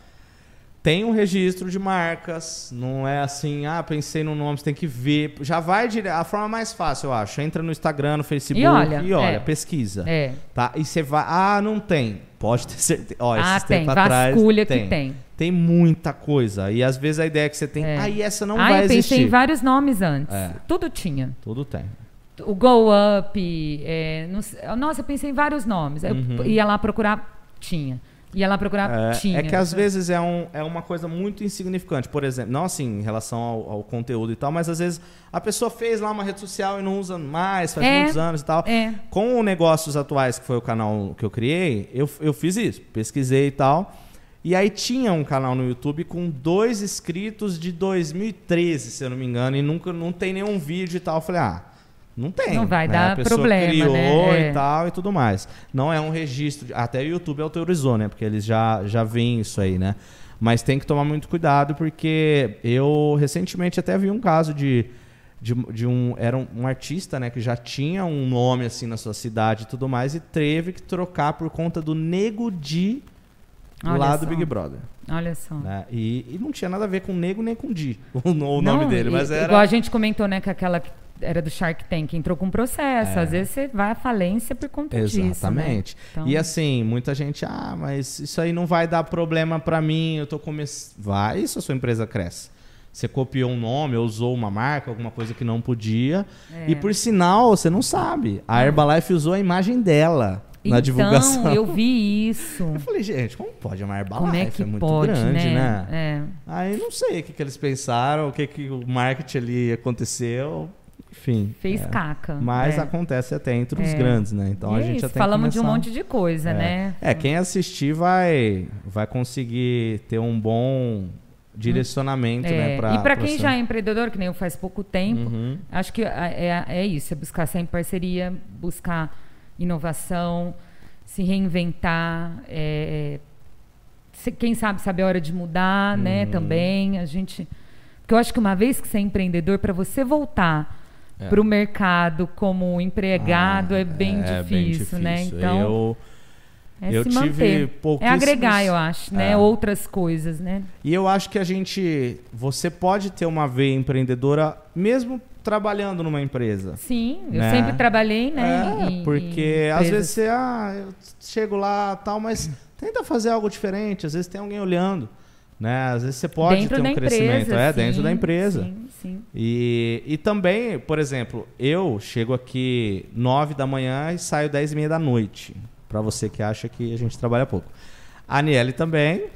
Tem um registro de marcas, não é assim, ah, pensei num nome, você tem que ver. Já vai direto. A forma mais fácil, eu acho. Entra no Instagram, no Facebook E olha, é. pesquisa. É. Tá? E você vai. Ah, não tem. Pode ter certeza. Ó, Ah, esses tem. tempos atrás, Vasculha que tem. Tem muita coisa. E às vezes a ideia que você tem. É. Ah, e essa não ah, vai eu pensei existir. em vários nomes antes. É. Tudo tinha. Tudo tem. O Go Up, é, não nossa, eu pensei em vários nomes. Eu Uhum. ia lá procurar, tinha. Ia lá procurar, É, tinha. é que às vezes é, um, é uma coisa muito insignificante. Por exemplo, não assim em relação ao, ao conteúdo e tal, mas às vezes a pessoa fez lá uma rede social e não usa mais, faz É, muitos anos e tal. é. Com o Negócios Atuais, que foi o canal que eu criei, eu, eu fiz isso, pesquisei e tal. E aí tinha um canal no YouTube com dois inscritos de 2013, se eu não me engano, e nunca não tem nenhum vídeo e tal. Eu falei, ah, não tem. Não vai né? dar a pessoa problema, criou né? e É. tal e tudo mais. Não é um registro. Até o YouTube autorizou, né? Porque eles já, já veem isso aí, né? Mas tem que tomar muito cuidado, porque eu recentemente até vi um caso de, de, de um. Era um, um artista, né? Que já tinha um nome assim na sua cidade e tudo mais, e teve que trocar por conta do Nego Di Olha lá do. Big Brother. Olha só. Né? E, e não tinha nada a ver com Nego nem com Di, o, o nome Não, dele. e- Mas era. Igual a gente comentou, né, que aquela que era do Shark Tank entrou com processo. É. Às vezes você vai à falência por conta disso. né? Exatamente. Então- E assim, muita gente, ah, mas isso aí não vai dar problema pra mim, eu tô começando. Vai se a sua empresa cresce. Você copiou um nome, ou usou uma marca, alguma coisa que não podia. É. E por sinal, você não sabe. A Herbalife usou a imagem dela na então, divulgação. eu vi isso. Eu falei, gente, como pode uma Herbalife? Como é que muito pode, grande, né? né? É. Aí não sei o que, que eles pensaram, o que, que o marketing ali aconteceu. Enfim. Fez é. caca. Mas é. acontece até entre os É. grandes, né? Então E a é gente isso, tem falamos que de um começar- monte de coisa, é. né? É, quem assistir vai, vai conseguir ter um bom direcionamento, É, né? Pra, e para quem ser- já é empreendedor, que nem eu faz pouco tempo, Uhum. acho que é, é- isso, é buscar sempre parceria, buscar inovação, se reinventar, é, se- quem sabe saber a hora de mudar, né? Uhum. Também a gente, porque eu acho que uma vez que você é empreendedor, para você voltar É. para o mercado como empregado Ah, é bem é difícil, né? difícil. Então Eu, é eu tive manter, é pouquíssimos- agregar, eu acho, né? É. Outras coisas, né? E eu acho que a gente. Você pode ter uma veia empreendedora mesmo trabalhando numa empresa. Sim, eu Né? sempre trabalhei, né? É, porque às vezes você, ah, eu chego lá tal, mas tenta fazer algo diferente, às vezes tem alguém olhando. Né? Às vezes você pode dentro ter um crescimento. empresa, é, sim, dentro da empresa. Sim, sim. E, e também, por exemplo, eu chego aqui 9 da manhã e saio 10 e meia da noite. Pra você que acha que a gente trabalha pouco. A Aniele também.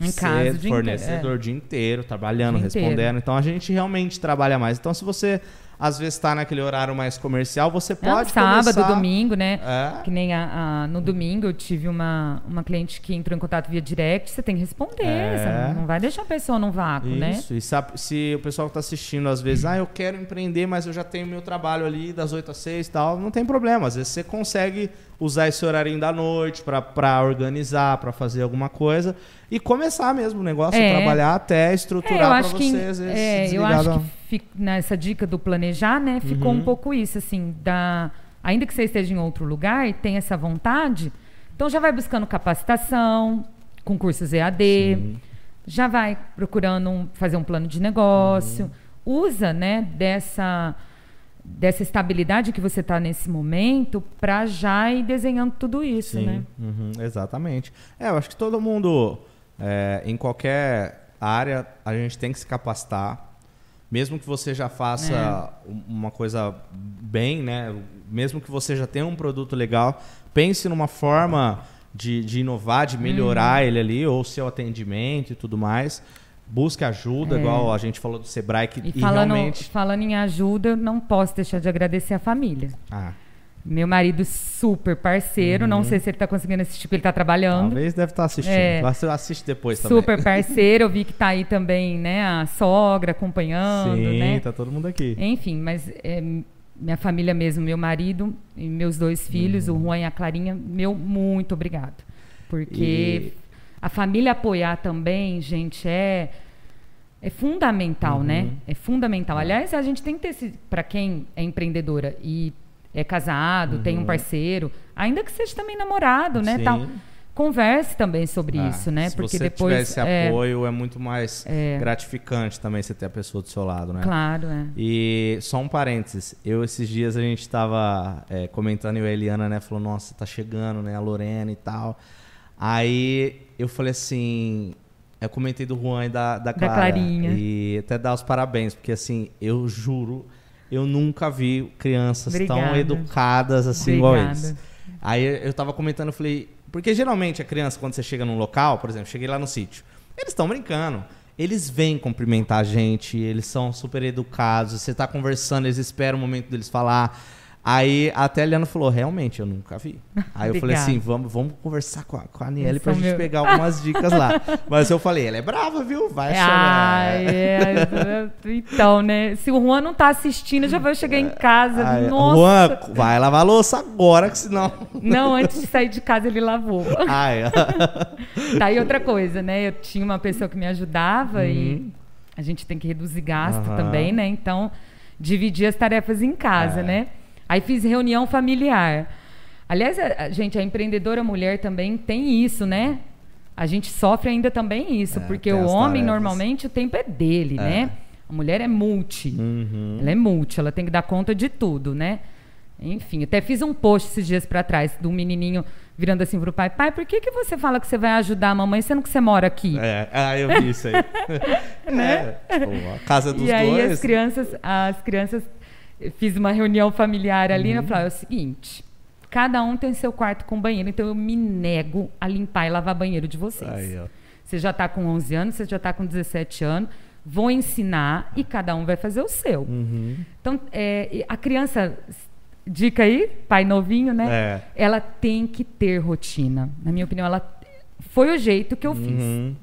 Em cedo, casa, o dia fornecedor é. o dia inteiro, trabalhando, dia respondendo. inteiro. Então a gente realmente trabalha mais. Então, se você às vezes está naquele horário mais comercial, você Não, pode sábado, começar... domingo, né? É. Que nem a, a- no domingo eu tive uma, uma cliente que entrou em contato via direct, você tem que responder. É. Não vai deixar a pessoa num vácuo, né? Isso, e sabe, se o pessoal que está assistindo, às vezes, ah, eu quero empreender, mas eu já tenho meu trabalho ali das 8 às 6 e tal, não tem problema. Às vezes você consegue usar esse horarinho da noite para organizar, para fazer alguma coisa e começar mesmo o negócio, É. trabalhar até É, estruturar eu para acho você, que, é, eu acho da- que nessa dica do planejar, né, ficou Uhum. um pouco isso, assim, da, ainda que você esteja em outro lugar e tenha essa vontade, então já vai buscando capacitação, com cursos EAD, Sim. já vai procurando um- fazer um plano de negócio, Uhum. usa, né, dessa dessa estabilidade que você está nesse momento para já ir desenhando tudo isso, Sim, né? uhum, exatamente. É, eu acho que todo mundo, é, em qualquer área, a gente tem que se capacitar. Mesmo que você já faça É. um- uma coisa bem, né? Mesmo que você já tenha um produto legal, pense numa forma de, de inovar, de Uhum. melhorar ele ali, ou seu atendimento e tudo mais. Busque ajuda, É. igual a gente falou do Sebrae, que E e falando, realmente... falando em ajuda, eu não posso deixar de agradecer a família. Ah, Meu marido super parceiro, não sei se ele tá conseguindo assistir, porque ele tá trabalhando. Talvez deve estar assistindo. É. Assiste- depois também. Super parceiro, eu vi que tá aí também, né, a sogra acompanhando, Sim, né? tá todo mundo aqui. Enfim, mas é, minha família mesmo, meu marido e meus dois filhos, Uhum. o Juan e a Clarinha, meu muito obrigado. Porque E- a família apoiar também, gente, é é fundamental, Uhum. né? É fundamental. Aliás, a gente tem que ter esse para quem é empreendedora e é casado, tem um parceiro, ainda que seja também namorado, né, Uhum. Sim. tal. Converse também sobre Ah, isso, né? Se Porque você depois tiver esse é, apoio, é muito mais gratificante também você ter a pessoa do seu lado, né? Claro, é. E só um parênteses, eu esses dias a gente tava é, comentando e a Eliana, né, falou, nossa, tá chegando, né, a Lorena e tal. Aí eu falei assim, eu comentei do Juan e da, da Clara. Clarinha. E até dar os parabéns, porque assim, eu juro, eu nunca vi crianças tão Obrigada. educadas assim igual Obrigada. eles. Aí eu tava comentando, eu falei, porque geralmente a criança, quando você chega num local, por exemplo, cheguei lá no sítio, eles estão brincando. Eles vêm cumprimentar a gente, eles são super educados, você tá conversando, eles esperam o momento deles falar. Aí até a Eliana falou, realmente, eu nunca vi. Aí eu falei assim, vamos, vamos conversar com a, com a Aniele pra gente meu- pegar algumas dicas lá. Mas eu falei, ela é brava, viu? Vai Ai, chegar. é, então, né? Se o Juan não tá assistindo, já vou chegar em casa. Aí, Nossa. Juan, vai lavar a louça agora, que senão... Não, antes de sair de casa ele lavou. Ai, Tá aí outra coisa, né? Eu tinha uma pessoa que me ajudava e a gente tem que reduzir gasto Uhum. Também, né? Então, dividir as tarefas em casa, É. né? Aí fiz reunião familiar. Aliás, a, gente, a empreendedora mulher também tem isso, né? A gente sofre ainda também isso, É, porque o homem tarefas. normalmente o tempo é dele, né? A mulher é multi. Uhum. Ela é multi, ela tem que dar conta de tudo, né? Enfim, até fiz um post esses dias pra trás um menininho virando assim pro pai: Pai, por que, que você fala que você vai ajudar a mamãe sendo que você mora aqui? É, ah, eu vi isso aí. Né? É, tipo, a casa dos e aí dois. as crianças, as crianças, fiz uma reunião familiar ali, né? Eu falei, é o seguinte, cada um tem seu quarto com banheiro, então eu me nego a limpar e lavar banheiro de vocês. Aí. Você já está com 11 anos, você já está com 17 anos, vou ensinar e cada um vai fazer o seu. Uhum. Então, é, a criança, dica aí, pai novinho, né? É. Ela tem que ter rotina. Na minha opinião, ela foi o jeito que eu fiz. Uhum.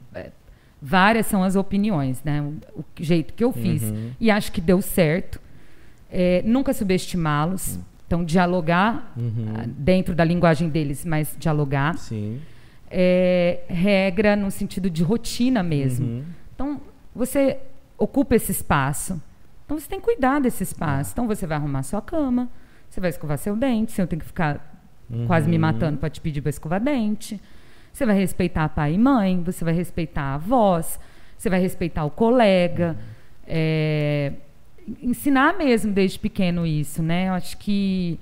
Várias são as opiniões, né? O, o jeito que eu fiz. Uhum. E acho que deu certo. É, nunca subestimá-los. Então, dialogar Uhum. ah, dentro da linguagem deles, mas dialogar. Sim. É, regra no sentido de rotina mesmo. Uhum. Então, você ocupa esse espaço. Então, você tem que cuidar desse espaço. Então, você vai arrumar sua cama, você vai escovar seu dente, você não tem que ficar quase me matando para te pedir para escovar dente. Você vai respeitar pai e mãe, você vai respeitar a avós, você vai respeitar o colega. É, ensinar mesmo desde pequeno isso, né? Eu acho que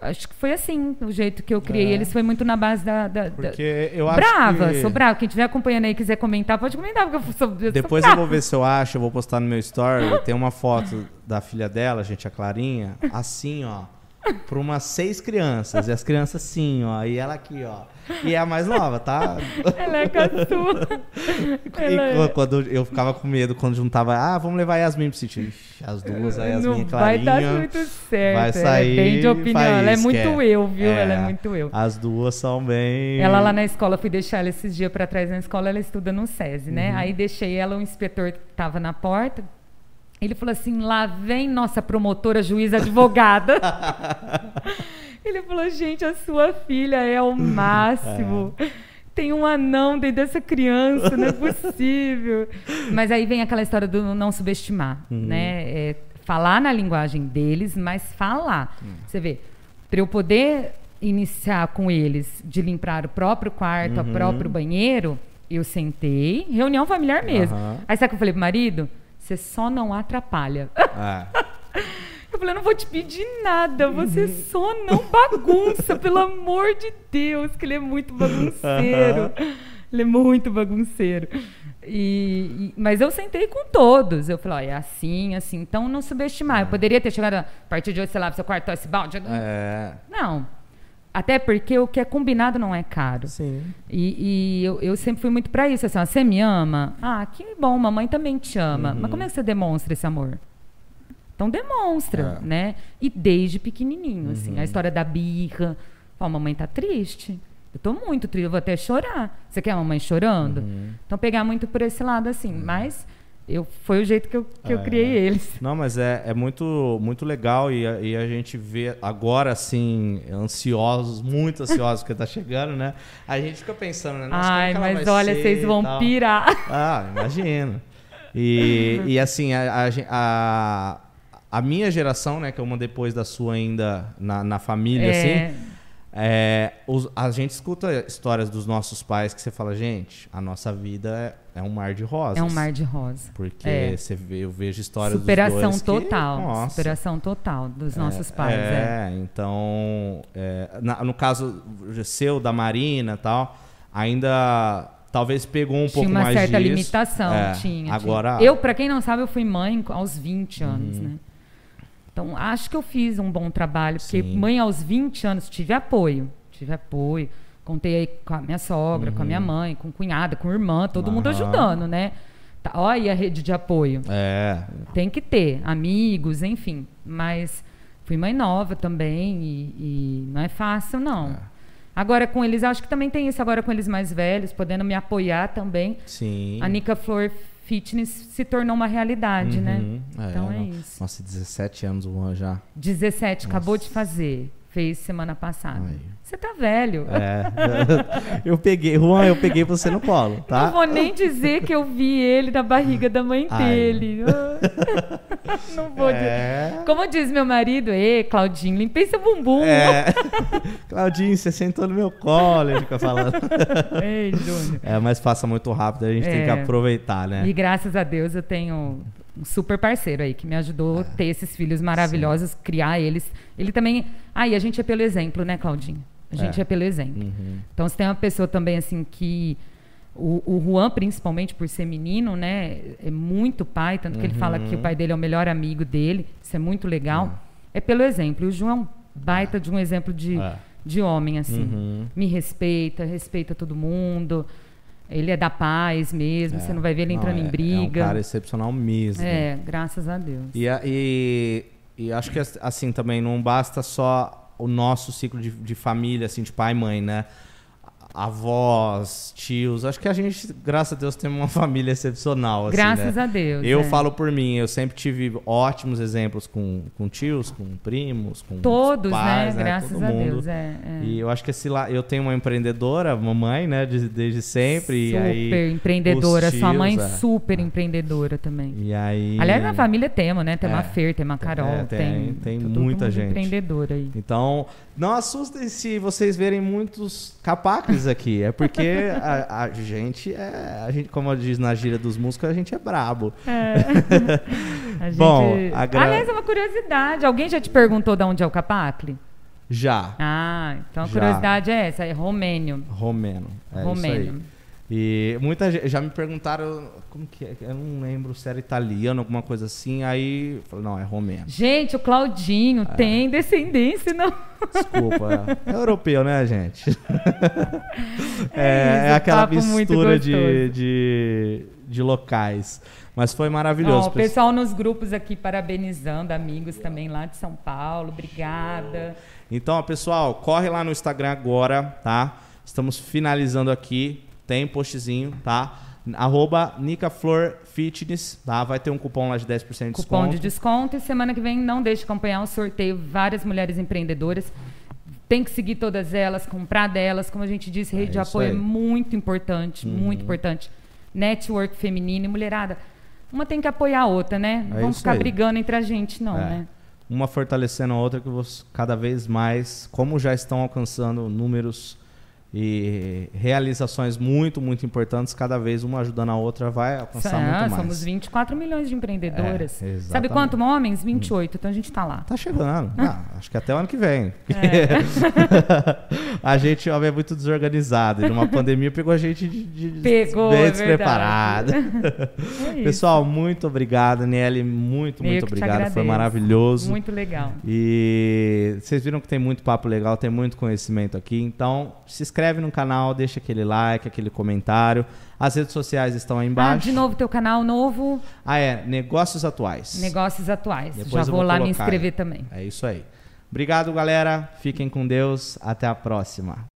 acho que foi assim o jeito que eu criei É. eles foi muito na base da, da- da- Porque eu acho brava, que... sou brava. Quem estiver acompanhando aí e quiser comentar, pode comentar, porque eu sou, eu sou Depois eu brava. vou ver se eu acho, eu vou postar no meu story. Tem uma foto da filha dela, gente, a Clarinha, assim, ó. Para umas seis crianças. E as crianças assim, ó. E ela aqui, ó. E é a mais nova, tá? Ela é caçula. E Ela é- qu- quando eu ficava com medo quando juntava, ah, vamos levar a Yasmin pro sítio. Ixi, As duas, a Yasmin Não e vai Clarinha. dar muito certo. vai ela sair é bem de opinião. Ela é muito eu, viu? É. Ela é muito eu. As duas são bem. Ela lá na escola, fui deixar ela esses dias pra trás na escola, ela estuda no SESI, Uhum. né? Aí deixei ela, o inspetor tava na porta. Ele falou assim: lá vem nossa promotora, juíza, advogada. Ele falou: gente, a sua filha é o máximo. Tem um anão dentro dessa criança, não é possível. Mas aí vem aquela história do não subestimar, né? É, falar na linguagem deles, mas falar. Você vê, para eu poder iniciar com eles de limpar o próprio quarto, o próprio banheiro, eu sentei, reunião familiar mesmo. Aí sabe o que eu falei pro marido? Você só não atrapalha. É. Eu falei, eu não vou te pedir nada, você só não bagunça, pelo amor de Deus, que ele é muito bagunceiro. Ele é muito bagunceiro. E, e- mas eu sentei com todos. Eu falei, ó, é assim, assim. Então não subestimar. Eu poderia ter chegado a partir de hoje, sei lá, seu quarto esse balde. É. Não. Até porque o que é combinado não é caro. Sim. E, e eu, eu sempre fui muito pra isso. Assim, ó, você me ama? Ah, que bom, mamãe também te ama. Mas como é que você demonstra esse amor? Então demonstra, É. né? E desde pequenininho, assim, Uhum. a história da birra. Ó, mamãe tá triste. Eu tô muito triste, eu vou até chorar. Você quer a mamãe chorando? Uhum. Então pegar muito por esse lado, assim. Mas eu, foi o jeito que eu, que eu É. criei eles. Não, mas é, é muito, muito legal e, a- e a gente vê agora, assim, ansiosos, muito ansiosos porque tá chegando, né? A gente fica pensando, né? Nossa, Ai, mas olha, vocês vão tal. pirar. Ah, imagino. E, e assim, a, a a, a minha geração, né, que é uma depois da sua ainda na, na família, assim, É, é, os- a gente escuta histórias dos nossos pais que você fala, gente, a nossa vida é, é um mar de rosas. é um mar de rosa. Porque É. você vê, eu vejo histórias Superação dos dois que, total. nossa, superação total dos nossos pais. É. é, então, é, na- no caso seu, da Marina e tal, ainda talvez pegou um Tinha pouco uma mais certa disso. limitação, É, tinha. Agora, tinha. Eu, pra quem não sabe, eu fui mãe aos 20 anos, Uhum. né? Então, acho que eu fiz um bom trabalho, porque Sim. mãe aos 20 anos tive apoio. Tive apoio. Contei aí com a minha sogra, com a minha mãe, com cunhada, com irmã, todo mundo Uhum. Aham. ajudando, né? Tá, olha aí a rede de apoio. É, Tem que ter, amigos, enfim. Mas fui mãe nova também e, e não é fácil, não. É. Agora com eles, acho que também tem isso agora com eles mais velhos, podendo me apoiar também. sim. A Nica Flor Fitness se tornou uma realidade, né? Uhum, Então é não. isso. Nossa, 17 anos o Juan já. 17, acabou Nossa. de fazer. Fez semana passada. Aí. Você tá velho. É. eu peguei, Juan, eu peguei você no colo, tá? Não vou nem dizer que eu vi ele na barriga da mãe Ai. dele. Ah. Não vou dizer. É. Como diz meu marido, ê, Claudinho, limpei seu bumbum. É. Claudinho, você sentou no meu colo, ele fica falando. Ei, Júnior. É, mas passa muito rápido, a gente tem que É. aproveitar, né? E graças a Deus eu tenho um super parceiro aí que me ajudou É. a ter esses filhos maravilhosos, criar eles. Ele também. Ah, e a gente é pelo exemplo, né, Claudinho? A gente É. é, pelo exemplo. Uhum. Então, se tem uma pessoa também assim que. O, o Juan, principalmente por ser menino, né? É muito pai, tanto que ele fala que o Uhum. pai dele é o melhor amigo dele. Isso é muito legal. É, pelo exemplo. E o João é um baita de um exemplo de, É. de homem, assim. Uhum. Me respeita, respeita todo mundo. Ele é da paz mesmo. Você não vai ver ele Não, entrando é- em É um briga. cara excepcional mesmo. É, graças a Deus. E, e, e acho que assim também não basta só o nosso ciclo de, de família, assim, de pai e mãe, né? Avós, tios. Acho que a gente, graças a Deus, tem uma família excepcional. assim, Graças né? a Deus. Eu é. falo por mim, eu sempre tive ótimos exemplos com, com tios, com primos, com Todos, pais, né? Graças Todo a mundo. Deus. É, é. E eu acho que esse lá, eu tenho uma empreendedora, mamãe, né, de- desde sempre. super aí, empreendedora. os Sua mãe tios, é. super empreendedora também. E aí. Aliás, na família temos, né? Tem É. uma Fer, tem uma Carol, É, tem- tem, tem todo muita gente. empreendedora aí. Então, não assustem se vocês verem muitos capacres aqui. É porque a, a gente é. A gente, como diz na gíria dos músicos, a gente é brabo. A gente... Bom, a gra- Aliás, é uma curiosidade. Alguém já te perguntou de onde é o capacle? Já. Ah, então a Já. curiosidade é essa, é romênio. Romeno. É romênio. E muita gente já me perguntaram como que é, eu não lembro se era italiano, alguma coisa assim. Aí eu falei, não, é romeno. Gente, o Claudinho É. tem descendência, não? Desculpa, é europeu, né, gente? É é, isso, aquela papo muito mistura de, de, de locais. Mas foi maravilhoso. o pessoal nos grupos aqui parabenizando, amigos também lá de São Paulo, obrigada. Então, pessoal, corre lá no Instagram agora, tá? Estamos finalizando aqui. Tem postzinho, tá? Arroba Fitness, tá? Vai ter um cupom lá de 10% de Cupom desconto. de desconto e semana que vem não deixe de acompanhar o sorteio Várias Mulheres Empreendedoras. Tem que seguir todas elas, comprar delas. Como a gente disse, rede É de apoio é aí. Uhum. muito importante, muito importante. Network feminino e mulherada. Uma tem que apoiar a outra, né? Não É vamos ficar aí. brigando entre a gente, não, É. né? Uma fortalecendo a outra que você, cada vez mais, como já estão alcançando números e realizações muito, muito importantes, cada vez uma ajudando a outra vai alcançar Ah, muito mais. somos 24 milhões de empreendedoras. É, Sabe quanto homens? 28. Então a gente tá lá. Tá chegando. Ah, acho que até o ano que vem. É. a gente, ó, é muito desorganizado. E numa pandemia pegou a gente de, de Pegou, bem é verdade. É isso. Pessoal, muito obrigado, Nelly. Muito, muito obrigado. Foi maravilhoso. Muito legal. E vocês viram que tem muito papo legal, tem muito conhecimento aqui. Então, se inscreve inscreve no canal, deixa aquele like, aquele comentário. As redes sociais estão aí Ah, embaixo. de novo, teu canal novo, Ah, é, Negócios Atuais. Negócios Atuais. Depois Já eu vou lá me inscrever aí. também. É isso aí. Obrigado, galera. Fiquem com Deus. Até a próxima.